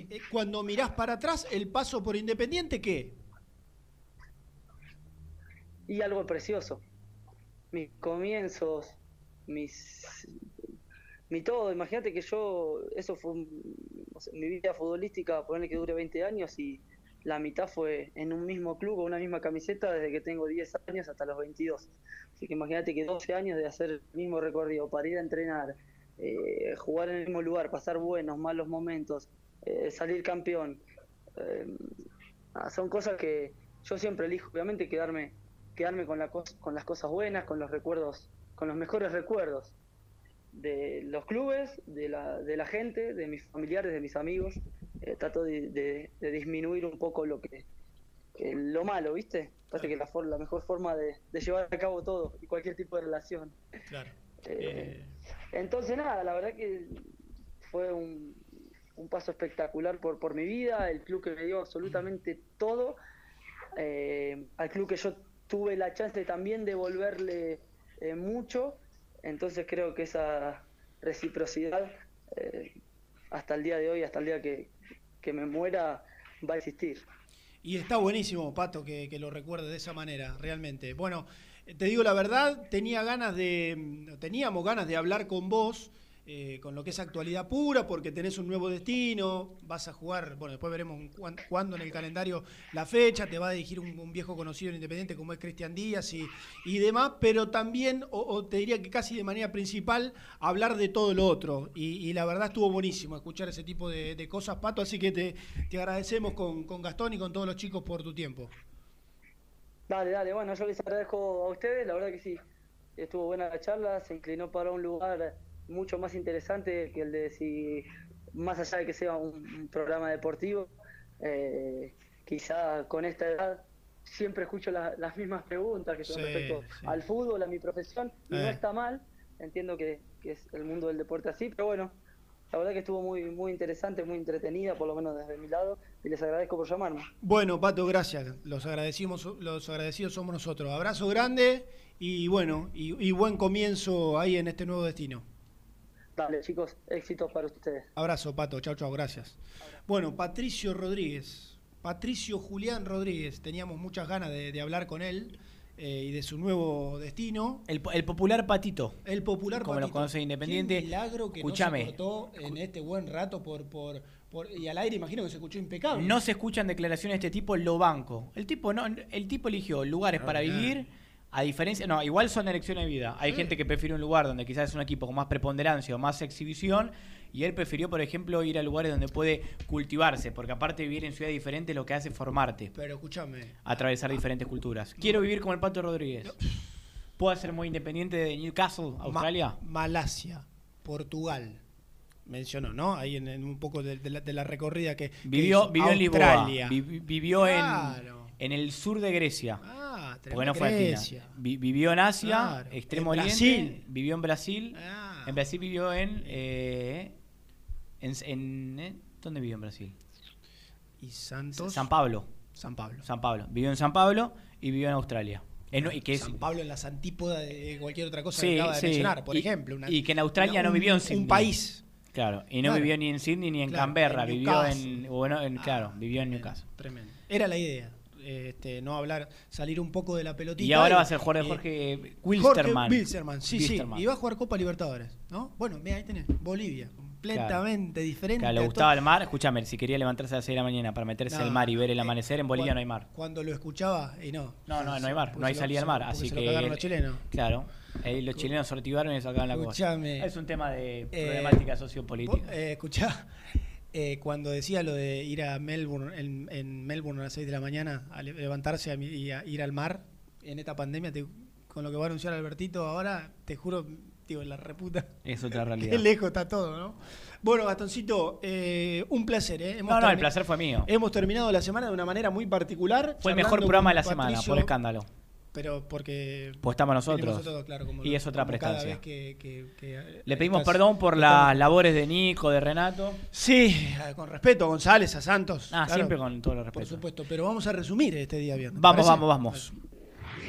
eh, Cuando mirás para atrás, el paso por Independiente, ¿qué? y algo precioso. Mis comienzos, mis mi todo. Imagínate que yo, eso fue un- o sea, mi vida futbolística, ponerle que dure 20 años y la mitad fue en un mismo club, con una misma camiseta, desde que tengo 10 años hasta los 22. Así que imagínate que 12 años de hacer el mismo recorrido para ir a entrenar, eh, jugar en el mismo lugar, pasar buenos, malos momentos, eh, salir campeón. Eh, ah, son cosas que yo siempre elijo, obviamente, quedarme quedarme con, la con las cosas buenas, con los recuerdos, con los mejores recuerdos de los clubes, de la, de la gente, de mis familiares, de mis amigos. Eh, trato de, de- de disminuir un poco lo que eh, lo malo, ¿viste? Parece que la, for- la mejor forma de, de llevar a cabo todo y cualquier tipo de relación. Claro. Eh, Entonces, nada, la verdad que fue un, un paso espectacular por, por mi vida, el club que me dio absolutamente todo, eh, al club que yo tuve la chance también de devolverle eh, mucho, entonces creo que esa reciprocidad eh, hasta el día de hoy, hasta el día que, que me muera, va a existir. Y está buenísimo, Pato, que, que lo recuerde de esa manera, realmente. Bueno, eh, te digo la verdad, tenía ganas de, mm, teníamos ganas de hablar con vos, eh, con lo que es actualidad pura, porque tenés un nuevo destino, vas a jugar, bueno, después veremos cuán- cuándo en el calendario la fecha, te va a dirigir un, viejo conocido en Independiente como es Cristian Díaz y, y demás, pero también, o, te diría que casi de manera principal, hablar de todo lo otro. Y, la verdad estuvo buenísimo escuchar ese tipo de, de cosas, Pato, así que te, te agradecemos con, con Gastón y con todos los chicos por tu tiempo. Dale, dale, bueno, yo les agradezco a ustedes, la verdad que sí, estuvo buena la charla, se inclinó para un lugar mucho más interesante que el de si, más allá de que sea un, un programa deportivo, eh, quizá con esta edad siempre escucho la- las mismas preguntas que son Sí, respecto sí. al fútbol, a mi profesión, y no Eh. está mal, entiendo que, que es el mundo del deporte así, pero bueno, la verdad que estuvo muy, muy interesante, muy entretenida, por lo menos desde mi lado, y les agradezco por llamarme. Bueno, Pato, gracias. Los agradecimos, los agradecidos somos nosotros. Abrazo grande y bueno, y, y buen comienzo ahí en este nuevo destino. Dale, chicos, éxitos para ustedes. Abrazo, Pato. Chao, chao, gracias. Bueno, Patricio Rodríguez. Patricio Julián Rodríguez. Teníamos muchas ganas de, de hablar con él eh, y de su nuevo destino. El, el popular patito. El popular Como lo Patito. conoce Independiente. Qué milagro que Escúchame. no se cortó en este buen rato por, por, por- y al aire imagino que se escuchó impecable. No se escuchan declaraciones de este tipo en lo banco. El tipo no, el tipo eligió lugares Ah, para vivir, a diferencia, no, igual son elecciones de vida. Hay Sí. gente que prefiere un lugar donde quizás es un equipo con más preponderancia o más exhibición, y él prefirió, por ejemplo, ir a lugares donde puede cultivarse, porque aparte de vivir en ciudades diferentes lo que hace es formarte, Pero escúchame. atravesar diferentes culturas. Quiero vivir como el Pato Rodríguez. ¿Puedo ser muy independiente de Newcastle, Australia? Ma- Malasia, Portugal. Mencionó, ¿no? Ahí en, en un poco de, de la, de la recorrida que. Vivió, vivió en Lisboa, vivió en, en el sur de Grecia. Ah, porque no fue a Grecia. China. Vi- vivió en Asia, Claro. extremo En oriente. Brasil. Vivió en Brasil. Ah. En Brasil vivió en, eh, en, en- ¿eh? ¿Dónde vivió en Brasil? Y Santos. San Pablo. San Pablo. San Pablo. Vivió en San Pablo y vivió en Australia. En- y que es- San Pablo en las antípodas de cualquier otra cosa Sí, que acaba de sí. mencionar, por Y- ejemplo. una- y que en Australia una- no vivió en Sydney. Un país. Claro, y no Claro. vivió ni en Sydney ni en Claro, Canberra, en vivió en, bueno, en- claro, vivió en Newcastle. Tremendo. Era la idea. Este, no hablar, salir un poco de la pelotita. Y ahora va a ser jugador de y- Jorge Wilstermann. Jorge Wilstermann, sí, Wilstermann. sí. Y va a jugar Copa Libertadores, ¿no? Bueno, mira, ahí tenés. Bolivia, completamente diferente. Claro, le gustaba el mar. Escúchame, si quería levantarse a las 6 de la mañana para meterse No, al mar y ver el amanecer, en Bolivia no hay mar. Cuando lo escuchaba, y no. No, no, no hay mar, no hay salida al mar. Así se que. los chilenos. Claro. ahí los chilenos sortivaron y sacaban la cosa. Es un tema de Eh, problemática sociopolítica. vos, eh, escuchá, eh, cuando decía lo de ir a Melbourne, en, en Melbourne a las 6 de la mañana, a le- levantarse a mi- y a ir al mar en esta pandemia, te- con lo que va a anunciar Albertito ahora, te juro, digo, la reputa. Es otra realidad. Qué lejos está todo, ¿no? Bueno, Gastoncito, eh, un placer, ¿eh? No, no, el placer fue mío. Hemos terminado la semana de una manera muy particular. Fue el mejor programa de la semana, por escándalo. Pero porque. Pues estamos nosotros. venimos nosotros, claro, como Y lo- es otra como cada prestancia. vez que- que- que, Le pedimos estás- perdón por estamos- las labores de Nico, de Renato. Sí, eh, con respeto a González, a Santos. Ah, claro, siempre con todo el respeto. Por supuesto, pero vamos a resumir este día viernes. Vamos, vamos, vamos.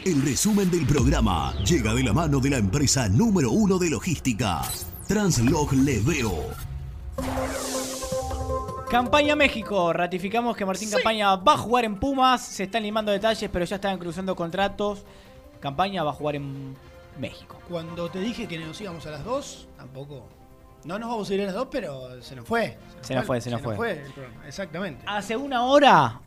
El resumen del programa llega de la mano de la empresa número uno de logística, Translog Leveo. Campaña México. Ratificamos que Martín Campaña va a jugar en Pumas. Se están limando detalles, pero ya están cruzando contratos. Campaña va a jugar en México. Cuando te dije que nos íbamos a las dos, tampoco. No nos vamos a ir a las dos, pero se nos fue. Se nos fue, se nos fue. el programa, Exactamente. Hace una hora,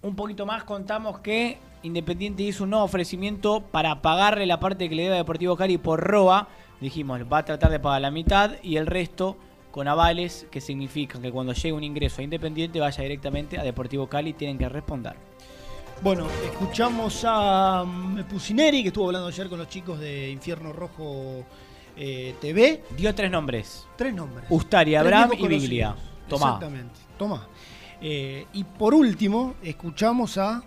un poquito más, contamos que Independiente hizo un nuevo ofrecimiento para pagarle la parte que le debe a Deportivo Cali por ROA. Dijimos, va a tratar de pagar la mitad y el resto con avales que significan que cuando llegue un ingreso a Independiente vaya directamente a Deportivo Cali y tienen que responder. Bueno, escuchamos a mm, Pusineri, que estuvo hablando ayer con los chicos de Infierno Rojo eh, TV. Dio tres nombres. Tres nombres. Ustari, Abraham y Biglia. Tomá. Exactamente. Tomá. Eh, y por último, escuchamos a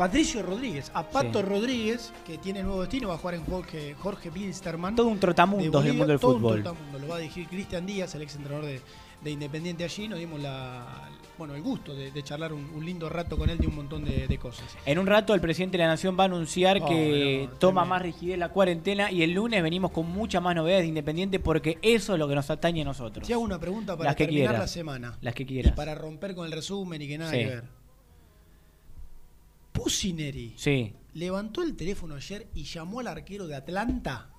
Patricio Rodríguez, a Pato Sí. Rodríguez, que tiene nuevo destino, va a jugar en Jorge, Jorge Bilsterman. Todo un trotamundos de del mundo del todo un fútbol. trotamundo. Lo va a dirigir Cristian Díaz, el ex entrenador de, de Independiente allí. Nos dimos la, bueno, el gusto de, de charlar un, un lindo rato con él de un montón de, de cosas. En un rato el presidente de la Nación va a anunciar Oh, que no, toma más rigidez la cuarentena y el lunes venimos con muchas más novedades de Independiente porque eso es lo que nos atañe a nosotros. Si hago una pregunta para Las que terminar quieras. la semana. Las que Y para romper con el resumen y que nada Sí. que ver. Pusineri Sí. levantó el teléfono ayer y llamó al arquero de Atlanta.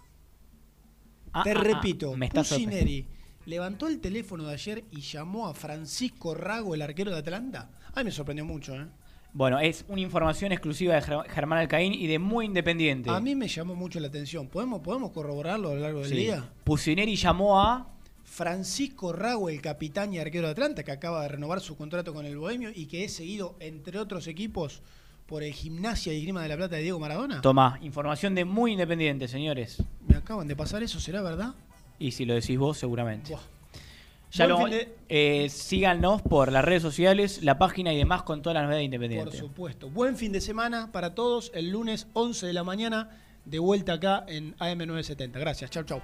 Ah, Te ah, ah, repito, me está Pusineri levantó el teléfono de ayer y llamó a Francisco Rago, el arquero de Atlanta. Ay, me sorprendió mucho, ¿eh? Bueno, es una información exclusiva de Ger- Germán Alcaín y de Muy Independiente. A mí me llamó mucho la atención. ¿Podemos, podemos corroborarlo a lo largo del Sí. día? Pusineri llamó a Francisco Rago, el capitán y arquero de Atlanta, que acaba de renovar su contrato con el Bohemio y que es seguido, entre otros equipos, por el Gimnasia y Grima de la Plata de Diego Maradona? Toma, información de muy independiente, señores. Me acaban de pasar eso, ¿será verdad? Y si lo decís vos, seguramente. Buah. Ya lo, de- eh, síganos por las redes sociales, la página y demás con todas las novedades de Por supuesto. Buen fin de semana para todos. El lunes 11 de la mañana, de vuelta acá en AM970. Gracias. Chau, chau.